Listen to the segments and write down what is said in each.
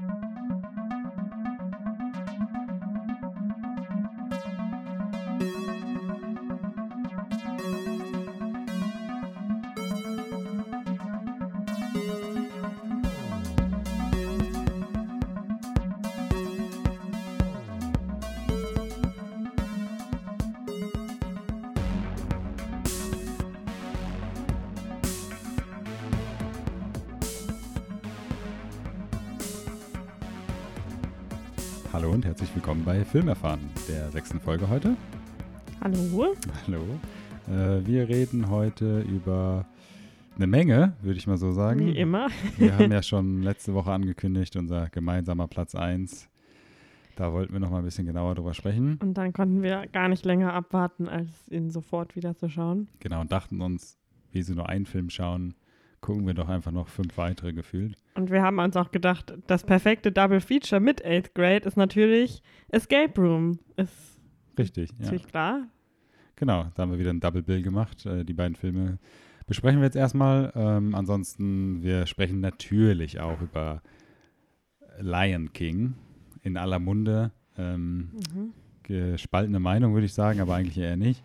you Hallo und herzlich willkommen bei Filmerfahren, der sechsten Folge heute. Hallo. Hallo. Äh, wir reden heute über eine Menge, würde ich mal so sagen. Wie immer. Wir haben ja schon letzte Woche angekündigt, unser gemeinsamer Platz 1. Da wollten wir noch mal ein bisschen genauer drüber sprechen. Und dann konnten wir gar nicht länger abwarten, als ihn sofort wieder zu schauen. Genau, und dachten uns, wie sie nur einen Film schauen, gucken wir doch einfach noch fünf weitere gefühlt. Und wir haben uns auch gedacht, das perfekte Double Feature mit 8th Grade ist natürlich Escape Room. Ist Richtig, ja. natürlich klar. Genau, da haben wir wieder ein Double Bill gemacht. Äh, die beiden Filme besprechen wir jetzt erstmal. Ähm, ansonsten, wir sprechen natürlich auch über Lion King in aller Munde. Ähm, Mhm. gespaltene Meinung, würde ich sagen, aber eigentlich eher nicht.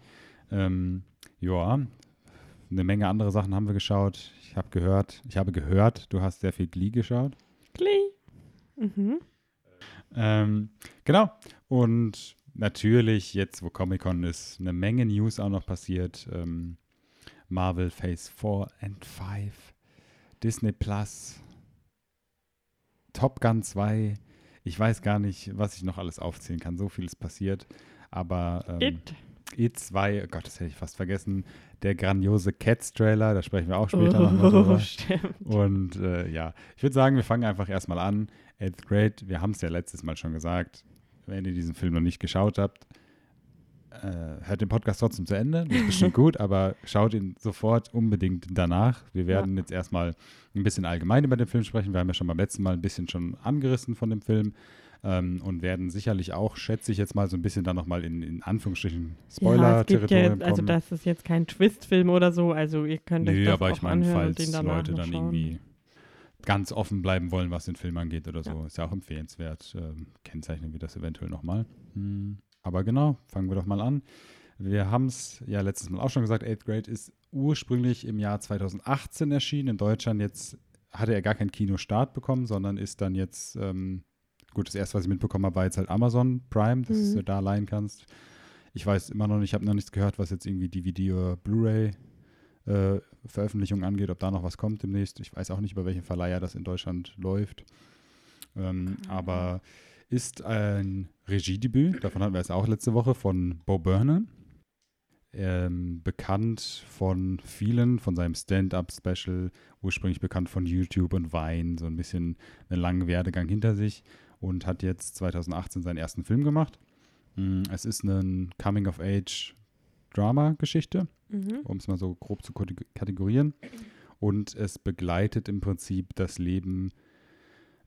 Ähm, ja, eine Menge andere Sachen haben wir geschaut. Ich habe gehört, ich habe gehört, du hast sehr viel Glee geschaut. Klee. Mhm. Ähm, genau. Und natürlich, jetzt wo Comic-Con ist, eine Menge News auch noch passiert. Ähm, Marvel Phase 4 and 5, Disney Plus, Top Gun 2. Ich weiß gar nicht, was ich noch alles aufzählen kann. So viel ist passiert. Aber ähm, It. It 2, oh Gott, das hätte ich fast vergessen. Der grandiose Cats-Trailer, da sprechen wir auch später noch mal drüber. Oh, stimmt. Und äh, ja, ich würde sagen, wir fangen einfach erstmal an. Eighth Grade, wir haben es ja letztes Mal schon gesagt. Wenn ihr diesen Film noch nicht geschaut habt, äh, hört den Podcast trotzdem zu Ende. Das ist bestimmt gut, aber schaut ihn sofort unbedingt danach. Wir werden jetzt erstmal ein bisschen allgemein über den Film sprechen. Wir haben ja schon beim letzten Mal ein bisschen schon angerissen von dem Film. Ähm, und werden sicherlich auch, schätze ich jetzt mal, so ein bisschen dann nochmal in, in Anführungsstrichen ja, gibt ja Spoiler-Territorium jetzt, also das ist jetzt kein Twist-Film oder so, also ihr könnt euch Nö, das aber auch ich meine, falls danach Leute dann irgendwie ganz offen bleiben wollen, was den Film angeht oder so, Ja. ist ja auch empfehlenswert. Ähm, kennzeichnen wir das eventuell nochmal. Hm. Aber genau, fangen wir doch mal an. Wir haben es ja letztes Mal auch schon gesagt, Eighth Grade ist ursprünglich im Jahr 2018 erschienen. In Deutschland jetzt hatte er gar keinen Kinostart bekommen, sondern ist dann jetzt, ähm, gut, das erste, was ich mitbekommen habe, war jetzt halt Amazon Prime, dass Mhm. du da leihen kannst. Ich weiß immer noch nicht, ich habe noch nichts gehört, was jetzt irgendwie DVD oder Blu-ray äh, Veröffentlichung angeht, ob da noch was kommt demnächst. Ich weiß auch nicht, über welchen Verleiher das in Deutschland läuft. Ähm, Aber ist ein Regiedebüt, davon hatten wir es auch letzte Woche, von Bo Burnham. Ähm, bekannt von vielen, von seinem Stand-up-Special, ursprünglich bekannt von YouTube und Vine, so ein bisschen einen langen Werdegang hinter sich und hat jetzt 2018 seinen ersten Film gemacht. Mm, Es ist eine Coming-of-Age-Drama-Geschichte Mhm. um es mal so grob zu kate- kategorieren. Und es begleitet im Prinzip das Leben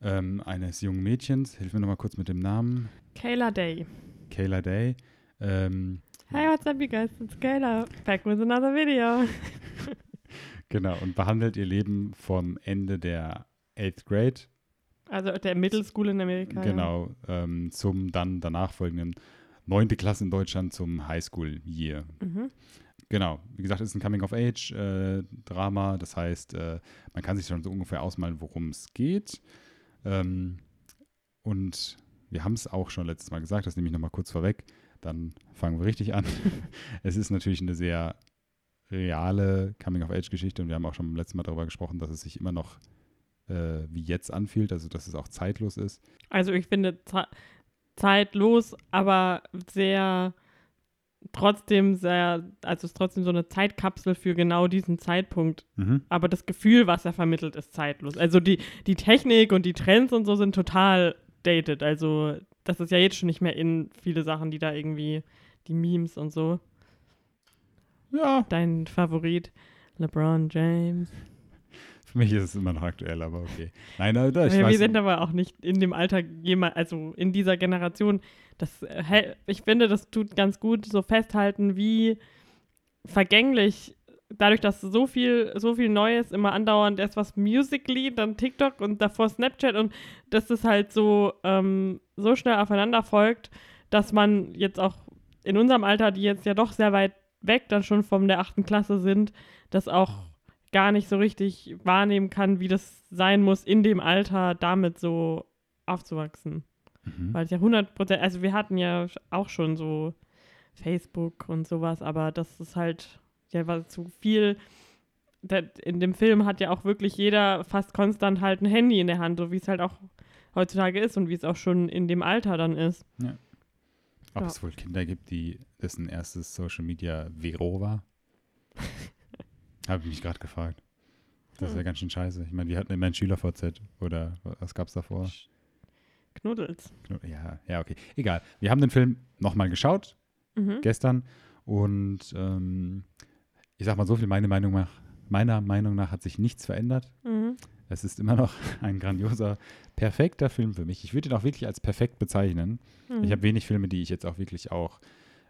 ähm, eines jungen Mädchens. Hilf mir nochmal kurz mit dem Namen. Kayla Day. Kayla Day. Ähm, Hey, what's up, you guys? It's Kayla. Back with another video. genau, und behandelt ihr Leben vom Ende der 8th Grade, Also der Middle School in Amerika. ja. genau, ähm, zum dann danach folgenden 9. Klasse in Deutschland zum Highschool Year. Mhm. Genau, wie gesagt, es ist ein Coming-of-Age-Drama. das heißt, äh, man kann sich schon so ungefähr ausmalen, worum es geht. Ähm, und wir haben es auch schon letztes Mal gesagt, das nehme ich nochmal kurz vorweg. Dann fangen wir richtig an. es ist natürlich eine sehr reale Coming-of-Age-Geschichte und wir haben auch schon beim letzten Mal darüber gesprochen, dass es sich immer noch äh, wie jetzt anfühlt, also dass es auch zeitlos ist. Also ich finde ze zeitlos, aber sehr trotzdem sehr, also es ist trotzdem so eine Zeitkapsel für genau diesen Zeitpunkt. Mhm. Aber das Gefühl, was er vermittelt, ist zeitlos. Also die, die Technik und die Trends und so sind total dated. Also das ist ja jetzt schon nicht mehr in viele Sachen, die da irgendwie, die Memes und so. Ja, Dein Favorit, LeBron James. Für mich ist es immer noch aktuell, aber okay. Nein, aber ich wir weiß, sind aber auch nicht in dem Alter jemals, also in dieser Generation. Das, äh, ich finde, das tut ganz gut so festhalten, wie vergänglich dadurch, dass so viel, so viel Neues immer andauernd erst was Musically, dann TikTok und davor Snapchat und dass es halt so, ähm, so schnell aufeinander folgt, dass man jetzt auch in unserem Alter, die jetzt ja doch sehr weit weg dann schon von der achten Klasse sind, das auch gar nicht so richtig wahrnehmen kann, wie das sein muss, in dem Alter damit so aufzuwachsen. Mhm. Weil es ja 100 Prozent, also wir hatten ja auch schon so Facebook und sowas, aber das ist halt, ja, war zu viel. In dem Film hat ja auch wirklich jeder fast konstant halt ein Handy in der Hand, so wie es halt auch heutzutage ist und wie es auch schon in dem Alter dann ist. Ob Ja. es wohl Kinder gibt, die dessen erstes Social Media Vero war? Habe ich mich gerade gefragt. Das ist ja Hm. ganz schön scheiße. Ich meine, die hatten immer ein Schüler-VZ oder was gab es davor? Knuddels. Ja, ja, okay. Egal. Wir haben den Film nochmal geschaut, Mhm. gestern. Und ähm, ich sag mal so viel, meine Meinung nach, meiner Meinung nach hat sich nichts verändert. Mhm. Es ist immer noch ein grandioser, perfekter Film für mich. Ich würde ihn auch wirklich als perfekt bezeichnen. Mhm. Ich habe wenig Filme, die ich jetzt auch wirklich auch.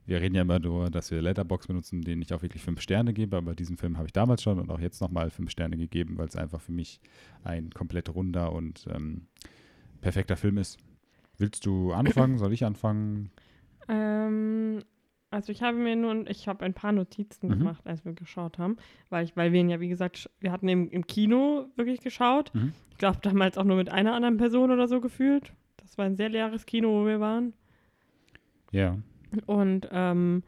Wir reden ja immer nur, dass wir Letterbox benutzen, denen ich auch wirklich fünf Sterne gebe. Aber diesen Film habe ich damals schon und auch jetzt nochmal fünf Sterne gegeben, weil es einfach für mich ein komplett runder und ähm, perfekter Film ist. Willst du anfangen? Soll ich anfangen? Ähm, also ich habe mir nur, ich habe ein paar Notizen Mhm. gemacht, als wir geschaut haben, weil ich, weil wir ihn ja, wie gesagt, wir hatten im, im Kino wirklich geschaut. Mhm. Ich glaube, damals auch nur mit einer anderen Person oder so gefühlt. Das war ein sehr leeres Kino, wo wir waren. Ja. Und ähm,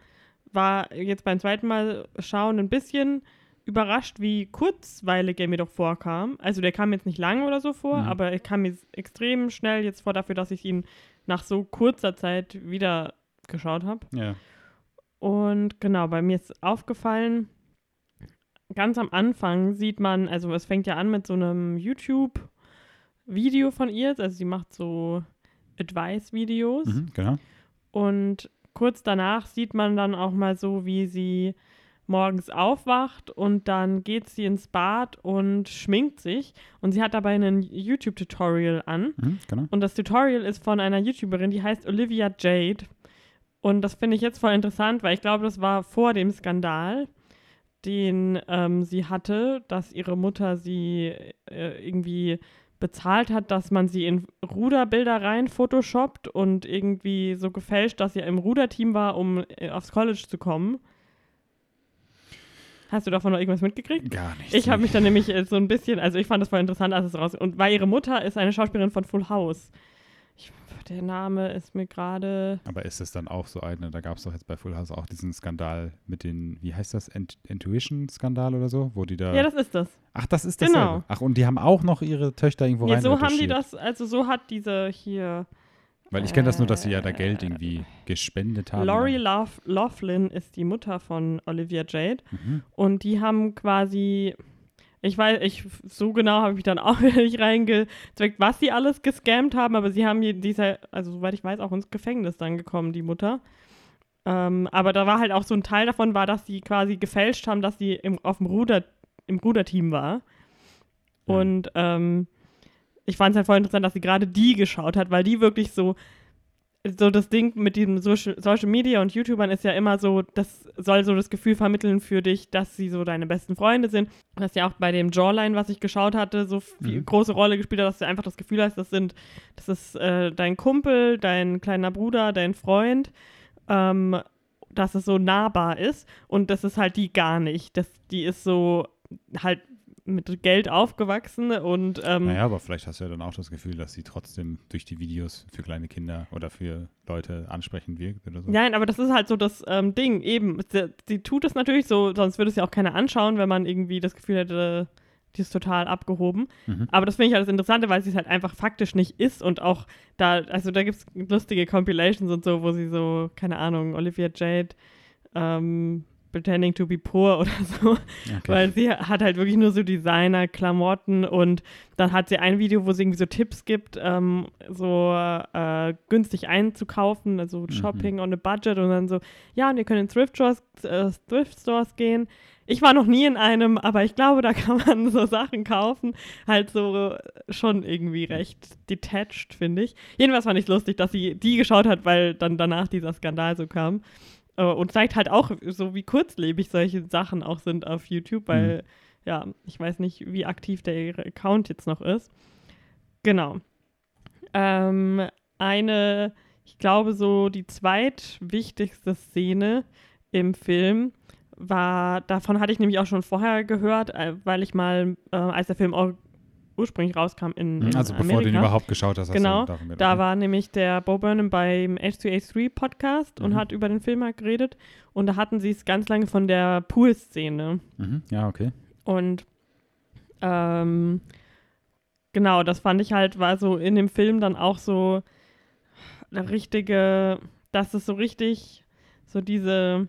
war jetzt beim zweiten Mal schauen ein bisschen überrascht, wie kurzweilig er mir doch vorkam. Also der kam jetzt nicht lang oder so vor, Mhm. aber er kam mir extrem schnell jetzt vor dafür, dass ich ihn nach so kurzer Zeit wieder geschaut habe. Ja. Und genau, bei mir ist aufgefallen, ganz am Anfang sieht man, also es fängt ja an mit so einem YouTube-Video von ihr, also sie macht so Advice-Videos. Mhm, genau. Und kurz danach sieht man dann auch mal so, wie sie morgens aufwacht und dann geht sie ins Bad und schminkt sich. Und sie hat dabei ein YouTube-Tutorial an. Mhm, genau. Und das Tutorial ist von einer YouTuberin, die heißt Olivia Jade. Und das finde ich jetzt voll interessant, weil ich glaube, das war vor dem Skandal, den ähm, sie hatte, dass ihre Mutter sie äh, irgendwie bezahlt hat, dass man sie in Ruderbilder rein photoshoppt und irgendwie so gefälscht, dass sie im Ruderteam war, um äh, aufs College zu kommen. Hast du davon noch irgendwas mitgekriegt? Gar nicht. Ich habe mich dann nämlich äh, so ein bisschen, also ich fand das voll interessant, als es raus und weil ihre Mutter ist eine Schauspielerin von Full House. Der Name ist mir gerade. Aber ist es dann auch so eine, da gab es doch jetzt bei Full House auch diesen Skandal mit den, wie heißt das, Int Intuition-Skandal oder so, wo die da. Ja, das ist das. Ach, das ist das. Genau. Ach, und die haben auch noch ihre Töchter irgendwo Ja, rein so haben die das, also so hat diese hier. Weil ich kenne das nur, dass sie ja da Geld irgendwie gespendet haben. Lori Laughlin ist die Mutter von Olivia Jade Mhm. und die haben quasi. Ich weiß, ich, so genau habe ich mich dann auch nicht reingezweckt, was sie alles gescammt haben, aber sie haben hier dieser, also soweit ich weiß, auch ins Gefängnis dann gekommen, die Mutter. Ähm, aber da war halt auch so ein Teil davon, war, dass sie quasi gefälscht haben, dass sie im, auf dem Ruder, im Ruderteam war. Und ähm, ich fand es halt voll interessant, dass sie gerade die geschaut hat, weil die wirklich so, so das Ding mit diesem Social, Social Media und YouTubern ist ja immer so, das soll so das Gefühl vermitteln für dich, dass sie so deine besten Freunde sind. Was ja auch bei dem Jawline, was ich geschaut hatte, so viel Mhm. große Rolle gespielt hat, dass du einfach das Gefühl hast, das sind, das ist äh, dein Kumpel, dein kleiner Bruder, dein Freund. Ähm, dass es so nahbar ist und das ist halt die gar nicht. Das, die ist so halt mit Geld aufgewachsen und ähm, Naja, aber vielleicht hast du ja dann auch das Gefühl, dass sie trotzdem durch die Videos für kleine Kinder oder für Leute ansprechend wirkt oder so. Nein, aber das ist halt so das ähm, Ding. Eben, sie, sie tut es natürlich so, sonst würde es ja auch keiner anschauen, wenn man irgendwie das Gefühl hätte, die ist total abgehoben. Mhm. Aber das finde ich halt das Interessante, weil sie es halt einfach faktisch nicht ist und auch da, also da gibt es lustige Compilations und so, wo sie so, keine Ahnung, Olivia Jade, ähm, pretending to be poor oder so. Okay. Weil sie hat halt wirklich nur so Designer-Klamotten und dann hat sie ein Video, wo sie irgendwie so Tipps gibt, ähm, so äh, günstig einzukaufen, also Mhm. Shopping on a Budget und dann so, ja, und ihr könnt in Thrift Stores, äh, Thrift Stores gehen. Ich war noch nie in einem, aber ich glaube, da kann man so Sachen kaufen. Halt so schon irgendwie recht detached, finde ich. Jedenfalls fand ich lustig, dass sie die geschaut hat, weil dann danach dieser Skandal so kam. Äh, und zeigt halt auch so, wie kurzlebig solche Sachen auch sind auf YouTube, weil, mhm. ja, ich weiß nicht, wie aktiv der Account jetzt noch ist. Genau. Ähm, eine, ich glaube, so die zweitwichtigste Szene im Film war, davon hatte ich nämlich auch schon vorher gehört, äh, weil ich mal, äh, als der Film ursprünglich rauskam in, in Also bevor du den überhaupt geschaut hast. Genau, hast da okay. war nämlich der Bo Burnham beim H2A3 Podcast mhm. und hat über den Film halt geredet und da hatten sie es ganz lange von der Pool-Szene. Mhm. Ja, okay. Und ähm, genau, das fand ich halt, war so in dem Film dann auch so eine richtige, dass es so richtig, so diese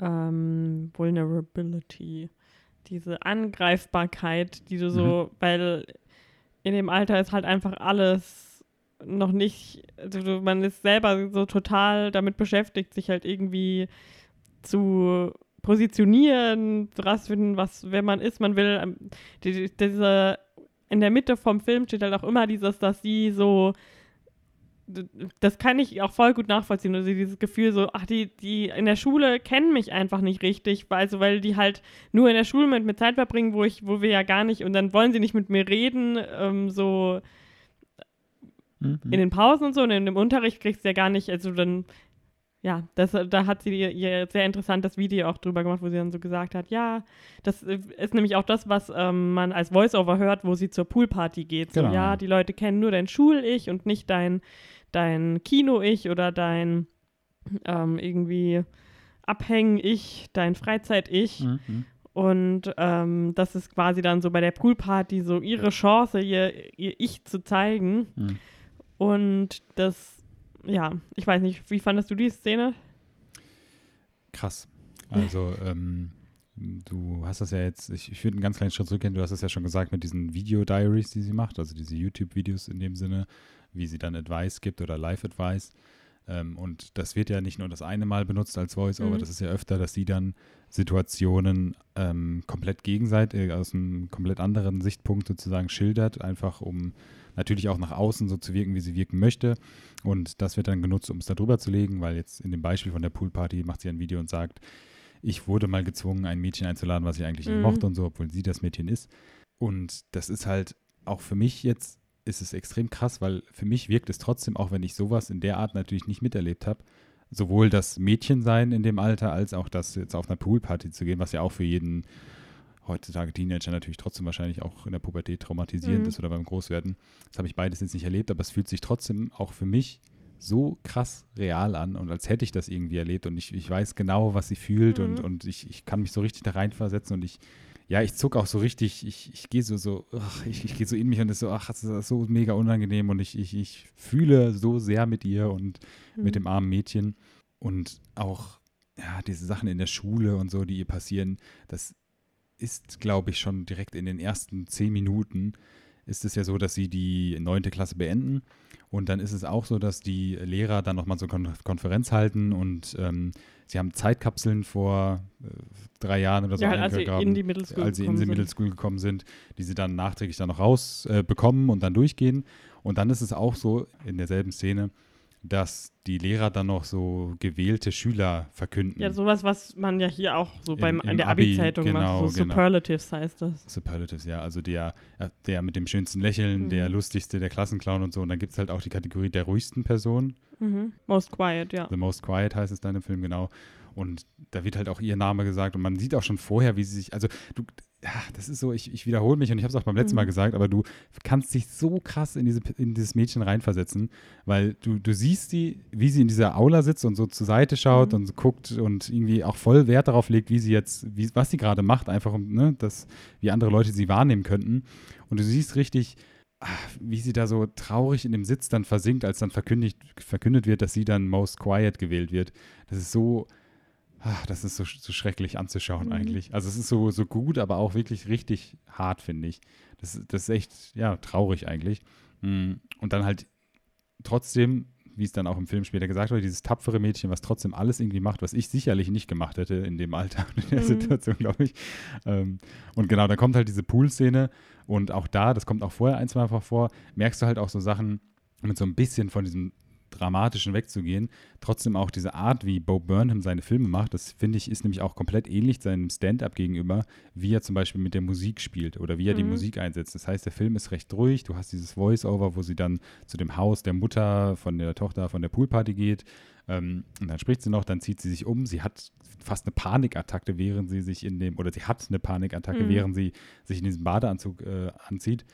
ähm, Vulnerability diese Angreifbarkeit, die du so, mhm. weil in dem Alter ist halt einfach alles noch nicht, also man ist selber so total damit beschäftigt, sich halt irgendwie zu positionieren, rausfinden, was, wer man ist. Man will, ähm, die, diese, in der Mitte vom Film steht halt auch immer dieses, dass sie so das kann ich auch voll gut nachvollziehen. Also dieses Gefühl so, ach, die, die in der Schule kennen mich einfach nicht richtig, also weil die halt nur in der Schule mit mir Zeit verbringen, wo ich, wo wir ja gar nicht, und dann wollen sie nicht mit mir reden, ähm, so mhm. in den Pausen und so, und in dem Unterricht kriegst du ja gar nicht, also dann, ja, das, da hat sie ihr sehr interessantes Video auch drüber gemacht, wo sie dann so gesagt hat, ja, das ist nämlich auch das, was ähm, man als Voiceover hört, wo sie zur Poolparty geht. So, genau. ja, die Leute kennen nur dein Schul-Ich und nicht dein dein Kino-Ich oder dein ähm, irgendwie Abhängen-Ich, dein Freizeit-Ich. Mhm. Und ähm, das ist quasi dann so bei der Poolparty so ihre Chance, ihr, ihr Ich zu zeigen. Mhm. Und das, ja, ich weiß nicht, wie fandest du die Szene? Krass. Also, ähm, du hast das ja jetzt, ich, ich würde einen ganz kleinen Schritt zurückgehen, du hast es ja schon gesagt mit diesen Video-Diaries, die sie macht, also diese YouTube-Videos in dem Sinne wie sie dann Advice gibt oder Live-Advice. Ähm, und das wird ja nicht nur das eine Mal benutzt als Voice, aber mhm. das ist ja öfter, dass sie dann Situationen ähm, komplett gegenseitig, aus einem komplett anderen Sichtpunkt sozusagen schildert, einfach um natürlich auch nach außen so zu wirken, wie sie wirken möchte. Und das wird dann genutzt, um es da drüber zu legen, weil jetzt in dem Beispiel von der Poolparty macht sie ein Video und sagt, ich wurde mal gezwungen, ein Mädchen einzuladen, was ich eigentlich mhm. nicht mochte und so, obwohl sie das Mädchen ist. Und das ist halt auch für mich jetzt ist es extrem krass, weil für mich wirkt es trotzdem, auch wenn ich sowas in der Art natürlich nicht miterlebt habe, sowohl das Mädchensein in dem Alter als auch das jetzt auf einer Poolparty zu gehen, was ja auch für jeden heutzutage Teenager natürlich trotzdem wahrscheinlich auch in der Pubertät traumatisierend mhm. ist oder beim Großwerden. Das habe ich beides jetzt nicht erlebt, aber es fühlt sich trotzdem auch für mich so krass real an und als hätte ich das irgendwie erlebt und ich, ich weiß genau, was sie fühlt mhm. und, und ich, ich kann mich so richtig da reinversetzen und ich ja, ich zuck auch so richtig, ich, ich gehe so, so, ach, ich, ich gehe so in mich und ist so, ach, das ist so mega unangenehm und ich, ich, ich fühle so sehr mit ihr und mhm. mit dem armen Mädchen. Und auch, ja, diese Sachen in der Schule und so, die ihr passieren, das ist, glaube ich, schon direkt in den ersten zehn Minuten ist es ja so, dass sie die neunte Klasse beenden. Und dann ist es auch so, dass die Lehrer dann nochmal so eine Konferenz halten und ähm, sie haben Zeitkapseln vor äh, drei Jahren oder so ja, als sie in die Middle School, als sie in die Middle School gekommen sind, die sie dann nachträglich dann noch rausbekommen äh, und dann durchgehen. Und dann ist es auch so in derselben Szene, dass die Lehrer dann noch so gewählte Schüler verkünden. Ja, sowas, was man ja hier auch so beim, in der Abi-Zeitung Abi genau, macht. So genau. Superlatives heißt das. Superlatives, ja. Also der, der mit dem schönsten Lächeln, mhm. der lustigste, der Klassenclown und so. Und dann gibt es halt auch die Kategorie der ruhigsten Person. Mhm. Most Quiet, ja. The Most Quiet heißt es dann im Film, genau. Und da wird halt auch ihr Name gesagt und man sieht auch schon vorher, wie sie sich, also du, ja, das ist so, ich, ich wiederhole mich und ich habe es auch beim letzten Mal mhm. gesagt, aber du kannst dich so krass in, diese, in dieses Mädchen reinversetzen, weil du, du siehst sie, wie sie in dieser Aula sitzt und so zur Seite schaut mhm. und guckt und irgendwie auch voll Wert darauf legt, wie sie jetzt, wie, was sie gerade macht, einfach um, ne, dass, wie andere Leute sie wahrnehmen könnten. Und du siehst richtig, ach, wie sie da so traurig in dem Sitz dann versinkt, als dann verkündigt, verkündet wird, dass sie dann Most Quiet gewählt wird. Das ist so, Ach, das ist so, so schrecklich anzuschauen mhm. eigentlich. Also es ist so, so gut, aber auch wirklich richtig hart, finde ich. Das, das ist echt, ja, traurig eigentlich. Mm, und dann halt trotzdem, wie es dann auch im Film später gesagt wurde, dieses tapfere Mädchen, was trotzdem alles irgendwie macht, was ich sicherlich nicht gemacht hätte in dem Alter, in der mhm. Situation, glaube ich. Ähm, und genau, da kommt halt diese Pool-Szene und auch da, das kommt auch vorher ein, zwei Mal vor, merkst du halt auch so Sachen mit so ein bisschen von diesem Dramatischen wegzugehen, trotzdem auch diese Art, wie Bo Burnham seine Filme macht, das finde ich, ist nämlich auch komplett ähnlich seinem Stand-up gegenüber, wie er zum Beispiel mit der Musik spielt oder wie er die Mhm. Musik einsetzt. Das heißt, der Film ist recht ruhig, du hast dieses Voice-Over, wo sie dann zu dem Haus der Mutter von der Tochter von der Poolparty geht ähm, und dann spricht sie noch, dann zieht sie sich um, sie hat fast eine Panikattacke, während sie sich in dem, oder sie hat eine Panikattacke, Mhm. während sie sich in diesem Badeanzug äh, anzieht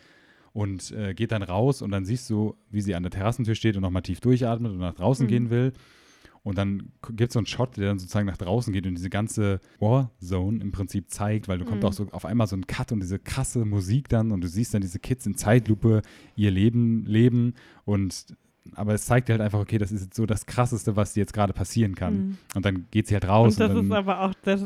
und äh, geht dann raus und dann siehst du, wie sie an der Terrassentür steht und nochmal tief durchatmet und nach draußen Mhm. gehen will. Und dann gibt es so einen Shot, der dann sozusagen nach draußen geht und diese ganze Warzone im Prinzip zeigt, weil du kommt Mhm. auch so auf einmal so ein Cut und diese krasse Musik dann und du siehst dann diese Kids in Zeitlupe ihr Leben leben und aber es zeigt dir halt einfach, okay, das ist jetzt so das Krasseste, was dir jetzt gerade passieren kann. Mhm. Und dann geht sie halt raus. Und das dann, ist aber auch, das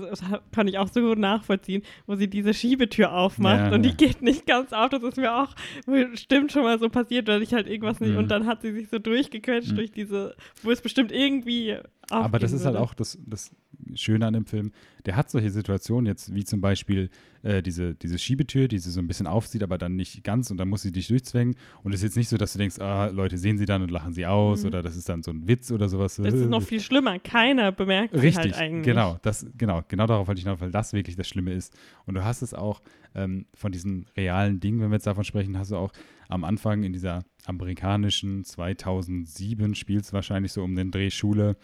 kann ich auch so gut nachvollziehen, wo sie diese Schiebetür aufmacht Ja, und die ja. geht nicht ganz auf. Das ist mir auch bestimmt schon mal so passiert, weil ich halt irgendwas nicht. Mhm. Und dann hat sie sich so durchgequetscht Mhm. durch diese, wo es bestimmt irgendwie. Aber das ist halt würde. auch das, das Schöne an dem Film. Der hat solche Situationen jetzt, wie zum Beispiel äh, diese, diese Schiebetür, die sie so ein bisschen aufzieht, aber dann nicht ganz und dann muss sie dich durchzwängen. Und es ist jetzt nicht so, dass du denkst, ah, Leute sehen sie dann und lachen sie aus Mhm. oder das ist dann so ein Witz oder sowas. Das ist noch viel schlimmer. Keiner bemerkt sie Richtig, halt eigentlich. genau, das, genau, genau darauf wollte ich hinaus, weil das wirklich das Schlimme ist. Und du hast es auch ähm, von diesen realen Dingen, wenn wir jetzt davon sprechen, hast du auch am Anfang in dieser amerikanischen 2007 spielst wahrscheinlich so um den Drehschule,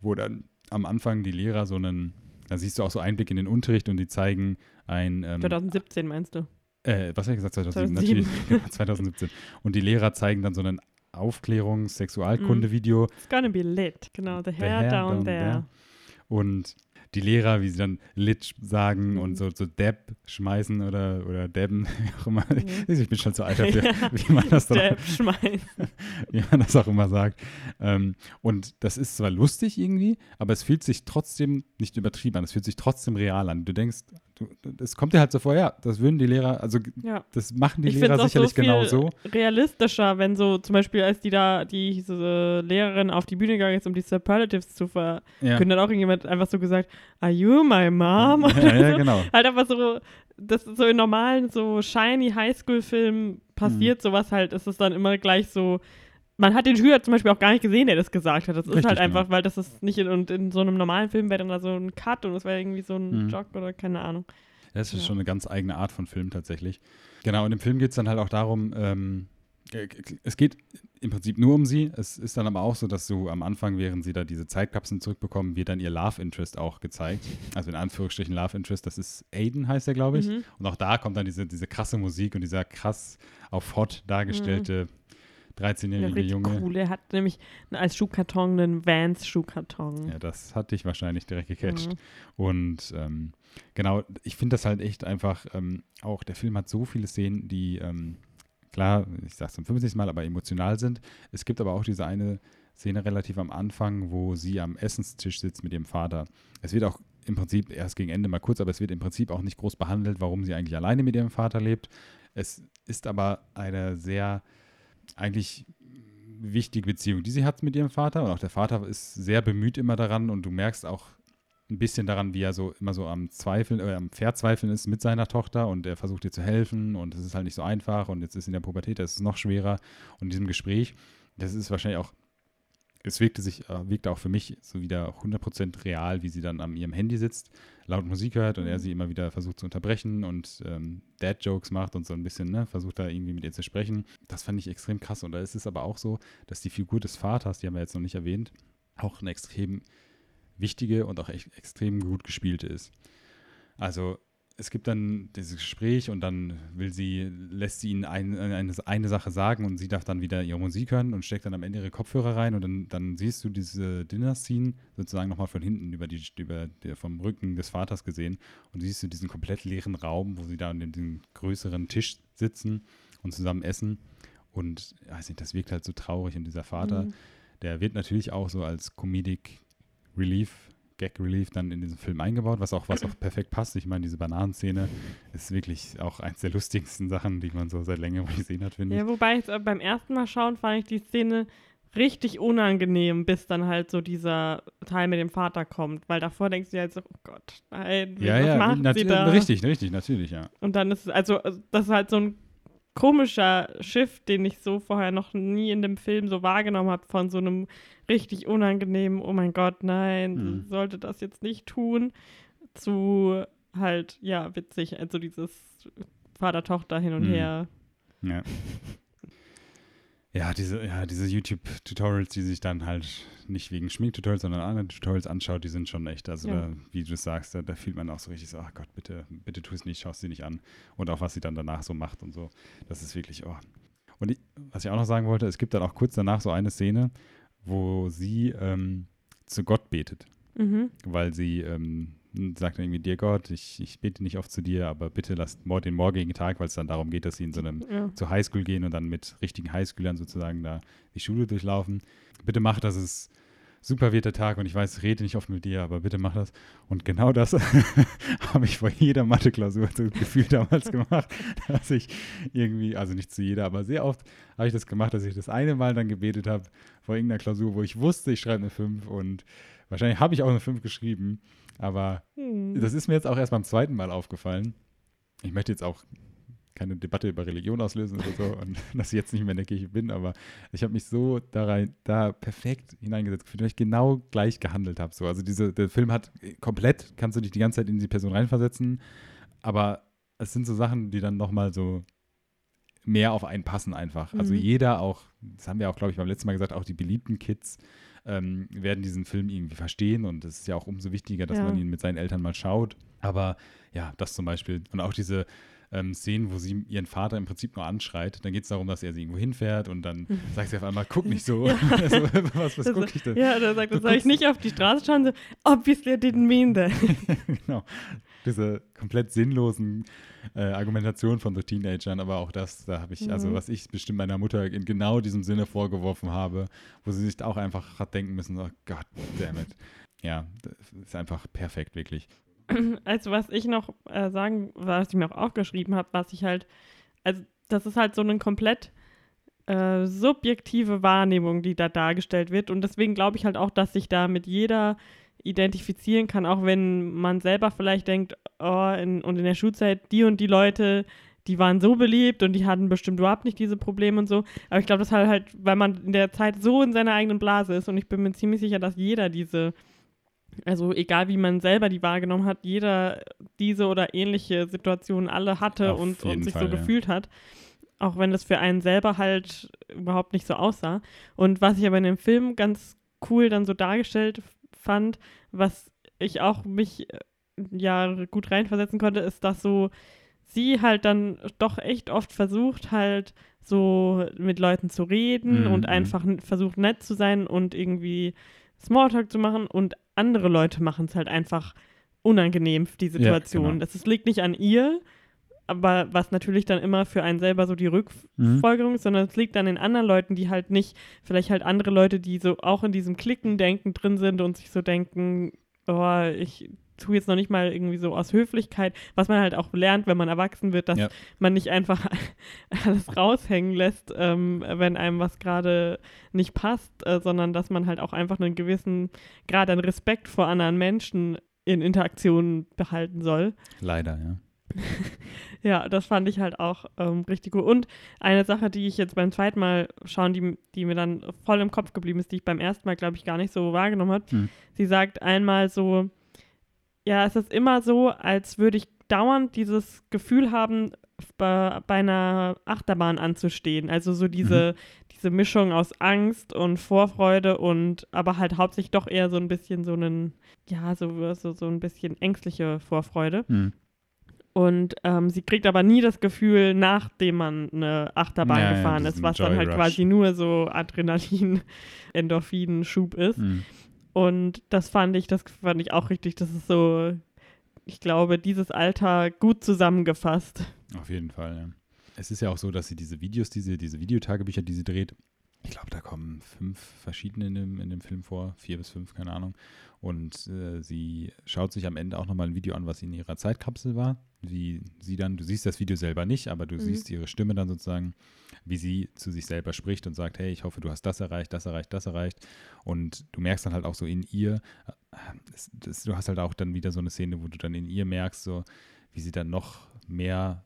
wo dann am Anfang die Lehrer so einen, da siehst du auch so Einblick in den Unterricht und die zeigen ein, ähm, 2017 meinst du? äh, was habe ich gesagt, 2007, 2007. natürlich, genau, 2017. Und die Lehrer zeigen dann so ein Aufklärungs-Sexualkunde-Video, It's gonna be lit. Genau, the The hair, hair down, down there. there. Und die Lehrer, wie sie dann Lit sagen Mhm. und so, so Deb schmeißen oder, oder Debben, wie auch immer. Mhm. Ich bin schon zu alt dafür, Ja. wie, man das doch, Dab schmeißen. wie man das auch immer sagt. Ähm, und das ist zwar lustig irgendwie, aber es fühlt sich trotzdem nicht übertrieben an. Es fühlt sich trotzdem real an. Du denkst, es kommt dir halt so vor, ja, das würden die Lehrer, also Ja. das machen die ich Lehrer sicherlich so genau so. realistischer, wenn so zum Beispiel, als die da, die diese Lehrerin auf die Bühne gegangen ist, um die Superlatives zu verkünden, Ja. hat auch irgendjemand einfach so gesagt, are you my mom? Ja, Oder ja, so. genau. Halt einfach so, das so in normalen, so shiny Highschool-Filmen passiert Mhm. sowas halt, ist es dann immer gleich so, man hat den Schüler zum Beispiel auch gar nicht gesehen, der das gesagt hat. Das ist Richtig, halt einfach, genau. weil das ist nicht in, und in so einem normalen Film wäre dann da so ein Cut und es wäre irgendwie so ein Mhm. Jog oder keine Ahnung. Das ist Ja. schon eine ganz eigene Art von Film tatsächlich. Genau, und im Film geht es dann halt auch darum, ähm, äh, es geht im Prinzip nur um sie. Es ist dann aber auch so, dass du am Anfang, während sie da diese Zeitkapseln zurückbekommen, wird dann ihr Love Interest auch gezeigt. Also in Anführungsstrichen Love Interest, das ist Aiden, heißt er, glaube ich. Mhm. Und auch da kommt dann diese, diese krasse Musik und dieser krass auf Hot dargestellte Ja, 13-jährige richtig Junge. cool. Er hat nämlich als Schuhkarton einen Vans-Schuhkarton. Ja, das hat dich wahrscheinlich direkt gecatcht. Mhm. Und ähm, genau, ich finde das halt echt einfach, ähm, auch der Film hat so viele Szenen, die, ähm, klar, ich sage es zum 50. Mal, aber emotional sind. Es gibt aber auch diese eine Szene relativ am Anfang, wo sie am Essenstisch sitzt mit ihrem Vater. Es wird auch im Prinzip erst gegen Ende mal kurz, aber es wird im Prinzip auch nicht groß behandelt, warum sie eigentlich alleine mit ihrem Vater lebt. Es ist aber eine sehr eigentlich wichtige Beziehung, die sie hat mit ihrem Vater. Und auch der Vater ist sehr bemüht immer daran. Und du merkst auch ein bisschen daran, wie er so immer so am Zweifeln, äh, am Verzweifeln ist mit seiner Tochter. Und er versucht ihr zu helfen. Und es ist halt nicht so einfach. Und jetzt ist in der Pubertät, das ist noch schwerer. Und in diesem Gespräch, das ist wahrscheinlich auch, es wirkte sich, äh, wirkte auch für mich so wieder 100% real, wie sie dann an ihrem Handy sitzt, laut Musik hört und er sie immer wieder versucht zu unterbrechen und ähm, Dad-Jokes macht und so ein bisschen, ne, versucht da irgendwie mit ihr zu sprechen. Das fand ich extrem krass und da ist es aber auch so, dass die Figur des Vaters, die haben wir jetzt noch nicht erwähnt, auch eine extrem wichtige und auch echt extrem gut gespielte ist. Also es gibt dann dieses Gespräch und dann will sie, lässt sie ihn ein, eine, eine Sache sagen und sie darf dann wieder ihre Musik hören und steckt dann am Ende ihre Kopfhörer rein und dann, dann siehst du diese Dinner-Scene sozusagen nochmal von hinten über die, über der, vom Rücken des Vaters gesehen und siehst du diesen komplett leeren Raum, wo sie da an dem, größeren Tisch sitzen und zusammen essen und ich weiß nicht, das wirkt halt so traurig und dieser Vater, Mhm. der wird natürlich auch so als Comedic Relief, Gag Relief dann in diesen Film eingebaut, was auch, was auch perfekt passt. Ich meine, diese Bananenszene ist wirklich auch eins der lustigsten Sachen, die man so seit längerem gesehen hat, finde ich. Ja, wobei ich, äh, beim ersten Mal schauen fand ich die Szene richtig unangenehm, bis dann halt so dieser Teil mit dem Vater kommt, weil davor denkst du ja halt so, oh Gott, nein, Ja, was ja, macht sie da? richtig, richtig, natürlich, ja. Und dann ist es, also, also, das ist halt so ein komischer Shift, den ich so vorher noch nie in dem Film so wahrgenommen habe, von so einem richtig unangenehmen, oh mein Gott, nein, mhm. sollte das jetzt nicht tun, zu halt, ja, witzig, also dieses Vater-Tochter hin und mhm. her. Ja. Ja, diese, ja, diese YouTube-Tutorials, die sich dann halt nicht wegen Schminktutorials, sondern anderen Tutorials anschaut, die sind schon echt, also ja. da, wie du sagst, da, da, fühlt man auch so richtig so, ach Gott, bitte, bitte tu es nicht, schau es dir nicht an. Und auch was sie dann danach so macht und so. Das ist wirklich, oh. Und ich, was ich auch noch sagen wollte, es gibt dann auch kurz danach so eine Szene, wo sie ähm, zu Gott betet. Mhm. Weil sie ähm, sagt dann irgendwie, dir Gott, ich, ich bete nicht oft zu dir, aber bitte lass den morgigen Tag, weil es dann darum geht, dass sie in so einem ja. zur Highschool gehen und dann mit richtigen Highschoolern sozusagen da die Schule durchlaufen. Bitte mach, dass es super wird der Tag und ich weiß, ich rede nicht oft mit dir, aber bitte mach das. Und genau das habe ich vor jeder Mathe-Klausur so Gefühl damals gemacht, dass ich irgendwie, also nicht zu jeder, aber sehr oft habe ich das gemacht, dass ich das eine Mal dann gebetet habe vor irgendeiner Klausur, wo ich wusste, ich schreibe eine 5 und wahrscheinlich habe ich auch eine 5 geschrieben aber hm. das ist mir jetzt auch erst beim zweiten Mal aufgefallen. Ich möchte jetzt auch keine Debatte über Religion auslösen oder so und dass ich jetzt nicht mehr in der Kirche bin, aber ich habe mich so da, rein, da perfekt hineingesetzt gefühlt, weil ich genau gleich gehandelt habe. So. Also diese, der Film hat komplett, kannst du dich die ganze Zeit in die Person reinversetzen, aber es sind so Sachen, die dann nochmal so mehr auf einen passen einfach. Also mhm. Also jeder auch, das haben wir auch, glaube ich, beim letzten Mal gesagt, auch die beliebten Kids ähm, werden diesen Film irgendwie verstehen und es ist ja auch umso wichtiger, dass ja. man ihn mit seinen Eltern mal schaut. Aber ja, das zum Beispiel und auch diese ähm, Szenen, wo sie ihren Vater im Prinzip nur anschreit. Dann geht es darum, dass er sie irgendwo hinfährt und dann mhm. sagt sie auf einmal, guck nicht so. Ja. also, was was gucke ich denn? Ja, dann sagt er, soll ich nicht auf die Straße schauen? So, obviously I didn't mean that. genau. Diese komplett sinnlosen äh, Argumentation von so Teenagern, aber auch das, da habe ich, also mhm. also was ich bestimmt meiner Mutter in genau diesem Sinne vorgeworfen habe, wo sie sich auch einfach hat denken müssen, oh Gott, damn it. Ja, das ist einfach perfekt, wirklich. Also was ich noch äh, sagen, was ich mir auch aufgeschrieben habe, was ich halt, also das ist halt so eine komplett äh, subjektive Wahrnehmung, die da dargestellt wird. Und deswegen glaube ich halt auch, dass sich da mit jeder identifizieren kann, auch wenn man selber vielleicht denkt, oh, in, und in der Schulzeit, die und die Leute, die waren so beliebt und die hatten bestimmt überhaupt nicht diese Probleme und so. Aber ich glaube, das halt halt, weil man in der Zeit so in seiner eigenen Blase ist und ich bin mir ziemlich sicher, dass jeder diese, also egal wie man selber die wahrgenommen hat, jeder diese oder ähnliche Situationen alle hatte Auf und, und sich Fall, so ja. gefühlt hat. Auch wenn das für einen selber halt überhaupt nicht so aussah. Und was ich aber in dem Film ganz cool dann so dargestellt fand, was ich auch mich äh, ja gut reinversetzen konnte, ist, dass so sie halt dann doch echt oft versucht, halt so mit Leuten zu reden mhm. und einfach versucht nett zu sein und irgendwie Smalltalk zu machen und andere Leute machen es halt einfach unangenehm, die Situation. Ja, genau. Das ist, liegt nicht an ihr, aber was natürlich dann immer für einen selber so die Rückfolgerung mhm. ist, sondern es liegt an den anderen Leuten, die halt nicht, vielleicht halt andere Leute, die so auch in diesem Klicken-Denken drin sind und sich so denken, oh, ich tue jetzt noch nicht mal irgendwie so aus Höflichkeit, was man halt auch lernt, wenn man erwachsen wird, dass ja. man nicht einfach alles raushängen lässt, ähm, wenn einem was gerade nicht passt, äh, sondern dass man halt auch einfach einen gewissen Grad an Respekt vor anderen Menschen in Interaktionen behalten soll. Leider, ja. ja, das fand ich halt auch ähm, richtig gut. Und eine Sache, die ich jetzt beim zweiten Mal schauen, die, die mir dann voll im Kopf geblieben ist, die ich beim ersten Mal, glaube ich, gar nicht so wahrgenommen habe. Hm. Sie sagt einmal so, ja, es ist immer so, als würde ich dauernd dieses Gefühl haben, bei, bei einer Achterbahn anzustehen. Also so diese, mhm. diese Mischung aus Angst und Vorfreude und aber halt hauptsächlich doch eher so ein bisschen so einen, ja, so, so, so ein bisschen ängstliche Vorfreude. Mhm. Und ähm, sie kriegt aber nie das Gefühl, nachdem man eine Achterbahn ja, gefahren ja, ist, was dann halt Rush. quasi nur so Adrenalin, Endorphin-Schub ist. Mhm. Und das fand ich, das fand ich auch richtig. Das ist so, ich glaube, dieses Alter gut zusammengefasst. Auf jeden Fall, ja. Es ist ja auch so, dass sie diese Videos, diese, diese Videotagebücher, die sie dreht, ich glaube, da kommen fünf verschiedene in dem, in dem Film vor, vier bis fünf, keine Ahnung. Und äh, sie schaut sich am Ende auch nochmal ein Video an, was in ihrer Zeitkapsel war. Wie sie dann, du siehst das Video selber nicht, aber du mhm. siehst ihre Stimme dann sozusagen, wie sie zu sich selber spricht und sagt, hey, ich hoffe, du hast das erreicht, das erreicht, das erreicht. Und du merkst dann halt auch so in ihr, das, das, du hast halt auch dann wieder so eine Szene, wo du dann in ihr merkst, so wie sie dann noch mehr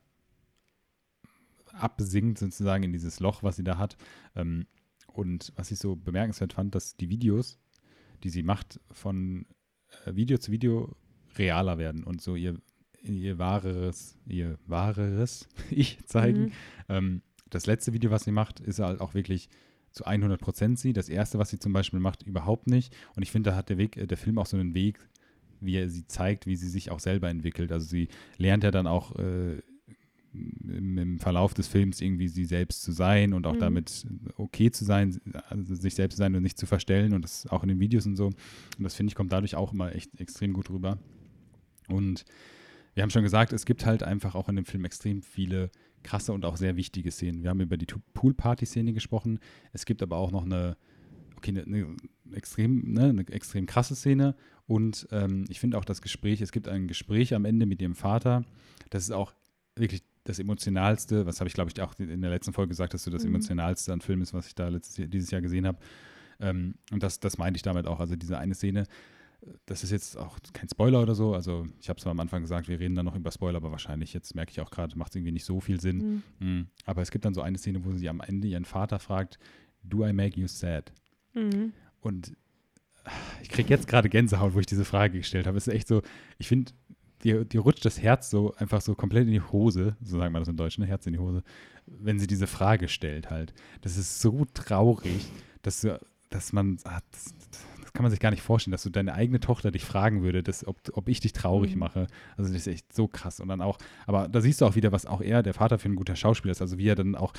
absinkt sozusagen in dieses Loch, was sie da hat. Ähm, und was ich so bemerkenswert fand, dass die Videos, die sie macht, von äh, Video zu Video realer werden und so ihr, ihr wahreres, ihr wahreres Ich zeigen. Mhm. Ähm, das letzte Video, was sie macht, ist halt auch wirklich zu 100 Prozent sie. Das erste, was sie zum Beispiel macht, überhaupt nicht. Und ich finde, da hat der Weg, äh, der Film auch so einen Weg, wie er sie zeigt, wie sie sich auch selber entwickelt. Also sie lernt ja dann auch äh, im, im Verlauf des Films irgendwie sie selbst zu sein und auch Mhm. damit okay zu sein, also sich selbst zu sein und nicht zu verstellen und das auch in den Videos und so. Und das finde ich kommt dadurch auch immer echt extrem gut rüber. Und wir haben schon gesagt, es gibt halt einfach auch in dem Film extrem viele krasse und auch sehr wichtige Szenen. Wir haben über die Pool-Party-Szene gesprochen. Es gibt aber auch noch eine, okay, eine, eine extrem, ne, eine extrem krasse Szene. Und ähm, ich finde auch das Gespräch, es gibt ein Gespräch am Ende mit ihrem Vater. Das ist auch wirklich das emotionalste, was habe ich glaube ich auch in der letzten Folge gesagt, dass du das Mhm. emotionalste an Film ist, was ich da letztes, Jahr- dieses Jahr gesehen habe. Ähm, und das, das meinte ich damit auch. Also diese eine Szene, das ist jetzt auch kein Spoiler oder so. Also ich habe es am Anfang gesagt, wir reden dann noch über Spoiler, aber wahrscheinlich, jetzt merke ich auch gerade, macht es irgendwie nicht so viel Sinn. Mhm. Mm. Aber es gibt dann so eine Szene, wo sie am Ende ihren Vater fragt, do I make you sad? Mhm. Und ich kriege jetzt gerade Gänsehaut, wo ich diese Frage gestellt habe. Es ist echt so, ich finde, dir, dir rutscht das Herz so einfach so komplett in die Hose, so sagen wir das im Deutschen, ne? Herz in die Hose, wenn sie diese Frage stellt halt. Das ist so traurig, dass, du, dass man, ah, das, das kann man sich gar nicht vorstellen, dass du deine eigene Tochter dich fragen würde, dass, ob, ob ich dich traurig Mhm. mache. Also das ist echt so krass. Und dann auch, aber da siehst du auch wieder, was auch er, der Vater, für ein guter Schauspieler ist. Also wie er dann auch,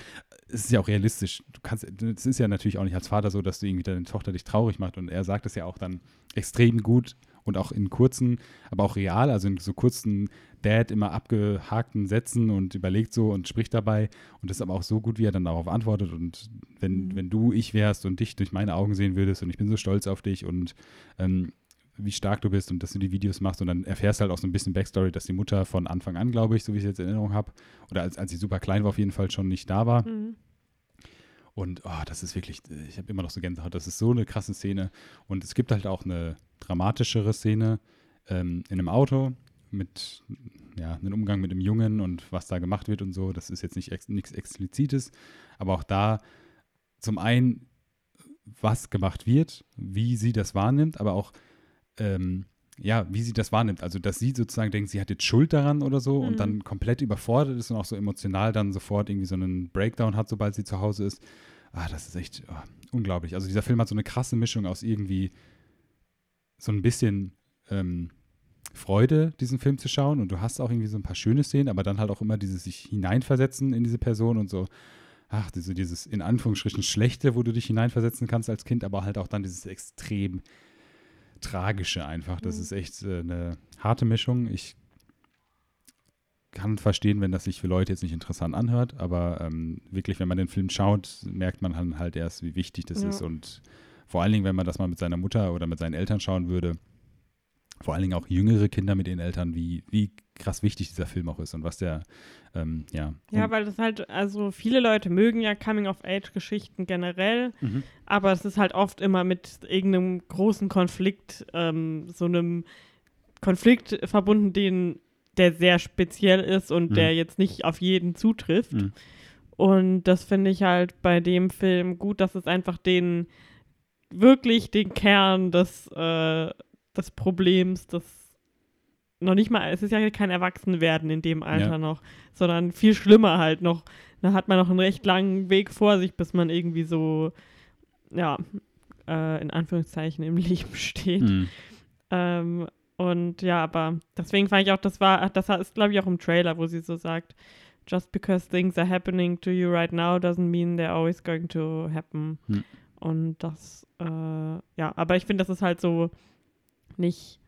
es ist ja auch realistisch. Du kannst, es ist ja natürlich auch nicht als Vater so, dass du irgendwie deine Tochter dich traurig macht. Und er sagt es ja auch dann extrem gut und auch in kurzen, aber auch real, also in so kurzen Dad immer abgehakten Sätzen und überlegt so und spricht dabei. Und das ist aber auch so gut, wie er dann darauf antwortet. Und wenn, Mhm. wenn du ich wärst und dich durch meine Augen sehen würdest und ich bin so stolz auf dich und ähm, wie stark du bist und dass du die Videos machst und dann erfährst halt auch so ein bisschen Backstory, dass die Mutter von Anfang an, glaube ich, so wie ich es jetzt in Erinnerung habe, oder als, als sie super klein war, auf jeden Fall schon nicht da war. Mhm. Und oh, das ist wirklich, ich habe immer noch so Gänsehaut. Das ist so eine krasse Szene. Und es gibt halt auch eine dramatischere Szene ähm, in einem Auto mit ja, einem Umgang mit dem Jungen und was da gemacht wird und so. Das ist jetzt nicht ex nichts Explizites, aber auch da zum einen, was gemacht wird, wie sie das wahrnimmt, aber auch ähm, ja, wie sie das wahrnimmt. Also, dass sie sozusagen denkt, sie hat jetzt Schuld daran oder so Mhm. und dann komplett überfordert ist und auch so emotional dann sofort irgendwie so einen Breakdown hat, sobald sie zu Hause ist. Ah, das ist echt oh, unglaublich. Also, dieser Film hat so eine krasse Mischung aus irgendwie so ein bisschen ähm, Freude, diesen Film zu schauen und du hast auch irgendwie so ein paar schöne Szenen, aber dann halt auch immer dieses sich hineinversetzen in diese Person und so, ach, diese, dieses in Anführungsstrichen Schlechte, wo du dich hineinversetzen kannst als Kind, aber halt auch dann dieses extrem Tragische einfach. Das Mhm. ist echt äh, eine harte Mischung. Ich kann verstehen, wenn das sich für Leute jetzt nicht interessant anhört, aber ähm, wirklich, wenn man den Film schaut, merkt man dann halt erst, wie wichtig das Ja. ist und vor allen Dingen, wenn man das mal mit seiner Mutter oder mit seinen Eltern schauen würde, vor allen Dingen auch jüngere Kinder mit ihren Eltern, wie, wie krass wichtig dieser Film auch ist und was der, ähm, ja. Ja, weil das halt, also viele Leute mögen ja Coming-of-Age-Geschichten generell, mhm. aber es ist halt oft immer mit irgendeinem großen Konflikt, ähm, so einem Konflikt verbunden, den, der sehr speziell ist und Mhm. der jetzt nicht auf jeden zutrifft. Mhm. Und das finde ich halt bei dem Film gut, dass es einfach den, wirklich den Kern des, äh, des Problems, das noch nicht mal, es ist ja kein Erwachsenwerden in dem Alter Ja. noch, sondern viel schlimmer halt noch. Da hat man noch einen recht langen Weg vor sich, bis man irgendwie so, ja, äh, in Anführungszeichen im Leben steht. Mhm. Ähm, und ja, aber deswegen fand ich auch, das war, das ist, glaube ich, auch im Trailer, wo sie so sagt, just because things are happening to you right now doesn't mean they're always going to happen. Hm. Und das, äh, ja, aber ich finde, das ist halt so nicht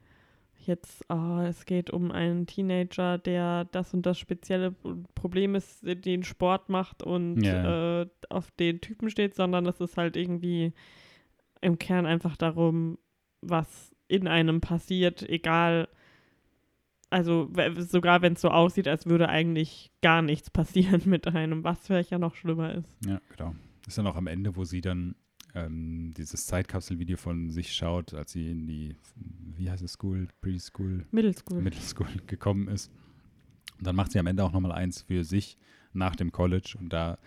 jetzt, ah, es geht um einen Teenager, der das und das spezielle Problem ist, den Sport macht und Ja. äh, auf den Typen steht, sondern es ist halt irgendwie im Kern einfach darum, was in einem passiert, egal, also sogar wenn es so aussieht, als würde eigentlich gar nichts passieren mit einem, was vielleicht ja noch schlimmer ist. Ja, genau. Ist dann auch am Ende, wo sie dann ähm, dieses Zeitkapsel-Video von sich schaut, als sie in die, wie heißt es, School, Preschool, Middle School. Middle School gekommen ist. Und dann macht sie am Ende auch nochmal eins für sich nach dem College. Und da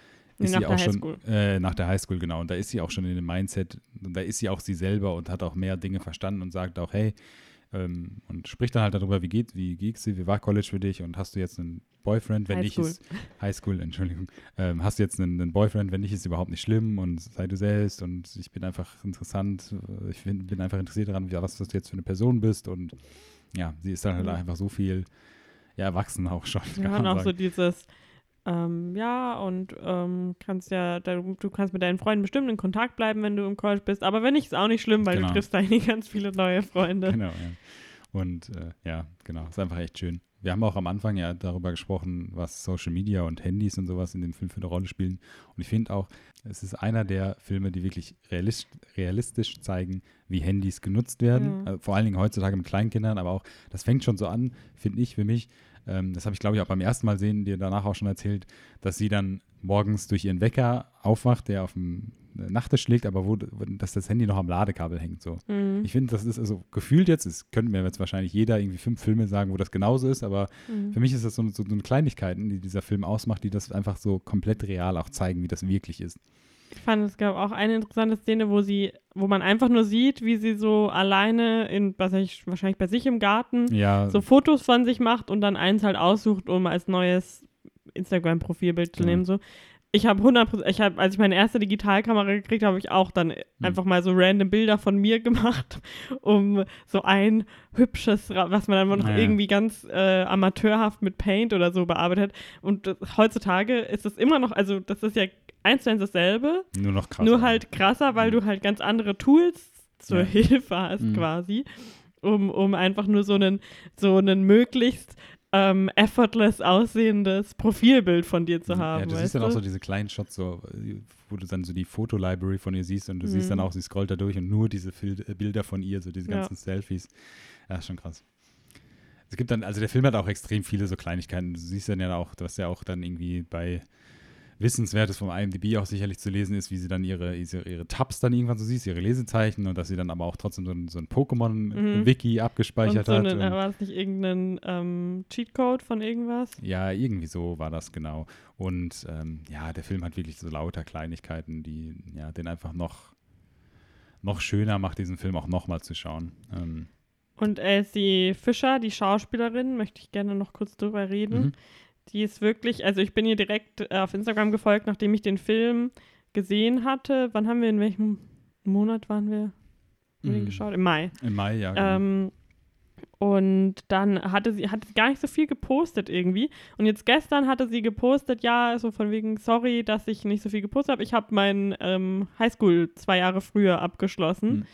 Nee, ist nach sie auch schon äh, nach der Highschool genau. Und da ist sie auch schon in dem Mindset. Und da ist sie auch sie selber und hat auch mehr Dinge verstanden und sagt auch hey ähm, und spricht dann halt darüber wie geht wie geht's dir wie war College für dich und hast du jetzt einen Boyfriend wenn nicht Highschool. ist Highschool Entschuldigung ähm, hast du jetzt einen, einen Boyfriend wenn nicht ist überhaupt nicht schlimm und sei du selbst und ich bin einfach interessant äh, ich bin, bin einfach interessiert daran wie, was du jetzt für eine Person bist und ja sie ist dann halt Ja. einfach so viel ja erwachsen auch schon Ja, und auch sagen. so dieses, ähm, ja, und ähm, kannst ja, da, du kannst mit deinen Freunden bestimmt in Kontakt bleiben, wenn du im College bist, aber wenn nicht, ist auch nicht schlimm, weil Genau. du triffst eigentlich ganz viele neue Freunde. Genau, ja. Und äh, ja, genau, ist einfach echt schön. Wir haben auch am Anfang ja darüber gesprochen, was Social Media und Handys und sowas in dem Film für eine Rolle spielen. Und ich finde auch, es ist einer der Filme, die wirklich realist, realistisch zeigen, wie Handys genutzt werden. Ja. Äh, vor allen Dingen heutzutage mit Kleinkindern, aber auch, das fängt schon so an, finde ich, für mich. Ähm, das habe ich, glaube ich, auch beim ersten Mal sehen, dir danach auch schon erzählt, dass sie dann morgens durch ihren Wecker aufwacht, der auf dem Nachttisch liegt, aber wo, dass das Handy noch am Ladekabel hängt. So. Mhm. Ich finde, das ist also gefühlt jetzt, es könnte mir jetzt wahrscheinlich jeder irgendwie fünf Filme sagen, wo das genauso ist, aber Mhm. für mich ist das so, so, so eine Kleinigkeiten, die dieser Film ausmacht, die das einfach so komplett real auch zeigen, wie das wirklich ist. Ich fand, es gab auch eine interessante Szene, wo sie, wo man einfach nur sieht, wie sie so alleine in, was ich, wahrscheinlich bei sich im Garten, Ja, so Fotos von sich macht und dann eins halt aussucht, um als neues Instagram-Profilbild zu nehmen. So. Ich habe 100%, ich habe, als ich meine erste Digitalkamera gekriegt habe, habe ich auch dann einfach mal so random Bilder von mir gemacht, um so ein hübsches, was man dann noch Ja. irgendwie ganz äh, amateurhaft mit Paint oder so bearbeitet. Und das, heutzutage ist es immer noch, also das ist ja eins zu eins dasselbe, nur noch krass. nur halt krasser, weil Mhm. du halt ganz andere Tools zur Ja. Hilfe hast Mhm. quasi, um, um einfach nur so einen, so einen möglichst ähm, effortless aussehendes Profilbild von dir zu haben. Ja, du weißt siehst dann du? auch so diese kleinen Shots, so, wo du dann so die Fotolibrary von ihr siehst und du siehst Mhm. dann auch, sie scrollt da durch und nur diese Fil äh, Bilder von ihr, so diese Ja. ganzen Selfies. Ja, schon krass. Es gibt dann, also der Film hat auch extrem viele so Kleinigkeiten. Du siehst dann ja auch, was ja auch dann irgendwie bei Wissenswertes vom IMDb auch sicherlich zu lesen ist, wie sie dann ihre, ihre, ihre Tabs dann irgendwann so siehst, ihre Lesezeichen und dass sie dann aber auch trotzdem so ein, so ein Pokémon-Wiki und abgespeichert so hat. und- war das nicht irgendein ähm, Cheatcode von irgendwas? ja, irgendwie so war das genau. Und ähm, ja, der Film hat wirklich so lauter Kleinigkeiten, die ja, den einfach noch, noch schöner macht, diesen Film auch nochmal zu schauen. Ähm, Und Elsie Fischer, die Schauspielerin, möchte ich gerne noch kurz drüber reden. mhm. Die ist wirklich, also ich bin ihr direkt äh, auf Instagram gefolgt, nachdem ich den Film gesehen hatte. Wann haben wir, in welchem Monat waren wir haben wir den Mhm. geschaut? Im Mai. Im Mai, ja. Genau. Ähm, und dann hatte sie, hatte sie gar nicht so viel gepostet irgendwie. Und jetzt gestern hatte sie gepostet, ja, so von wegen, sorry, dass ich nicht so viel gepostet habe. Ich habe meinen ähm, Highschool zwei Jahre früher abgeschlossen. Mhm.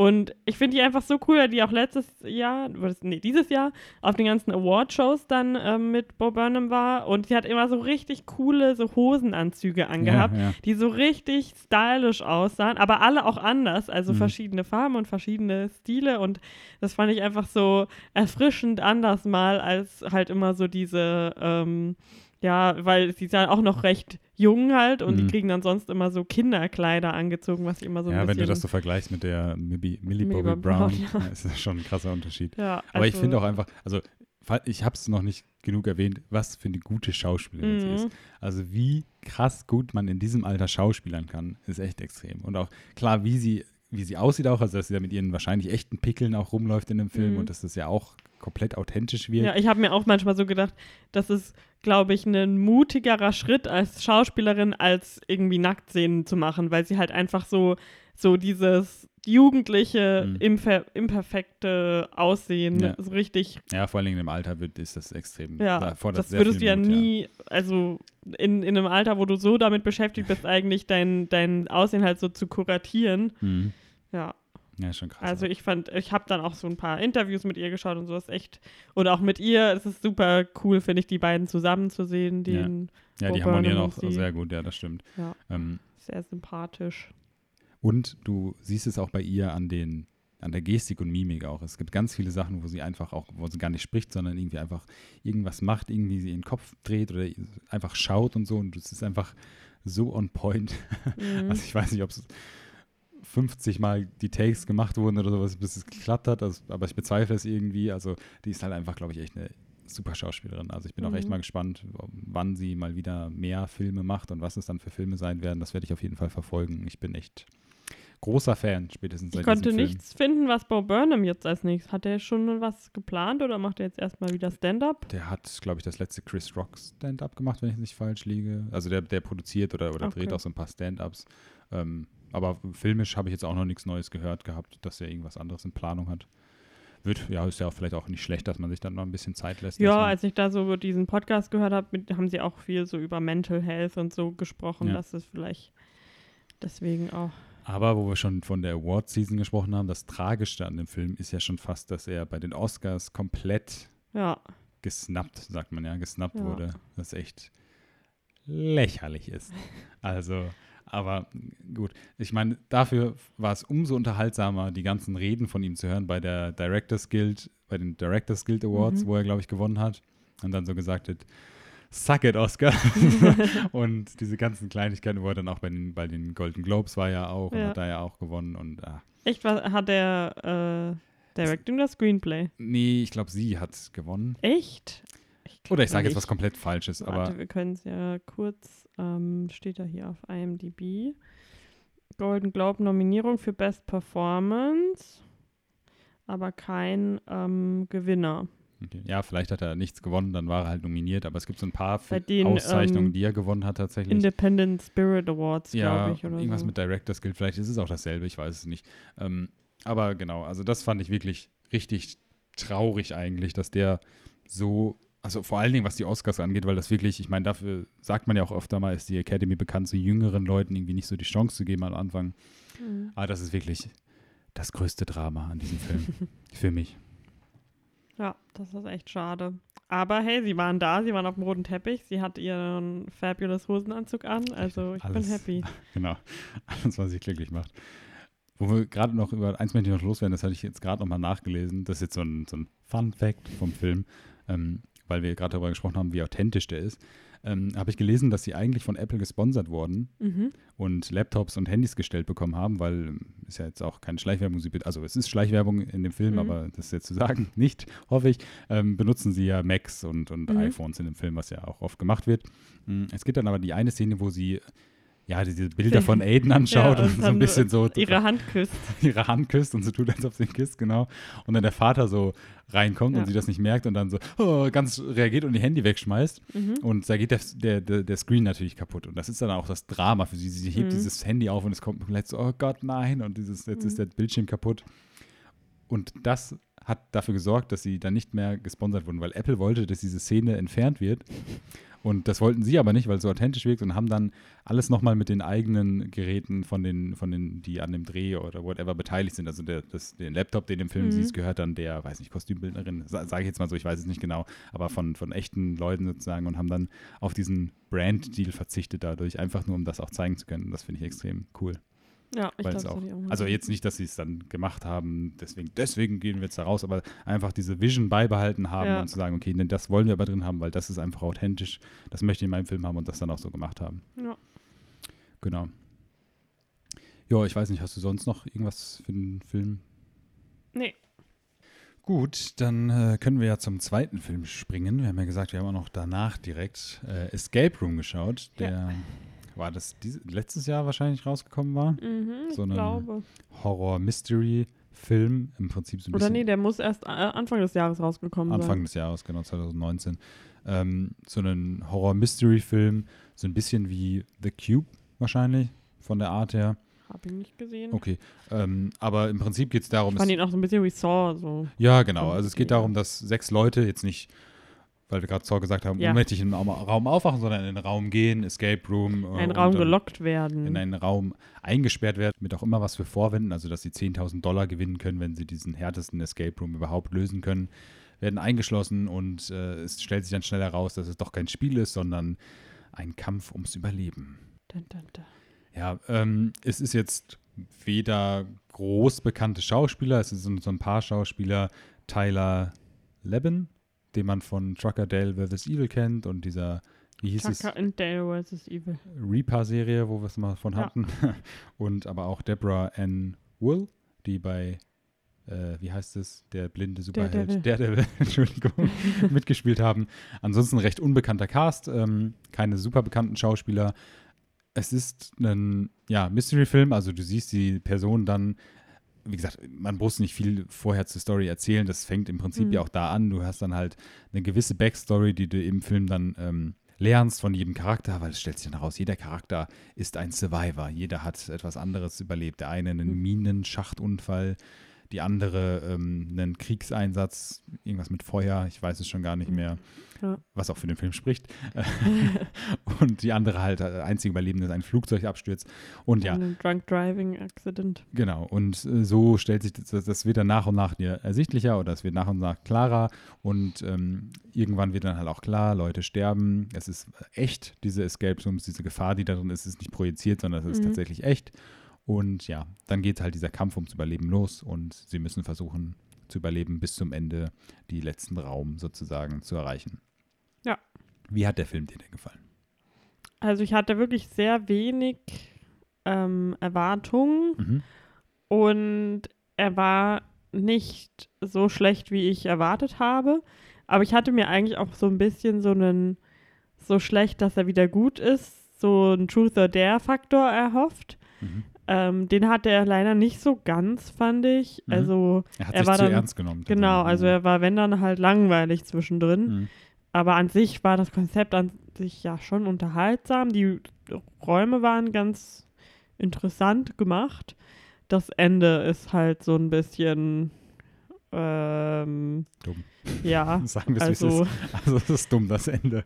Und ich finde die einfach so cool, weil die auch letztes Jahr, nee, dieses Jahr auf den ganzen Award-Shows dann ähm, mit Bo Burnham war. Und sie hat immer so richtig coole so Hosenanzüge angehabt ja, ja. die so richtig stylisch aussahen, aber alle auch anders, also Mhm. verschiedene Farben und verschiedene Stile und das fand ich einfach so erfrischend anders mal als halt immer so diese, ähm, ja, weil sie sind auch noch recht jung halt und die Mhm. kriegen dann sonst immer so Kinderkleider angezogen, was ich immer so ein ja, wenn bisschen... du das so vergleichst mit der Millie, Millie Bobby Brown, ja. ja, ist das schon ein krasser Unterschied. ja, Aber ich also- finde auch einfach, also ich habe es noch nicht genug erwähnt, was für eine gute Schauspielerin sie Mhm. ist. Also wie krass gut man in diesem Alter schauspielern kann, ist echt extrem. Und auch klar, wie sie, wie sie aussieht auch, also dass sie da mit ihren wahrscheinlich echten Pickeln auch rumläuft in dem Film Mhm. und dass das ja auch komplett authentisch wirkt. Ja, ich habe mir auch manchmal so gedacht, das ist, glaube ich, ein mutigerer Schritt als Schauspielerin, als irgendwie Nacktszenen zu machen, weil sie halt einfach so, so dieses jugendliche, Mhm. imper imperfekte Aussehen, Ja. so richtig, Ja, vor allen Dingen im Alter wird, ist das extrem. ja, da das sehr würdest du ja Mut, nie, also in, in einem Alter, wo du so damit beschäftigt bist, eigentlich dein, dein Aussehen halt so zu kuratieren. Mhm. Ja, Ja, schon krass. also ich fand, ich habe dann auch so ein paar Interviews mit ihr geschaut und sowas echt. Und auch mit ihr, es ist super cool, finde ich, die beiden zusammen zu sehen. Ja. Den ja, die Bo harmonieren auch und sie. sehr gut, ja, das stimmt. Ja. Ähm, sehr sympathisch. Und du siehst es auch bei ihr an den an der Gestik und Mimik auch. Es gibt ganz viele Sachen, wo sie einfach auch, wo sie gar nicht spricht, sondern irgendwie einfach irgendwas macht, irgendwie sie ihren Kopf dreht oder einfach schaut und so. Und es ist einfach so on point. Mhm. Also ich weiß nicht, ob es 50 Mal die Takes gemacht wurden oder sowas, bis es geklappt hat, also, aber ich bezweifle es irgendwie. Also die ist halt einfach, glaube ich, echt eine super Schauspielerin. Also ich bin auch Mhm. echt mal gespannt, wann sie mal wieder mehr Filme macht und was es dann für Filme sein werden. Das werde ich auf jeden Fall verfolgen. Ich bin echt großer Fan, spätestens Ich seit konnte diesem Film. nichts finden, was Bo Burnham jetzt als nächstes. Hat er schon was geplant oder macht er jetzt erstmal wieder Stand-up? Der hat, glaube ich, das letzte Chris Rock Stand-up gemacht, wenn ich nicht falsch liege. Also der, der produziert oder, oder dreht Okay. auch so ein paar Stand-ups. Ähm, aber filmisch habe ich jetzt auch noch nichts Neues gehört gehabt, dass er irgendwas anderes in Planung hat. Wird, ja, ist ja auch vielleicht auch nicht schlecht, dass man sich dann noch ein bisschen Zeit lässt. Ja, als ich da so diesen Podcast gehört habe, haben sie auch viel so über Mental Health und so gesprochen, Ja. dass es vielleicht deswegen auch. Aber wo wir schon von der Award-Season gesprochen haben, das Tragischste an dem Film ist ja schon fast, dass er bei den Oscars komplett Ja, gesnappt, sagt man ja, gesnappt Ja. wurde. Das echt lächerlich ist. Also, aber gut. Ich meine, dafür war es umso unterhaltsamer, die ganzen Reden von ihm zu hören bei der Directors Guild, bei den Directors Guild Awards, Mhm. wo er, glaube ich, gewonnen hat. Und dann so gesagt hat, Suck it, Oscar. und diese ganzen Kleinigkeiten, wo er dann auch bei den, bei den Golden Globes war ja auch und Ja. hat da ja auch gewonnen. Und ah, echt, was hat der äh, Directing das Screenplay? nee, ich glaube, sie hat gewonnen. Echt? glaub Oder ich sage jetzt was komplett Falsches, aber Warte, wir können es ja kurz, ähm, steht da hier auf IMDb. Golden Globe Nominierung für Best Performance, aber kein ähm, Gewinner. Okay. Ja, vielleicht hat er nichts gewonnen, dann war er halt nominiert, aber es gibt so ein paar den, Auszeichnungen, ähm, die er gewonnen hat tatsächlich. Independent Spirit Awards, ja, glaube ich. Oder irgendwas so. mit Directors Guild, vielleicht ist es auch dasselbe, ich weiß es nicht. Ähm, aber genau, also das fand ich wirklich richtig traurig eigentlich, dass der so, also vor allen Dingen was die Oscars angeht, weil das wirklich, ich meine, dafür sagt man ja auch öfter mal, ist die Academy bekannt, so jüngeren Leuten irgendwie nicht so die Chance zu geben am Anfang. Mhm. Aber das ist wirklich das größte Drama an diesem Film, für mich. Ja, das ist echt schade. Aber hey, sie waren da, sie waren auf dem roten Teppich, sie hat ihren fabulous Hosenanzug an, also ich Alles. bin happy. Genau. Alles, was sich glücklich macht. Wo wir gerade noch über eins möchte ich noch loswerden, das hatte ich jetzt gerade nochmal nachgelesen. Das ist jetzt so ein, so ein Fun-Fact vom Film, ähm, weil wir gerade darüber gesprochen haben, wie authentisch der ist. Ähm, Habe ich gelesen, dass sie eigentlich von Apple gesponsert wurden Mhm. und Laptops und Handys gestellt bekommen haben, weil ähm, ist ja jetzt auch keine Schleichwerbung. Sie Also es ist Schleichwerbung in dem Film, Mhm. aber das ist jetzt zu sagen, nicht, hoffe ich, ähm, benutzen sie ja Macs und, und Mhm. iPhones in dem Film, was ja auch oft gemacht wird. Mm, Es gibt dann aber die eine Szene, wo sie ja diese Bilder von Aiden anschaut Ja, und, und so ein bisschen so Ihre Hand küsst. ihre Hand küsst und so tut, als ob sie ihn küsst, genau. Und dann der Vater so reinkommt Ja. und sie das nicht merkt und dann so oh, ganz reagiert und ihr Handy wegschmeißt. Mhm. Und da geht der, der, der, der Screen natürlich kaputt. Und das ist dann auch das Drama für sie. Sie hebt Mhm. dieses Handy auf und es kommt komplett so, oh Gott, nein. Und dieses, jetzt ist Mhm. der Bildschirm kaputt. Und das hat dafür gesorgt, dass sie dann nicht mehr gesponsert wurden, weil Apple wollte, dass diese Szene entfernt wird. Und das wollten sie aber nicht, weil es so authentisch wirkt und haben dann alles nochmal mit den eigenen Geräten von den, von den, die an dem Dreh oder whatever beteiligt sind. Also der, das, den Laptop, den im Film Mhm. siehst, gehört dann der, weiß nicht, Kostümbildnerin, sa sage ich jetzt mal so, ich weiß es nicht genau, aber von, von echten Leuten sozusagen und haben dann auf diesen Brand-Deal verzichtet dadurch, einfach nur um das auch zeigen zu können. Das finde ich extrem cool. Ja, ich glaube, auch, auch also jetzt nicht, dass sie es dann gemacht haben, deswegen, deswegen gehen wir jetzt da raus, aber einfach diese Vision beibehalten haben Ja. und zu sagen, okay, ne, das wollen wir aber drin haben, weil das ist einfach authentisch, das möchte ich in meinem Film haben und das dann auch so gemacht haben. Ja. Genau. Ja, ich weiß nicht, hast du sonst noch irgendwas für den Film? Nee. Gut, dann äh, können wir ja zum zweiten Film springen. Wir haben ja gesagt, wir haben auch noch danach direkt äh, Escape Room geschaut, Ja. War das diese, letztes Jahr wahrscheinlich rausgekommen war. Mhm, So glaube. Horror-Mystery-Film, im Prinzip so ein Oder bisschen nee, der muss erst äh, Anfang des Jahres rausgekommen Anfang sein. des Jahres, genau 2019. Ähm, so einen Horror-Mystery-Film, so ein bisschen wie The Cube wahrscheinlich, von der Art her. Hab ich nicht gesehen. Okay, ähm, aber im Prinzip geht es darum, Ich fand ihn auch so ein bisschen wie Saw. So. ja genau, also es geht darum, dass sechs Leute jetzt nicht, weil wir gerade Saw gesagt haben, Ja. ohnmächtig in einem Raum aufwachen, sondern in einen Raum gehen, Escape Room. In einen und Raum gelockt werden. in einen Raum eingesperrt werden, mit auch immer was für Vorwänden, also dass sie 10.000 Dollar gewinnen können, wenn sie diesen härtesten Escape Room überhaupt lösen können, werden eingeschlossen und äh, es stellt sich dann schnell heraus, dass es doch kein Spiel ist, sondern ein Kampf ums Überleben. Dun, dun, dun. Ja, ähm, es ist jetzt weder groß bekannte Schauspieler, es sind so ein paar Schauspieler, Tyler Leben, den man von Trucker Dale vs. Evil kennt und dieser, wie hieß es? Tucker and Dale vs. Evil. Reaper-Serie, wo wir es mal von Ja. hatten. Und aber auch Deborah Ann Wool, die bei äh, wie heißt es, der blinde Superheld, Daredevil. Daredevil, Entschuldigung, mitgespielt haben. Ansonsten recht unbekannter Cast, ähm, keine super bekannten Schauspieler. Es ist ein ja, Mystery-Film, also du siehst die Person dann, wie gesagt, man muss nicht viel vorher zur Story erzählen, das fängt im Prinzip Mhm. ja auch da an. Du hast dann halt eine gewisse Backstory, die du im Film dann ähm, lernst von jedem Charakter, weil es stellt sich dann heraus, jeder Charakter ist ein Survivor. Jeder hat etwas anderes überlebt. Der eine einen Mhm. Minenschachtunfall, die andere ähm, einen Kriegseinsatz, irgendwas mit Feuer, ich weiß es schon gar nicht mehr, Ja. was auch für den Film spricht. und die andere halt, äh, einzige Überlebende ist ein Flugzeugabsturz. Und ja, Ein Drunk Driving Accident. Genau, und äh, so stellt sich das, das wird dann nach und nach dir ersichtlicher oder es wird nach und nach klarer und ähm, irgendwann wird dann halt auch klar, Leute sterben, es ist echt, diese Escape Rooms, diese Gefahr, die da drin ist, ist nicht projiziert, sondern es ist Mhm. tatsächlich echt. Und ja, dann geht halt dieser Kampf ums Überleben los und sie müssen versuchen zu überleben, bis zum Ende die letzten Raum sozusagen zu erreichen. Ja. Wie hat der Film dir denn gefallen? Also ich hatte wirklich sehr wenig ähm, Erwartungen Mhm. und er war nicht so schlecht, wie ich erwartet habe. Aber ich hatte mir eigentlich auch so ein bisschen so einen, so schlecht, dass er wieder gut ist, so einen Truth or Dare-Faktor erhofft. Mhm. Ähm, den hatte er leider nicht so ganz, fand ich. Mhm. Also, Er hat Er sich war zu dann- ernst genommen. genau, also er war, wenn dann halt langweilig zwischendrin. Mhm. Aber an sich war das Konzept an sich ja schon unterhaltsam. Die Räume waren ganz interessant gemacht. Das Ende ist halt so ein bisschen ähm, Dumm. Ja, Sagen wir es, wie es also ist. Also es ist dumm, das Ende.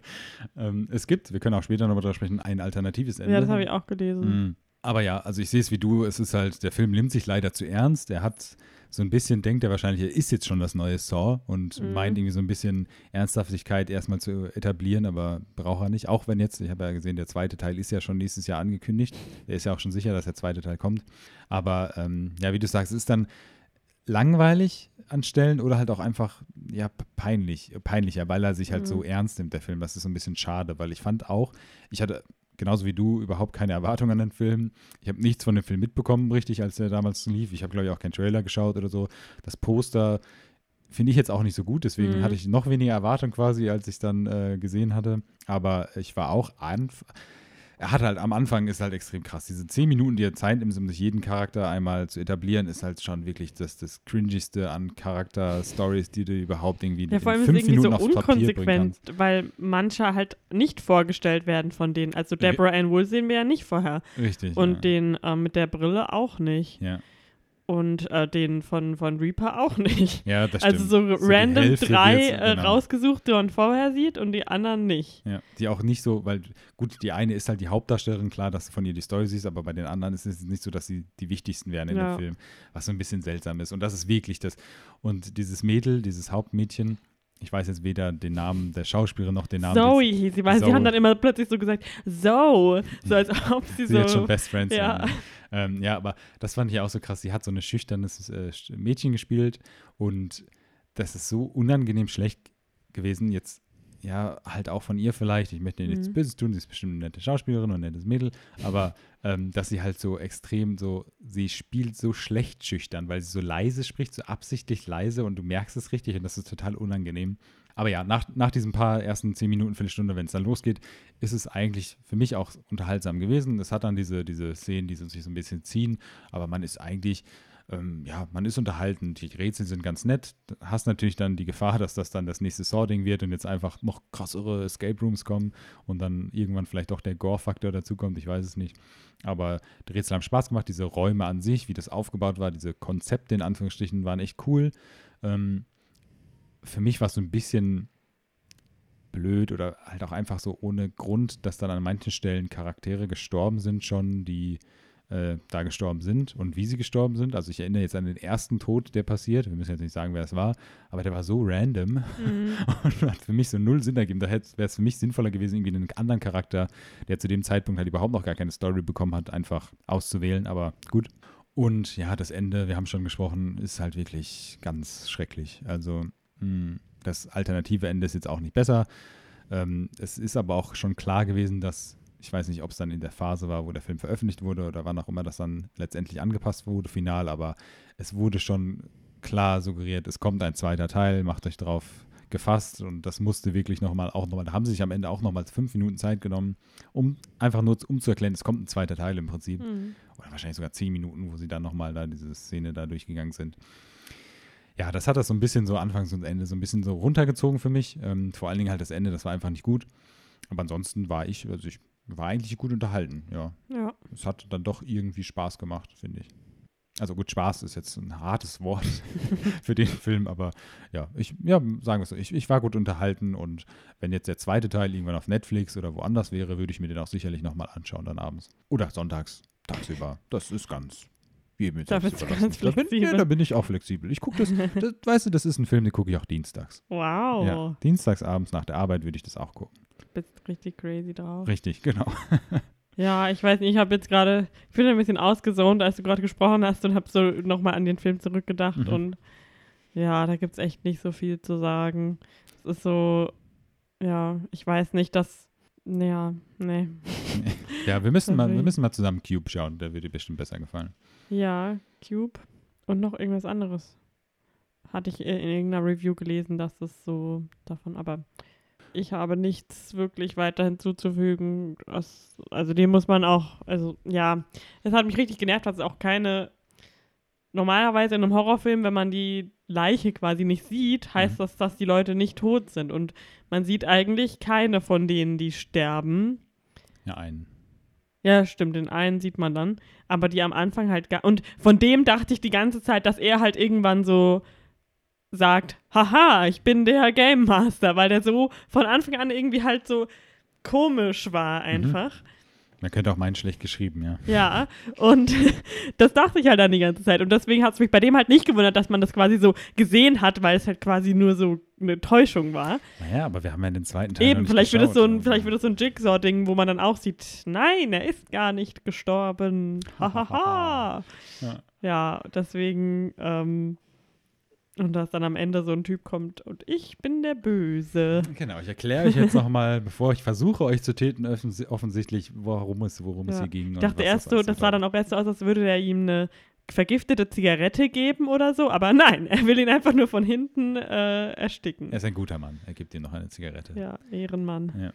Ähm, es gibt, wir können auch später noch darüber sprechen, ein alternatives Ende. ja, das habe ich auch gelesen. Aber ja, also ich sehe es wie du, es ist halt, der Film nimmt sich leider zu ernst. Er hat so ein bisschen, denkt er wahrscheinlich, er ist jetzt schon das neue Saw und Mhm. meint irgendwie so ein bisschen Ernsthaftigkeit erstmal zu etablieren, aber braucht er nicht. Auch wenn jetzt, ich habe ja gesehen, der zweite Teil ist ja schon nächstes Jahr angekündigt. Er ist ja auch schon sicher, dass der zweite Teil kommt. Aber ähm, ja, wie du sagst, es ist dann langweilig an Stellen oder halt auch einfach ja peinlich, peinlicher, weil er sich halt Mhm. so ernst nimmt, der Film. Das ist so ein bisschen schade, weil ich fand auch, ich hatte genauso wie du überhaupt keine Erwartungen an den Film. Ich habe nichts von dem Film mitbekommen, richtig, als der damals lief. Ich habe, glaube ich, auch keinen Trailer geschaut oder so. Das Poster finde ich jetzt auch nicht so gut, deswegen Mhm. hatte ich noch weniger Erwartung quasi, als ich es dann äh, gesehen hatte. Aber ich war auch anf er hat halt am Anfang ist halt extrem krass. Diese zehn Minuten, die er Zeit nimmt, um sich jeden Charakter einmal zu etablieren, ist halt schon wirklich das, das cringigste an Charakter-Stories, die du überhaupt irgendwie Ja, vor allem in ist es fünf irgendwie so Minuten bringen unkonsequent, weil manche halt nicht vorgestellt werden von denen. Also Deborah Ann Wool sehen wir ja nicht vorher. Richtig. Und ja. den ähm, mit der Brille auch nicht. ja. Und äh, den von, von Reaper auch nicht. ja, das Also stimmt. so, So die random drei wird's, äh, genau. rausgesucht, die man vorher sieht und die anderen nicht. Ja, die auch nicht so, weil gut, die eine ist halt die Hauptdarstellerin, klar, dass du von ihr die Story siehst, aber bei den anderen ist es nicht so, dass sie die wichtigsten wären in Ja. dem Film, was so ein bisschen seltsam ist. Und das ist wirklich das. Und dieses Mädel, dieses Hauptmädchen, ich weiß jetzt weder den Namen der Schauspielerin noch den Namen Zoe des, hieß sie, weil Zoe. sie haben dann immer plötzlich so gesagt, so, so als ob sie sie so. jetzt schon Best Friends ja. waren. Ähm, ja, aber das fand ich auch so krass. Sie hat so ein schüchternes äh, Mädchen gespielt und das ist so unangenehm schlecht gewesen. Jetzt, ja, halt auch von ihr vielleicht. Ich möchte ihr nichts Mhm. Böses tun. Sie ist bestimmt eine nette Schauspielerin und ein nettes Mädel. Aber ähm, dass sie halt so extrem so, sie spielt so schlecht schüchtern, weil sie so leise spricht, so absichtlich leise und du merkst es richtig und das ist total unangenehm. Aber ja, nach, nach diesen paar ersten zehn Minuten, Viertelstunde, wenn es dann losgeht, ist es eigentlich für mich auch unterhaltsam gewesen. Es hat dann diese, diese Szenen, die sich so ein bisschen ziehen, aber man ist eigentlich, ähm, ja, man ist unterhalten. Die Rätsel sind ganz nett. Hast natürlich dann die Gefahr, dass das dann das nächste Saw-Ding wird und jetzt einfach noch krassere Escape Rooms kommen und dann irgendwann vielleicht doch der Gore-Faktor dazukommt. Ich weiß es nicht. Aber die Rätsel haben Spaß gemacht. Diese Räume an sich, wie das aufgebaut war, diese Konzepte in Anführungsstrichen waren echt cool. Ähm, für mich war es so ein bisschen blöd oder halt auch einfach so ohne Grund, dass dann an manchen Stellen Charaktere gestorben sind schon, die äh, da gestorben sind und wie sie gestorben sind. Also ich erinnere jetzt an den ersten Tod, der passiert. Wir müssen jetzt nicht sagen, wer es war, aber der war so random Mhm. und hat für mich so null Sinn ergeben. Da wäre es für mich sinnvoller gewesen, irgendwie einen anderen Charakter, der zu dem Zeitpunkt halt überhaupt noch gar keine Story bekommen hat, einfach auszuwählen. Aber gut. Und ja, das Ende, wir haben schon gesprochen, ist halt wirklich ganz schrecklich. Also mh, das alternative Ende ist jetzt auch nicht besser. Ähm, es ist aber auch schon klar gewesen, dass, ich weiß nicht, ob es dann in der Phase war, wo der Film veröffentlicht wurde oder wann auch immer das dann letztendlich angepasst wurde, final, aber es wurde schon klar suggeriert, es kommt ein zweiter Teil, macht euch drauf gefasst und das musste wirklich nochmal, auch nochmal, da haben sie sich am Ende auch nochmal fünf Minuten Zeit genommen, um einfach nur um zu erklären, es kommt ein zweiter Teil im Prinzip. Mhm. Oder wahrscheinlich sogar zehn Minuten, wo sie dann nochmal da diese Szene da durchgegangen sind. Ja, das hat das so ein bisschen so Anfangs und Ende so ein bisschen so runtergezogen für mich. Ähm, vor allen Dingen halt das Ende, das war einfach nicht gut. Aber ansonsten war ich, also ich war eigentlich gut unterhalten, ja. Ja. Es hat dann doch irgendwie Spaß gemacht, finde ich. Also gut, Spaß ist jetzt ein hartes Wort für den Film, aber ja, ich, ja, sagen wir es so, ich, ich war gut unterhalten und wenn jetzt der zweite Teil irgendwann auf Netflix oder woanders wäre, würde ich mir den auch sicherlich nochmal anschauen dann abends. Oder sonntags, tagsüber. Das ist ganz jedem jetzt Da bist du ganz da, bin, flexibel. ja, da bin ich auch flexibel. Ich gucke das, das, weißt du, das ist ein Film, den gucke ich auch dienstags. Wow. Ja, dienstags abends nach der Arbeit würde ich das auch gucken. Bist richtig crazy drauf. Richtig, genau. Ja, ich weiß nicht, ich habe jetzt gerade, ich bin ein bisschen ausgesohnt, als du gerade gesprochen hast und habe so nochmal an den Film zurückgedacht Mhm. und ja, da gibt es echt nicht so viel zu sagen. Es ist so, ja, ich weiß nicht, dass, ja, nee. Ja, wir müssen, mal, wir müssen mal zusammen Cube schauen, der würde dir bestimmt besser gefallen. Ja, Cube und noch irgendwas anderes. Hatte ich in irgendeiner Review gelesen, dass es so davon, aber ich habe nichts wirklich weiter hinzuzufügen. Das, also den muss man auch, also ja, es hat mich richtig genervt, dass es auch keine, normalerweise in einem Horrorfilm, wenn man die Leiche quasi nicht sieht, heißt Mhm. das, dass die Leute nicht tot sind und man sieht eigentlich keine von denen, die sterben. Ja, einen. Ja, stimmt, den einen sieht man dann. Aber die am Anfang halt gar. Und von dem dachte ich die ganze Zeit, dass er halt irgendwann so sagt: Haha, ich bin der Game Master, weil der so von Anfang an irgendwie halt so komisch war einfach. Man könnte auch meinen schlecht geschrieben, ja. Ja, und das dachte ich halt dann die ganze Zeit. Und deswegen hat es mich bei dem halt nicht gewundert, dass man das quasi so gesehen hat, weil es halt quasi nur so eine Täuschung war. Naja, aber wir haben ja den zweiten Teil. Eben, vielleicht wird, es so geschaut, ein, vielleicht wird es so ein Jigsaw-Ding, wo man dann auch sieht, nein, er ist gar nicht gestorben. Hahaha. Ja. ja, deswegen, ähm, und dass dann am Ende so ein Typ kommt und ich bin der Böse. Genau, ich erkläre euch jetzt nochmal, bevor ich versuche, euch zu täten, offens- offensichtlich, worum es, worum es Ja. hier ging. Ich dachte erst so, das sah dann auch erst so aus, als würde er ihm eine vergiftete Zigarette geben oder so, aber nein, er will ihn einfach nur von hinten äh, ersticken. Er ist ein guter Mann. Er gibt dir noch eine Zigarette. Ja, Ehrenmann.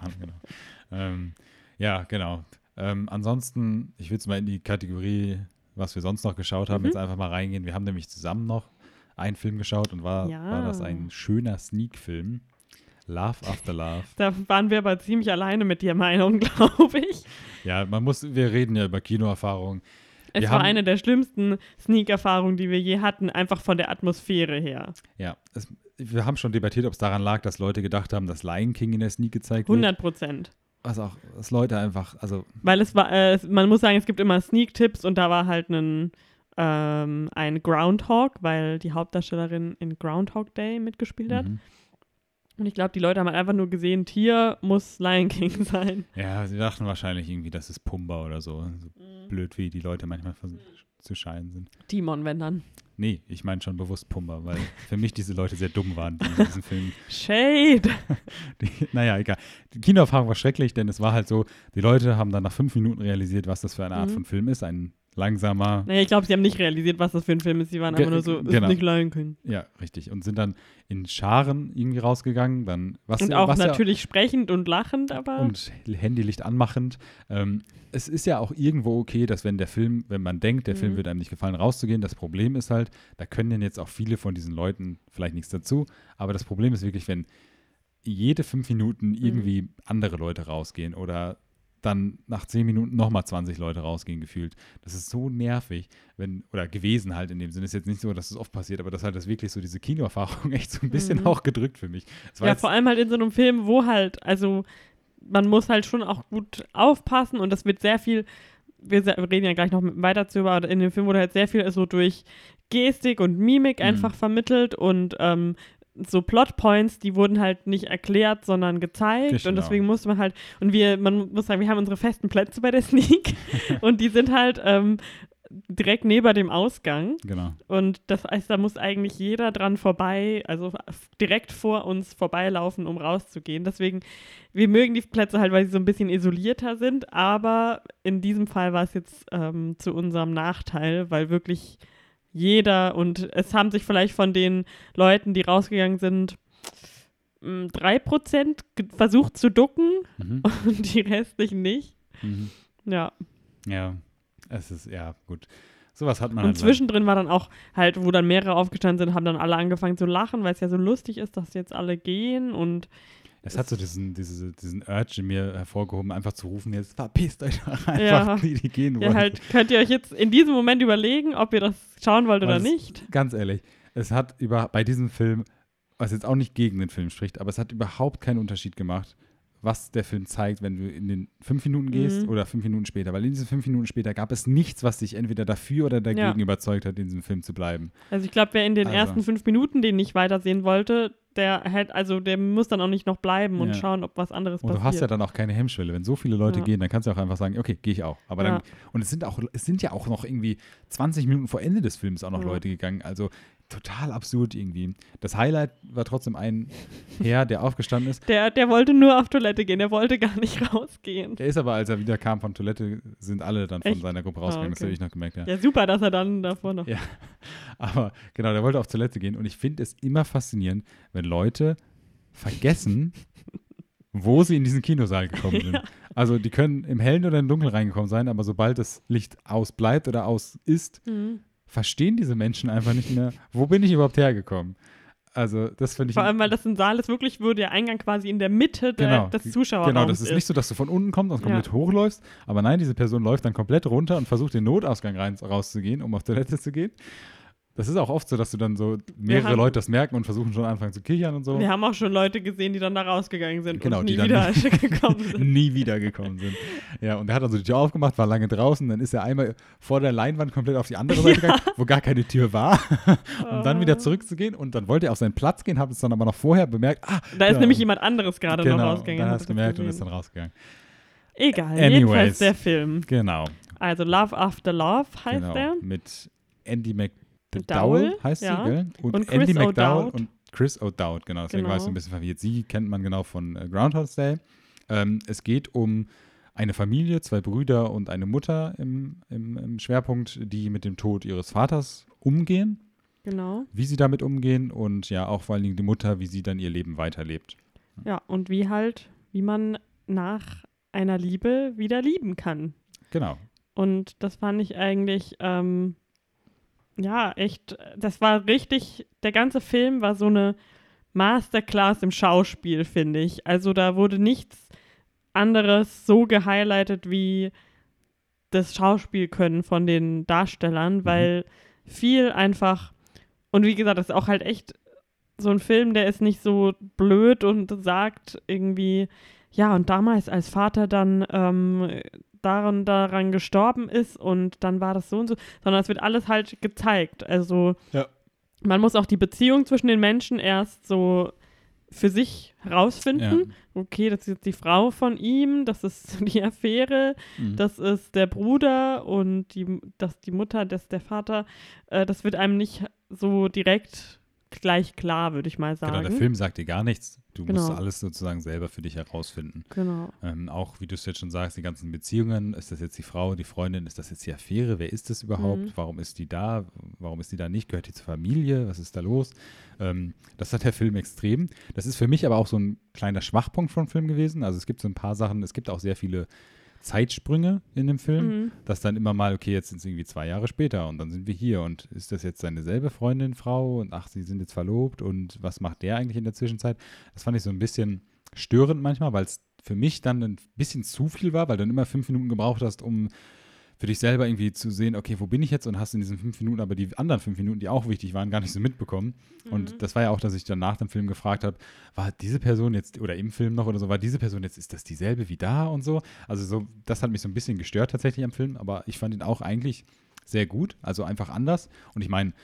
Mann, genau. Ähm, ja, genau. Ähm, ansonsten, ich will jetzt mal in die Kategorie, was wir sonst noch geschaut haben, Mhm. jetzt einfach mal reingehen. Wir haben nämlich zusammen noch einen Film geschaut und war, Ja. war das ein schöner Sneak-Film. Love After Love. Da waren wir aber ziemlich alleine mit der Meinung, glaube ich. Ja, man muss, wir reden ja über Kinoerfahrung. Es Wir war haben- eine der schlimmsten Sneak-Erfahrungen, die wir je hatten, einfach von der Atmosphäre her. Ja, es, wir haben schon debattiert, ob es daran lag, dass Leute gedacht haben, dass Lion King in der Sneak gezeigt wird. 100 Prozent. Was auch, dass Leute einfach, also Weil es war, äh, man muss sagen, es gibt immer Sneak-Tipps und da war halt ein, ähm, ein Groundhog, weil die Hauptdarstellerin in Groundhog Day mitgespielt hat. mhm. Und ich glaube, die Leute haben halt einfach nur gesehen, Tier muss Lion King sein. ja, sie dachten wahrscheinlich irgendwie, das ist Pumba oder so. so Mhm. blöd, wie die Leute manchmal vers- zu scheinen sind. Timon, wenn dann. Nee, ich meine schon bewusst Pumba, weil für mich diese Leute sehr dumm waren, die in diesem Film. Shade. Die, naja, egal. Die Kinoerfahrung war schrecklich, denn es war halt so, die Leute haben dann nach fünf Minuten realisiert, was das für eine Art Mhm. von Film ist. Ein langsamer, Naja, ich glaube, sie haben nicht realisiert, was das für ein Film ist. Sie waren Ge- einfach nur so, genau. nicht Lion King. ja, richtig. Und sind dann in Scharen irgendwie rausgegangen. Dann, was, Und auch was ja- natürlich sprechend und lachend, aber. und Handylicht anmachend. Ähm, es ist ja auch irgendwo okay, dass wenn der Film, wenn man denkt, der Film Mhm. wird einem nicht gefallen, rauszugehen. Das Problem ist halt, da können denn jetzt auch viele von diesen Leuten vielleicht nichts dazu. Aber das Problem ist wirklich, wenn jede fünf Minuten Mhm. irgendwie andere Leute rausgehen oder dann nach zehn Minuten nochmal 20 Leute rausgehen gefühlt. Das ist so nervig, wenn, oder gewesen halt in dem Sinne. Ist jetzt nicht so, dass es oft passiert, aber das hat das wirklich so diese Kinoerfahrung echt so ein bisschen Mhm. auch gedrückt für mich. Ja, vor allem halt in so einem Film, wo halt, also man muss halt schon auch gut aufpassen und das wird sehr viel, wir reden ja gleich noch weiter zu, aber in dem Film wurde halt sehr viel so durch Gestik und Mimik Mhm. einfach vermittelt und ähm, so Plotpoints, die wurden halt nicht erklärt, sondern gezeigt Genau. und deswegen musste man halt, und wir, man muss sagen, wir haben unsere festen Plätze bei der Sneak und die sind halt ähm, direkt neben dem Ausgang. Genau. Und das heißt, da muss eigentlich jeder dran vorbei, also direkt vor uns vorbeilaufen, um rauszugehen. Deswegen, wir mögen die Plätze halt, weil sie so ein bisschen isolierter sind, aber in diesem Fall war es jetzt ähm, zu unserem Nachteil, weil wirklich jeder und es haben sich vielleicht von den Leuten, die rausgegangen sind, mh, 3% ge- versucht zu ducken Mhm. und die restlichen nicht. Mhm. Ja. Ja, es ist, ja, gut. Sowas hat man Und halt zwischendrin war dann auch halt, wo dann mehrere aufgestanden sind, haben dann alle angefangen zu lachen, weil es ja so lustig ist, dass jetzt alle gehen und Es hat so diesen, diese, diesen Urge in mir hervorgehoben, einfach zu rufen, jetzt verpisst euch doch einfach, Ja. die, die gehen wollen. ja, halt könnt ihr euch jetzt in diesem Moment überlegen, ob ihr das schauen wollt oder es- nicht. Ganz ehrlich, es hat über, bei diesem Film, was jetzt auch nicht gegen den Film spricht, aber es hat überhaupt keinen Unterschied gemacht, was der Film zeigt, wenn du in den fünf Minuten gehst Mhm. oder fünf Minuten später. Weil in diesen fünf Minuten später gab es nichts, was dich entweder dafür oder dagegen Ja. überzeugt hat, in diesem Film zu bleiben. Also ich glaube, wer in den Also. ersten fünf Minuten den nicht weitersehen wollte, der hätte, also der muss dann auch nicht noch bleiben und Ja. schauen, ob was anderes Und passiert. du hast ja dann auch keine Hemmschwelle. Wenn so viele Leute Ja. gehen, dann kannst du auch einfach sagen, okay, gehe ich auch. Aber dann, und es sind auch, es sind ja auch noch irgendwie 20 Minuten vor Ende des Films auch noch. Leute gegangen. Also total absurd irgendwie. Das Highlight war trotzdem ein Herr, der aufgestanden ist. der, der wollte nur auf Toilette gehen, der wollte gar nicht rausgehen. Der ist aber, als er wieder kam von Toilette, sind alle dann von Echt? seiner Gruppe Ah, rausgegangen. Das okay. habe ich noch gemerkt, ja. Ja, super, dass er dann davor noch. Ja. Aber genau, der wollte auf Toilette gehen. Und ich finde es immer faszinierend, wenn Leute vergessen, wo sie in diesen Kinosaal gekommen sind. Ja. Also die können im Hellen oder im Dunkeln reingekommen sein, aber sobald das Licht aus bleibt oder aus ist, Mhm. Verstehen diese Menschen einfach nicht mehr, wo bin ich überhaupt hergekommen. Also das finde ich Vor allem, weil das ein Saal ist, wirklich, wo der Eingang quasi in der Mitte der, Genau. des Zuschauerraums Genau, das ist nicht so, dass du von unten kommst und Ja. komplett hochläufst, aber nein, diese Person läuft dann komplett runter und versucht den Notausgang rein, rauszugehen, um auf Toilette zu gehen. Das ist auch oft so, dass du dann so mehrere haben- Leute das merken und versuchen schon anfangen zu kichern und so. Wir haben auch schon Leute gesehen, die dann da rausgegangen sind Genau, und die nie dann wieder gekommen sind. nie wiedergekommen sind. Ja, und er hat also die Tür aufgemacht, war lange draußen, dann ist er einmal vor der Leinwand komplett auf die andere Seite gegangen, wo gar keine Tür war, um dann Ah. wieder zurückzugehen und dann wollte er auf seinen Platz gehen, hat es dann aber noch vorher bemerkt, ah, Da ist ja, nämlich jemand anderes gerade genau, noch rausgegangen. dann hat hast du das gemerkt und ist dann rausgegangen. Egal, Anyways. jedenfalls der Film. Genau. Also Love After Love heißt genau. der. Mit Andy McDowell McDowell, heißt ja. sie, gell? Und, Und Chris Andy McDowell O'Dowd. und Chris O'Dowd, genau. Deswegen war ich so ein Genau. bisschen verwirrt. Sie kennt man genau von äh, Groundhog Day. Ähm, es geht um eine Familie, zwei Brüder und eine Mutter im, im, im Schwerpunkt, die mit dem Tod ihres Vaters umgehen, Genau. wie sie damit umgehen und ja auch vor allen Dingen die Mutter, wie sie dann ihr Leben weiterlebt. Ja, und wie halt, wie man nach einer Liebe wieder lieben kann. Genau. Und das fand ich eigentlich, ähm, ja, echt, das war richtig, der ganze Film war so eine Masterclass im Schauspiel, finde ich. Also da wurde nichts anderes so gehighlightet wie das Schauspielkönnen von den Darstellern, weil viel einfach, und wie gesagt, das ist auch halt echt so ein Film, der ist nicht so blöd und sagt irgendwie, ja, und damals als Vater dann ähm, daran, daran gestorben ist und dann war das so und so, sondern es wird alles halt gezeigt. Also Ja. man muss auch die Beziehung zwischen den Menschen erst so für sich herausfinden. Okay, das ist jetzt die Frau von ihm, das ist die Affäre, Mhm. das ist der Bruder und die, das die Mutter, das der Vater. Äh, das wird einem nicht so direkt gleich klar, würde ich mal sagen. Genau, der Film sagt dir gar nichts. Du musst Genau. alles sozusagen selber für dich herausfinden. Genau. Ähm, auch, wie du es jetzt schon sagst, die ganzen Beziehungen. Ist das jetzt die Frau, die Freundin? Ist das jetzt die Affäre? Wer ist das überhaupt? Mhm. Warum ist die da? Warum ist die da nicht? Gehört die zur Familie? Was ist da los? Ähm, das hat der Film extrem. Das ist für mich aber auch so ein kleiner Schwachpunkt vom Film gewesen. Also es gibt so ein paar Sachen, es gibt auch sehr viele Zeitsprünge in dem Film, Mhm. dass dann immer mal, okay, jetzt sind es irgendwie zwei Jahre später und dann sind wir hier und ist das jetzt seine selbe Freundin, Frau und ach, sie sind jetzt verlobt und was macht der eigentlich in der Zwischenzeit? Das fand ich so ein bisschen störend manchmal, weil es für mich dann ein bisschen zu viel war, weil du dann immer fünf Minuten gebraucht hast, um für dich selber irgendwie zu sehen, okay, wo bin ich jetzt und hast in diesen fünf Minuten aber die anderen fünf Minuten, die auch wichtig waren, gar nicht so mitbekommen. Mhm. Und das war ja auch, dass ich dann nach dem Film gefragt habe, war diese Person jetzt, oder im Film noch oder so, war diese Person jetzt, ist das dieselbe wie da und so? Also so, das hat mich so ein bisschen gestört tatsächlich am Film, aber ich fand ihn auch eigentlich sehr gut, also einfach anders. Und ich meine,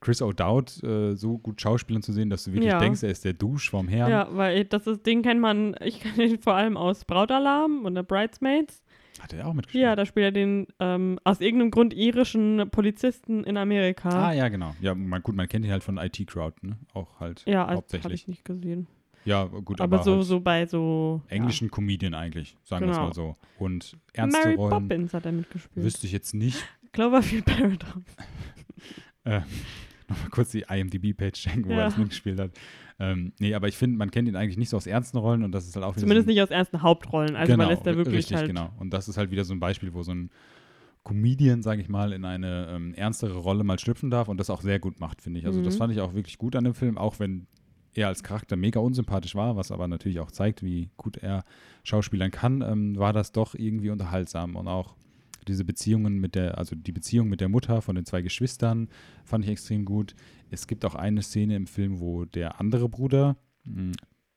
Chris O'Dowd äh, so gut schauspielern zu sehen, dass du wirklich Ja. denkst, er ist der Dusch vom Herrn. Ja, weil das ist, den kennt man, ich kenne ihn vor allem aus Brautalarm und der Bridesmaids. Hat er auch mitgespielt? Ja, da spielt er den ähm, aus irgendeinem Grund irischen Polizisten in Amerika. Ah, ja, genau. Ja, man, gut, man kennt ihn halt von IT Crowd, ne? Auch halt ja, also, habe hauptsächlich. ich nicht gesehen. Ja, gut, aber aber, so, halt so bei so englischen Comedian eigentlich, sagen wir es Genau. mal so. Und ja. ernste Mary Rollen Poppins hat er mitgespielt. wüsste ich jetzt nicht. Cloverfield Paradox. Äh, Nochmal kurz die IMDb-Page checken, wo Ja. er das mitgespielt hat. Ähm, nee, aber ich finde, man kennt ihn eigentlich nicht so aus ernsten Rollen und das ist halt auch wieder Zumindest so ein, nicht aus ernsten Hauptrollen. Also genau, man ist da wirklich richtig, halt. genau. Und das ist halt wieder so ein Beispiel, wo so ein Comedian, sage ich mal, in eine ähm, ernstere Rolle mal schlüpfen darf und das auch sehr gut macht, finde ich. Also das Mhm. fand ich auch wirklich gut an dem Film, auch wenn er als Charakter mega unsympathisch war, was aber natürlich auch zeigt, wie gut er Schauspielern kann, ähm, war das doch irgendwie unterhaltsam und auch diese Beziehungen mit der, also die Beziehung mit der Mutter von den zwei Geschwistern fand ich extrem gut. Es gibt auch eine Szene im Film, wo der andere Bruder, mh,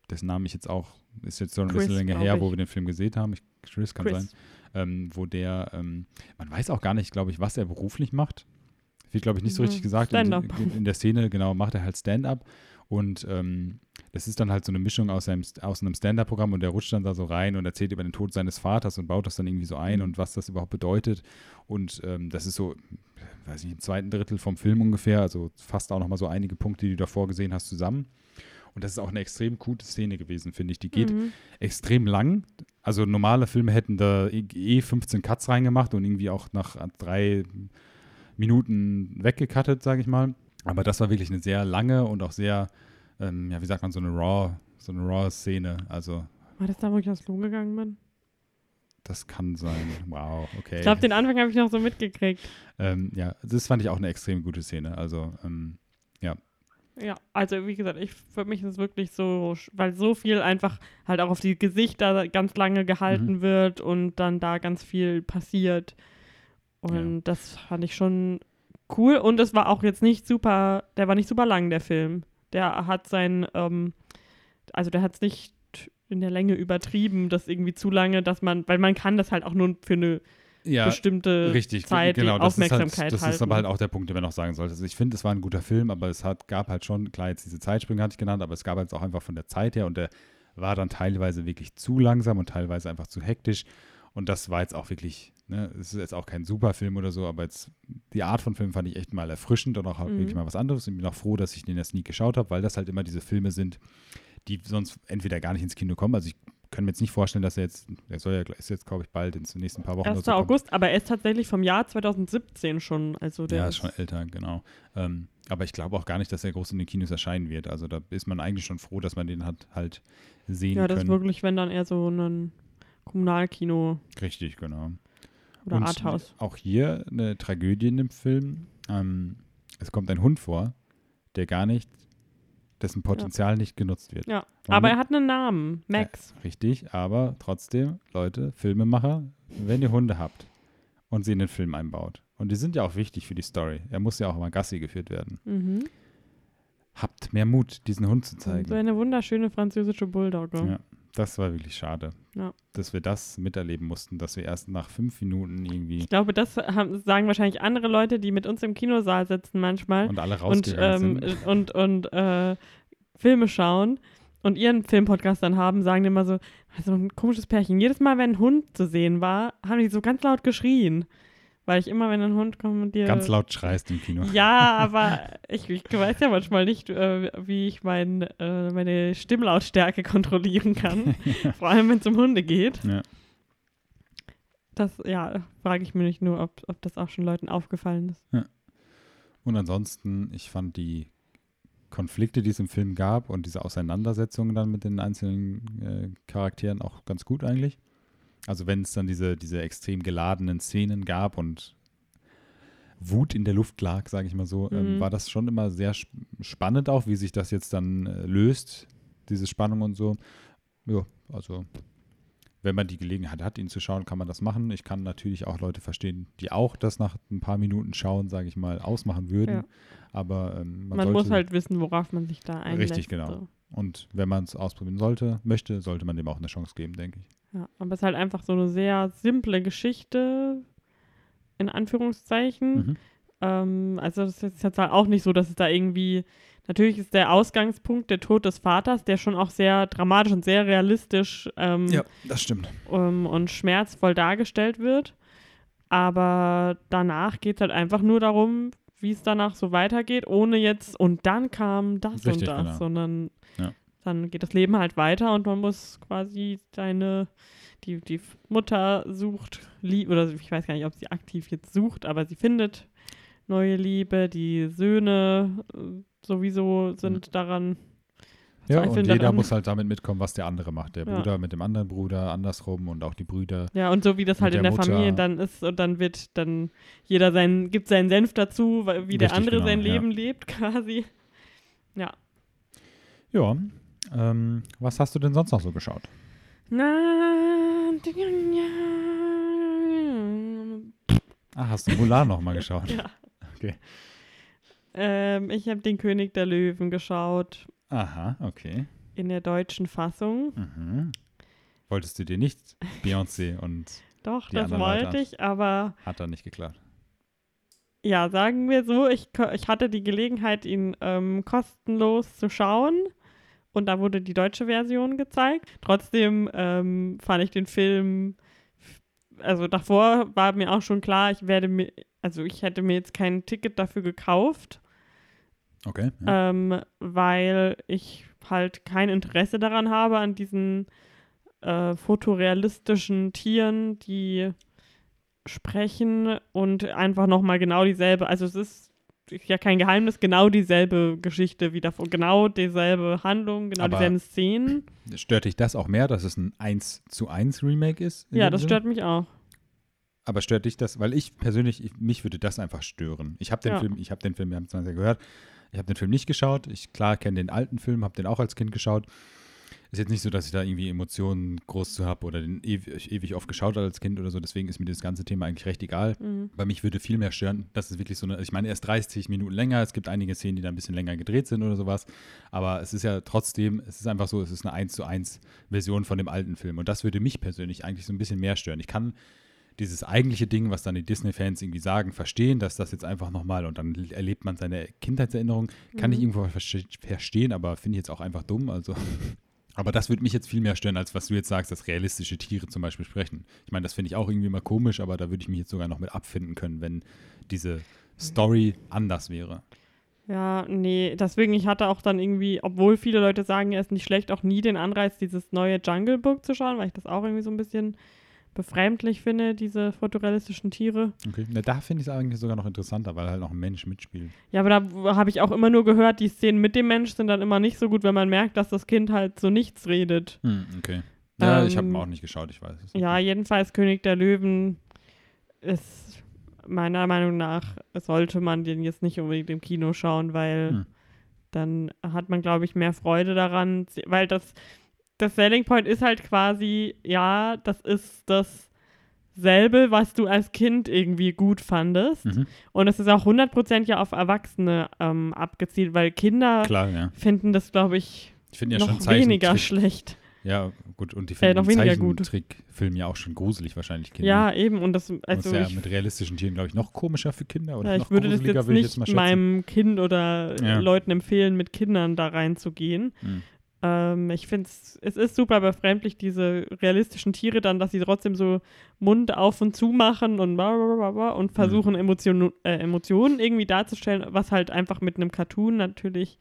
dessen Name ich jetzt auch, ist jetzt so ein bisschen länger her, ich. wo wir den Film gesehen haben. Ich, Chris kann Chris. sein. Ähm, wo der, ähm, man weiß auch gar nicht, glaube ich, was er beruflich macht. Wird, glaube ich, nicht so Mhm. richtig gesagt. In, Stand-up. in, in der Szene, genau, macht er halt Stand-up. Und ähm, das ist dann halt so eine Mischung aus einem, aus einem Stand-up-Programm und der rutscht dann da so rein und erzählt über den Tod seines Vaters und baut das dann irgendwie so ein und was das überhaupt bedeutet. Und ähm, das ist so, weiß ich, im zweiten Drittel vom Film ungefähr, also fast auch nochmal so einige Punkte, die du davor gesehen hast, zusammen. Und das ist auch eine extrem gute Szene gewesen, finde ich. Die geht Mhm. extrem lang. Also normale Filme hätten da eh- eh 15 Cuts reingemacht und irgendwie auch nach drei Minuten weggecuttet, sage ich mal. Aber das war wirklich eine sehr lange und auch sehr, ähm, ja, wie sagt man, so eine raw, so eine raw Szene. Also War das da, wo ich aufs Klo gegangen bin? das kann sein. Wow, okay. Ich glaube, den Anfang habe ich noch so mitgekriegt. ähm, ja, das fand ich auch eine extrem gute Szene. Also ähm, Ja, also wie gesagt, ich, für mich ist es wirklich so, weil so viel einfach halt auch auf die Gesichter ganz lange gehalten Mhm. wird und dann da ganz viel passiert. Und Ja. das fand ich schon cool. Und es war auch jetzt nicht super, der war nicht super lang, der Film. Der hat sein, ähm, also der hat es nicht in der Länge übertrieben, das irgendwie zu lange, dass man, weil man kann das halt auch nur für eine ja, bestimmte Richtig, Zeit genau. Das ist, Aufmerksamkeit halt, das halten. ist aber halt auch der Punkt, den man noch sagen sollte. Also ich finde, es war ein guter Film, aber es hat, gab halt schon, klar, jetzt diese Zeitsprünge hatte ich genannt, aber es gab halt auch einfach von der Zeit her und der war dann teilweise wirklich zu langsam und teilweise einfach zu hektisch. Und das war jetzt auch wirklich, ne, es ist jetzt auch kein Superfilm oder so, aber jetzt die Art von Film fand ich echt mal erfrischend und auch Mhm. wirklich mal was anderes. Und bin auch froh, dass ich den erst nie geschaut habe, weil das halt immer diese Filme sind, die sonst entweder gar nicht ins Kino kommen. Also ich kann mir jetzt nicht vorstellen, dass er jetzt, der soll ja, ist jetzt, glaube ich, bald in den nächsten paar Wochen 1. oder so. August, aber er ist tatsächlich vom Jahr 2017 schon. Also der Ja, ist schon älter, genau. Ähm, aber ich glaube auch gar nicht, dass er groß in den Kinos erscheinen wird. Also da ist man eigentlich schon froh, dass man den hat halt sehen Ja, das ist können. wirklich, wenn dann eher so ein Kommunalkino Richtig, genau. Oder Und Arthouse. auch hier eine Tragödie in dem Film. Ähm, es kommt ein Hund vor, der gar nicht, dessen Potenzial nicht genutzt wird. Ja, Man aber er hat einen Namen, Max. Richtig, aber trotzdem, Leute, Filmemacher, wenn ihr Hunde habt und sie in den Film einbaut, und die sind ja auch wichtig für die Story, er muss ja auch mal Gassi geführt werden, Mhm. habt mehr Mut, diesen Hund zu zeigen. so eine wunderschöne französische Bulldogge. Ja, das war wirklich schade, Ja. dass wir das miterleben mussten, dass wir erst nach fünf Minuten irgendwie Ich glaube, das haben, sagen wahrscheinlich andere Leute, die mit uns im Kinosaal sitzen manchmal und alle und, rausgegangen ähm, sind. und, und äh, Filme schauen und ihren Filmpodcast dann haben, sagen die immer so, so ein komisches Pärchen. Jedes Mal, wenn ein Hund zu sehen war, haben die so ganz laut geschrien. Weil ich immer, wenn ein Hund kommentiert. Ganz laut schreist im Kino. Ja, aber ich, ich weiß ja manchmal nicht, äh, wie ich mein, äh, meine Stimmlautstärke kontrollieren kann. Vor allem, wenn es um Hunde geht. Ja. Das, ja, frage ich mich nur, ob, ob das auch schon Leuten aufgefallen ist. Und ansonsten, ich fand die Konflikte, die es im Film gab und diese Auseinandersetzungen dann mit den einzelnen äh, Charakteren auch ganz gut eigentlich. Also wenn es dann diese, diese extrem geladenen Szenen gab und Wut in der Luft lag, sage ich mal so, ähm, Mhm. war das schon immer sehr sp spannend auch, wie sich das jetzt dann äh, löst, diese Spannung und so. Ja, also wenn man die Gelegenheit hat, ihn zu schauen, kann man das machen. Ich kann natürlich auch Leute verstehen, die auch das nach ein paar Minuten schauen, sage ich mal, ausmachen würden. Ja. Aber ähm, man, Man, muss halt wissen, worauf man sich da einlässt. Richtig, genau. So. Und wenn man es ausprobieren sollte, möchte, sollte man dem auch eine Chance geben, denke ich. Ja, aber es ist halt einfach so eine sehr simple Geschichte, in Anführungszeichen. Mhm. Ähm, also das ist jetzt halt auch nicht so, dass es da irgendwie, natürlich ist der Ausgangspunkt der Tod des Vaters, der schon auch sehr dramatisch und sehr realistisch ähm, das stimmt. ähm, und schmerzvoll dargestellt wird. Aber danach geht es halt einfach nur darum, wie es danach so weitergeht, ohne jetzt und dann kam das Richtig, und das, genau. sondern Ja. Dann geht das Leben halt weiter und man muss quasi seine, die, die Mutter sucht, lieb, oder ich weiß gar nicht, ob sie aktiv jetzt sucht, aber sie findet neue Liebe. Die Söhne äh, sowieso sind daran. Ja, und jeder daran. muss halt damit mitkommen, was der andere macht. Der Ja. Bruder mit dem anderen Bruder, andersrum und auch die Brüder. Ja, und so wie das halt in der der. Familie dann ist und dann wird dann jeder sein, gibt seinen Senf dazu, wie der Richtig, andere genau, sein ja. Leben lebt, quasi. Ja, ähm, was hast du denn sonst noch so geschaut? Na, Ah, hast du Mulan noch mal geschaut? Ja. Okay. ähm, ich habe den König der Löwen geschaut Aha, okay. in der deutschen Fassung. Mhm. Wolltest du dir nicht Beyoncé und Doch, Die das anderen Leute wollte ich, aber hat dann nicht geklappt? ja, sagen wir so, ich, ich hatte die Gelegenheit, ihn ähm, kostenlos zu schauen. Und da wurde die deutsche Version gezeigt. Trotzdem ähm, fand ich den Film, also davor war mir auch schon klar, ich werde mir, also ich hätte mir jetzt kein Ticket dafür gekauft, Okay. Ja. ähm, weil ich halt kein Interesse daran habe, an diesen äh, fotorealistischen Tieren, die sprechen und einfach nochmal genau dieselbe, also es ist, ist ja kein Geheimnis, genau dieselbe Geschichte wie davor, genau dieselbe Handlung, genau Aber- dieselben Szenen. Stört dich das auch mehr, dass es ein 1 zu 1 Remake ist? Ja, das Sinne? stört mich auch. Aber stört dich das? Weil ich persönlich, ich, mich würde das einfach stören. Ich habe den Ja. Film, ich habe den Film, wir haben es ja gehört, ich habe den Film nicht geschaut. Ich klar kenne den alten Film, habe den auch als Kind geschaut. Ist jetzt nicht so, dass ich da irgendwie Emotionen groß zu habe oder den ewig, ewig oft geschaut habe als Kind oder so. Deswegen ist mir das ganze Thema eigentlich recht egal. Mhm. Bei mich würde viel mehr stören, dass es wirklich so eine, ich meine, erst 30 Minuten länger, es gibt einige Szenen, die da ein bisschen länger gedreht sind oder sowas, aber es ist ja trotzdem, es ist einfach so, es ist eine 1 zu 1 Version von dem alten Film und das würde mich persönlich eigentlich so ein bisschen mehr stören. Ich kann dieses eigentliche Ding, was dann die Disney-Fans irgendwie sagen, verstehen, dass das jetzt einfach nochmal und dann erlebt man seine Kindheitserinnerung, kann ich Mhm. irgendwo verste- verstehen, aber finde ich jetzt auch einfach dumm, also aber das würde mich jetzt viel mehr stören, als was du jetzt sagst, dass realistische Tiere zum Beispiel sprechen. Ich meine, das finde ich auch irgendwie mal komisch, aber da würde ich mich jetzt sogar noch mit abfinden können, wenn diese Story anders wäre. Ja, nee, deswegen, ich hatte auch dann irgendwie, obwohl viele Leute sagen, er ist nicht schlecht, auch nie den Anreiz, dieses neue Jungle Book zu schauen, weil ich das auch irgendwie so ein bisschen befremdlich finde, diese fotorealistischen Tiere. Okay. Na, da finde ich es eigentlich sogar noch interessanter, weil halt noch ein Mensch mitspielt. Ja, aber da habe ich auch immer nur gehört, die Szenen mit dem Mensch sind dann immer nicht so gut, wenn man merkt, dass das Kind halt so nichts redet. Hm, okay. Ja, ich habe Ähm, auch nicht geschaut, ich weiß es. Ja, jedenfalls König der Löwen ist meiner Meinung nach, sollte man den jetzt nicht unbedingt im Kino schauen, weil Hm. dann hat man, glaube ich, mehr Freude daran, weil das, das Selling Point ist halt quasi, ja, das ist dasselbe, was du als Kind irgendwie gut fandest. Mhm. Und es ist auch 100% ja auf Erwachsene ähm, abgezielt, weil Kinder Klar, ja. finden das, glaube ich, Ich ja noch weniger schlecht. Ja, gut, und die Äh, finden noch weniger. Zeichentrickfilm ja auch schon gruselig wahrscheinlich Kinder. Ja, eben. Und das, Also ist ja mit realistischen Tieren, glaube ich, noch komischer für Kinder oder Ja, noch ich würde das gruseliger, jetzt ich nicht jetzt mal schätzen. meinem Kind oder Ja. Leuten empfehlen, mit Kindern da reinzugehen. Hm. Ähm, ich finde es, es ist super befremdlich, diese realistischen Tiere dann, dass sie trotzdem so Mund auf und zu machen und, und versuchen Emotionen, äh, Emotionen irgendwie darzustellen, was halt einfach mit einem Cartoon natürlich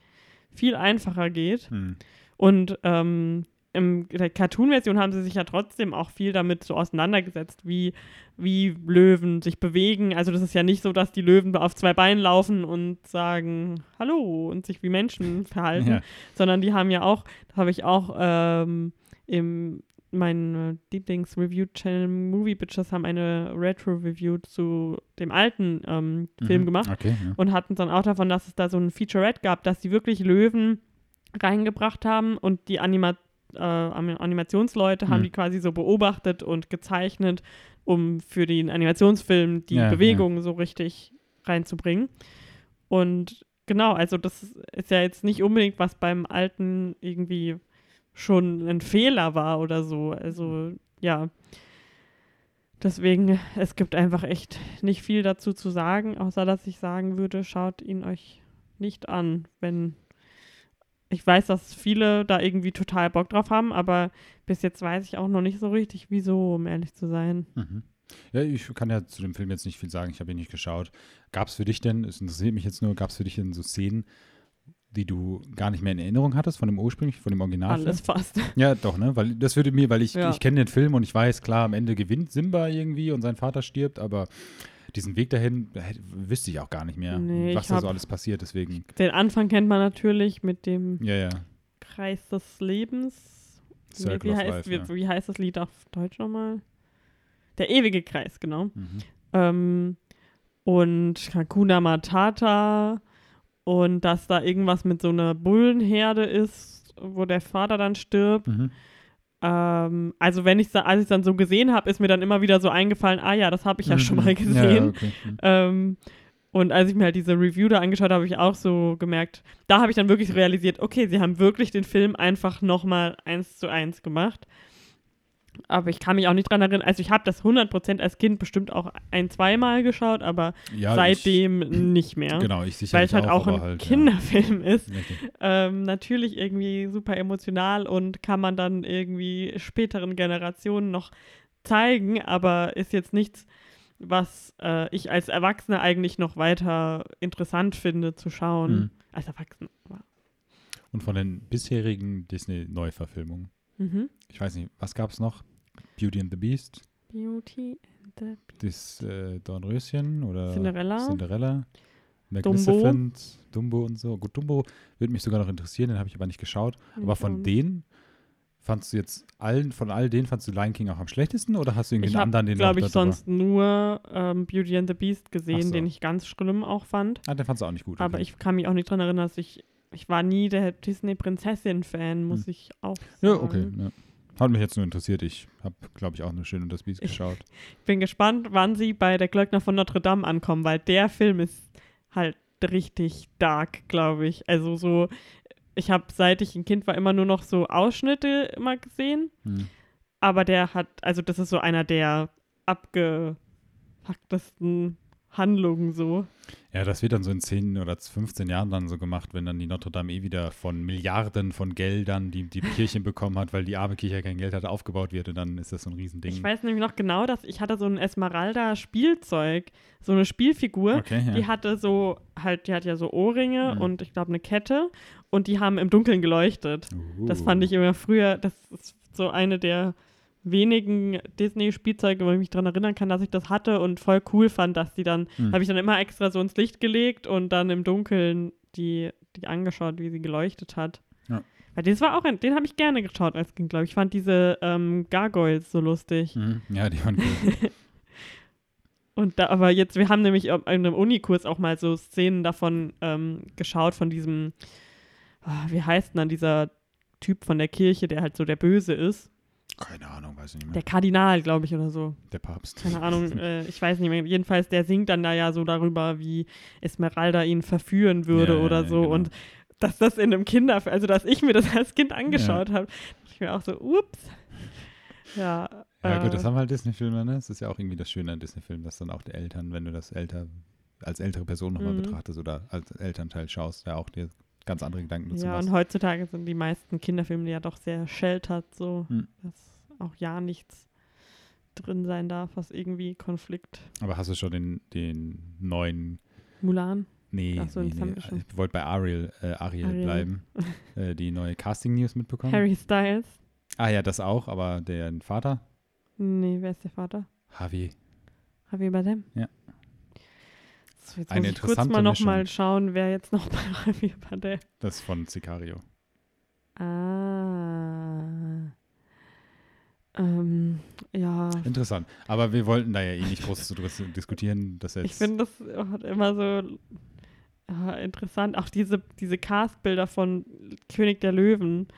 viel einfacher geht. Hm. Und ähm, in der Cartoon-Version haben sie sich ja trotzdem auch viel damit so auseinandergesetzt, wie, wie Löwen sich bewegen. Also das ist ja nicht so, dass die Löwen auf zwei Beinen laufen und sagen Hallo und sich wie Menschen verhalten, Ja. sondern die haben ja auch, das habe ich auch ähm, im mein Lieblings-Review-Channel Movie Bitches haben eine Retro-Review zu dem alten ähm, Film Mhm. gemacht Okay, ja. und hatten dann auch davon, dass es da so ein Featurette gab, dass sie wirklich Löwen reingebracht haben und die Anima äh, Anim- Animationsleute haben Hm. die quasi so beobachtet und gezeichnet, um für den Animationsfilm die Ja, Bewegung so richtig reinzubringen. Und genau, also das ist ja jetzt nicht unbedingt, was beim alten irgendwie schon ein Fehler war oder so. Also ja. Deswegen, es gibt einfach echt nicht viel dazu zu sagen, außer dass ich sagen würde, schaut ihn euch nicht an, wenn ich weiß, dass viele da irgendwie total Bock drauf haben, aber bis jetzt weiß ich auch noch nicht so richtig, wieso, um ehrlich zu sein. Mhm. Ja, ich kann ja zu dem Film jetzt nicht viel sagen, ich habe ihn nicht geschaut. Gab es für dich denn, es interessiert mich jetzt nur, gab es für dich denn so Szenen, die du gar nicht mehr in Erinnerung hattest von dem ursprünglich, von dem Originalfilm? Alles fast. Ja, doch, ne? Weil das würde mir, weil ich, Ja. ich kenne den Film und ich weiß, klar, am Ende gewinnt Simba irgendwie und sein Vater stirbt, aber diesen Weg dahin hätte- wüsste ich auch gar nicht mehr, Nee, was da so alles passiert. Deswegen, Den Anfang kennt man natürlich mit dem ja, ja. Kreis des Lebens. Nee, wie, heißt, Life, wie, ja. wie heißt das Lied auf Deutsch nochmal? Der ewige Kreis, genau. Mhm. Ähm, und Hakuna Matata und dass da irgendwas mit so einer Bullenherde ist, wo der Vater dann stirbt. Mhm. Ähm, also wenn ich als ich dann so gesehen habe, ist mir dann immer wieder so eingefallen, ah ja, das habe ich ja schon Mhm. mal Ja, gesehen. ja, okay. Mhm. Ähm, und als ich mir halt diese Review da angeschaut habe, habe ich auch so gemerkt, da habe ich dann wirklich realisiert, okay, sie haben wirklich den Film einfach nochmal eins zu eins gemacht. Aber ich kann mich auch nicht dran erinnern, also ich habe das 100% als Kind bestimmt auch ein-, zweimal geschaut, aber Ja, seitdem nicht mehr. Ich, genau, ich sicher weil es halt auch, ein halt, ja. Kinderfilm ist. Richtig. Ähm, natürlich irgendwie super emotional und kann man dann irgendwie späteren Generationen noch zeigen, aber ist jetzt nichts, was äh, ich als Erwachsener eigentlich noch weiter interessant finde zu schauen. Mhm. Als Erwachsener. aber- Und von den bisherigen Disney-Neuverfilmungen, Mhm. ich weiß nicht, was gab es noch? Beauty and the Beast, Beauty and the das äh, Dornröschen oder Cinderella. Cinderella, Magnificent, Dumbo. und so. Gut, Dumbo würde mich sogar noch interessieren, den habe ich aber nicht geschaut. Aber von denen fandst du jetzt allen, von all denen fandst du Lion King auch am schlechtesten oder hast du irgendwie ich anderen, den glaube du ich, auch darüber- sonst nur ähm, Beauty and the Beast gesehen, so. den ich ganz schlimm auch fand. Ah, den fandst du auch nicht gut. Aber okay. ich kann mich auch nicht dran erinnern, dass ich. Ich war nie der Disney-Prinzessin-Fan, muss Hm. ich auch sagen. Ja, okay. Ja. Hat mich jetzt nur interessiert. Ich habe, glaube ich, auch nur Schön und das Biest geschaut. Ich bin gespannt, wann sie bei der Glöckner von Notre Dame ankommen, weil der Film ist halt richtig dark, glaube ich. Also so, ich habe seit ich ein Kind war immer nur noch so Ausschnitte immer gesehen, Hm. aber der hat, also das ist so einer der abgefucktesten Handlungen so. Ja, das wird dann so in 10 oder 15 Jahren dann so gemacht, wenn dann die Notre Dame eh wieder von Milliarden von Geldern, die die Kirche bekommen hat, weil die arme Kirche ja kein Geld hatte, aufgebaut wird und dann ist das so ein Riesending. Ich weiß nämlich noch genau, dass ich hatte so ein Esmeralda-Spielzeug, so eine Spielfigur. Okay, ja. Die hatte so, halt, die hat ja so Ohrringe Mhm. und ich glaube eine Kette und die haben im Dunkeln geleuchtet. Das Uh. fand ich immer früher, das ist so eine der wenigen Disney-Spielzeuge, wo ich mich daran erinnern kann, dass ich das hatte und voll cool fand, dass die dann, Hm. habe ich dann immer extra so ins Licht gelegt und dann im Dunkeln die, die angeschaut, wie sie geleuchtet hat. Ja. Weil das war auch ein, den habe ich gerne geschaut als Kind, glaube ich. Ich fand diese ähm, Gargoyles so lustig. Mhm. Ja, die waren cool. Und da, aber jetzt, wir haben nämlich in einem Unikurs auch mal so Szenen davon ähm, geschaut, von diesem, ah, wie heißt denn dann dieser Typ von der Kirche, der halt so der Böse ist. Keine Ahnung, weiß ich nicht mehr. Der Kardinal, glaube ich, oder so. Der Papst. Keine Ahnung, äh, ich weiß nicht mehr. Jedenfalls, der singt dann da ja so darüber, wie Esmeralda ihn verführen würde Ja, ja, oder ja, so. genau. Und dass das in einem Kinderfilm, also dass ich mir das als Kind angeschaut habe, dachte ich mir auch so, ups. Ja, Ja, gut, äh, das haben halt Disney-Filme, ne? Das ist ja auch irgendwie das Schöne an Disney-Filmen, dass dann auch die Eltern, wenn du das älter, als ältere Person nochmal Mhm. betrachtest oder als Elternteil schaust, ja auch dir ganz andere Gedanken dazu Ja, machst. und heutzutage sind die meisten Kinderfilme ja doch sehr sheltered, so, Hm. dass auch ja nichts drin sein darf, was irgendwie Konflikt. Aber hast du schon den, den neuen Mulan? Nee, so, nee, nee. ich wollte bei Ariel, äh, Ariel, Ariel. bleiben. äh, die neue Casting-News mitbekommen. Harry Styles? Ah ja, das auch, aber der Vater, Nee, wer ist der Vater? Javi. Javier Bardem? Ja. So, jetzt Eine muss ich kurz mal noch Mischung. mal schauen, wer jetzt noch bei Javier Bardem. Das ist von Sicario. Ah. Ähm, ja. Interessant. Aber wir wollten da ja eh nicht groß zu dis- diskutieren, dass jetzt. Ich finde das hat immer so ja, interessant. Auch diese, diese Castbilder von König der Löwen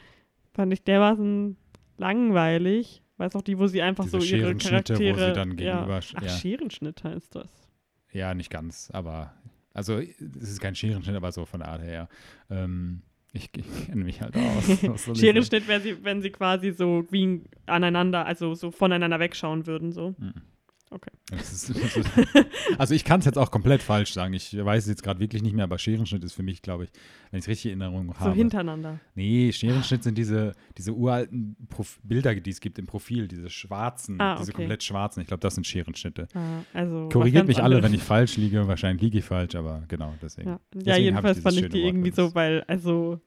fand ich dermaßen langweilig. Weiß auch die, wo sie einfach Diese so ihre Scherenschnitte, wo sie Charaktere. dann ja. gegenüber- Ach, ja. Scherenschnitt heißt das. Ja, nicht ganz, aber. Also, es ist kein Scherenschnitt, aber so von der Art her. Ähm, ich ich kenne mich halt aus. Scherenschnitt wäre sie, wenn sie quasi so wie aneinander, also so voneinander wegschauen würden. So. Mhm. Okay. Ist, also ich kann es jetzt auch komplett falsch sagen. Ich weiß es jetzt gerade wirklich nicht mehr, aber Scherenschnitt ist für mich, glaube ich, wenn ich es richtig in Erinnerung So habe. hintereinander. Nee, Scherenschnitt sind diese, diese uralten Prof Bilder, die es gibt im Profil, diese schwarzen, Ah, diese okay. komplett schwarzen. Ich glaube, das sind Scherenschnitte. Ah, also Korrigiert mich alle, wenn ich falsch liege. Wahrscheinlich liege ich falsch, aber genau, deswegen. Ja, ja Deswegen jedenfalls ich fand ich die Wort irgendwie so, weil, also,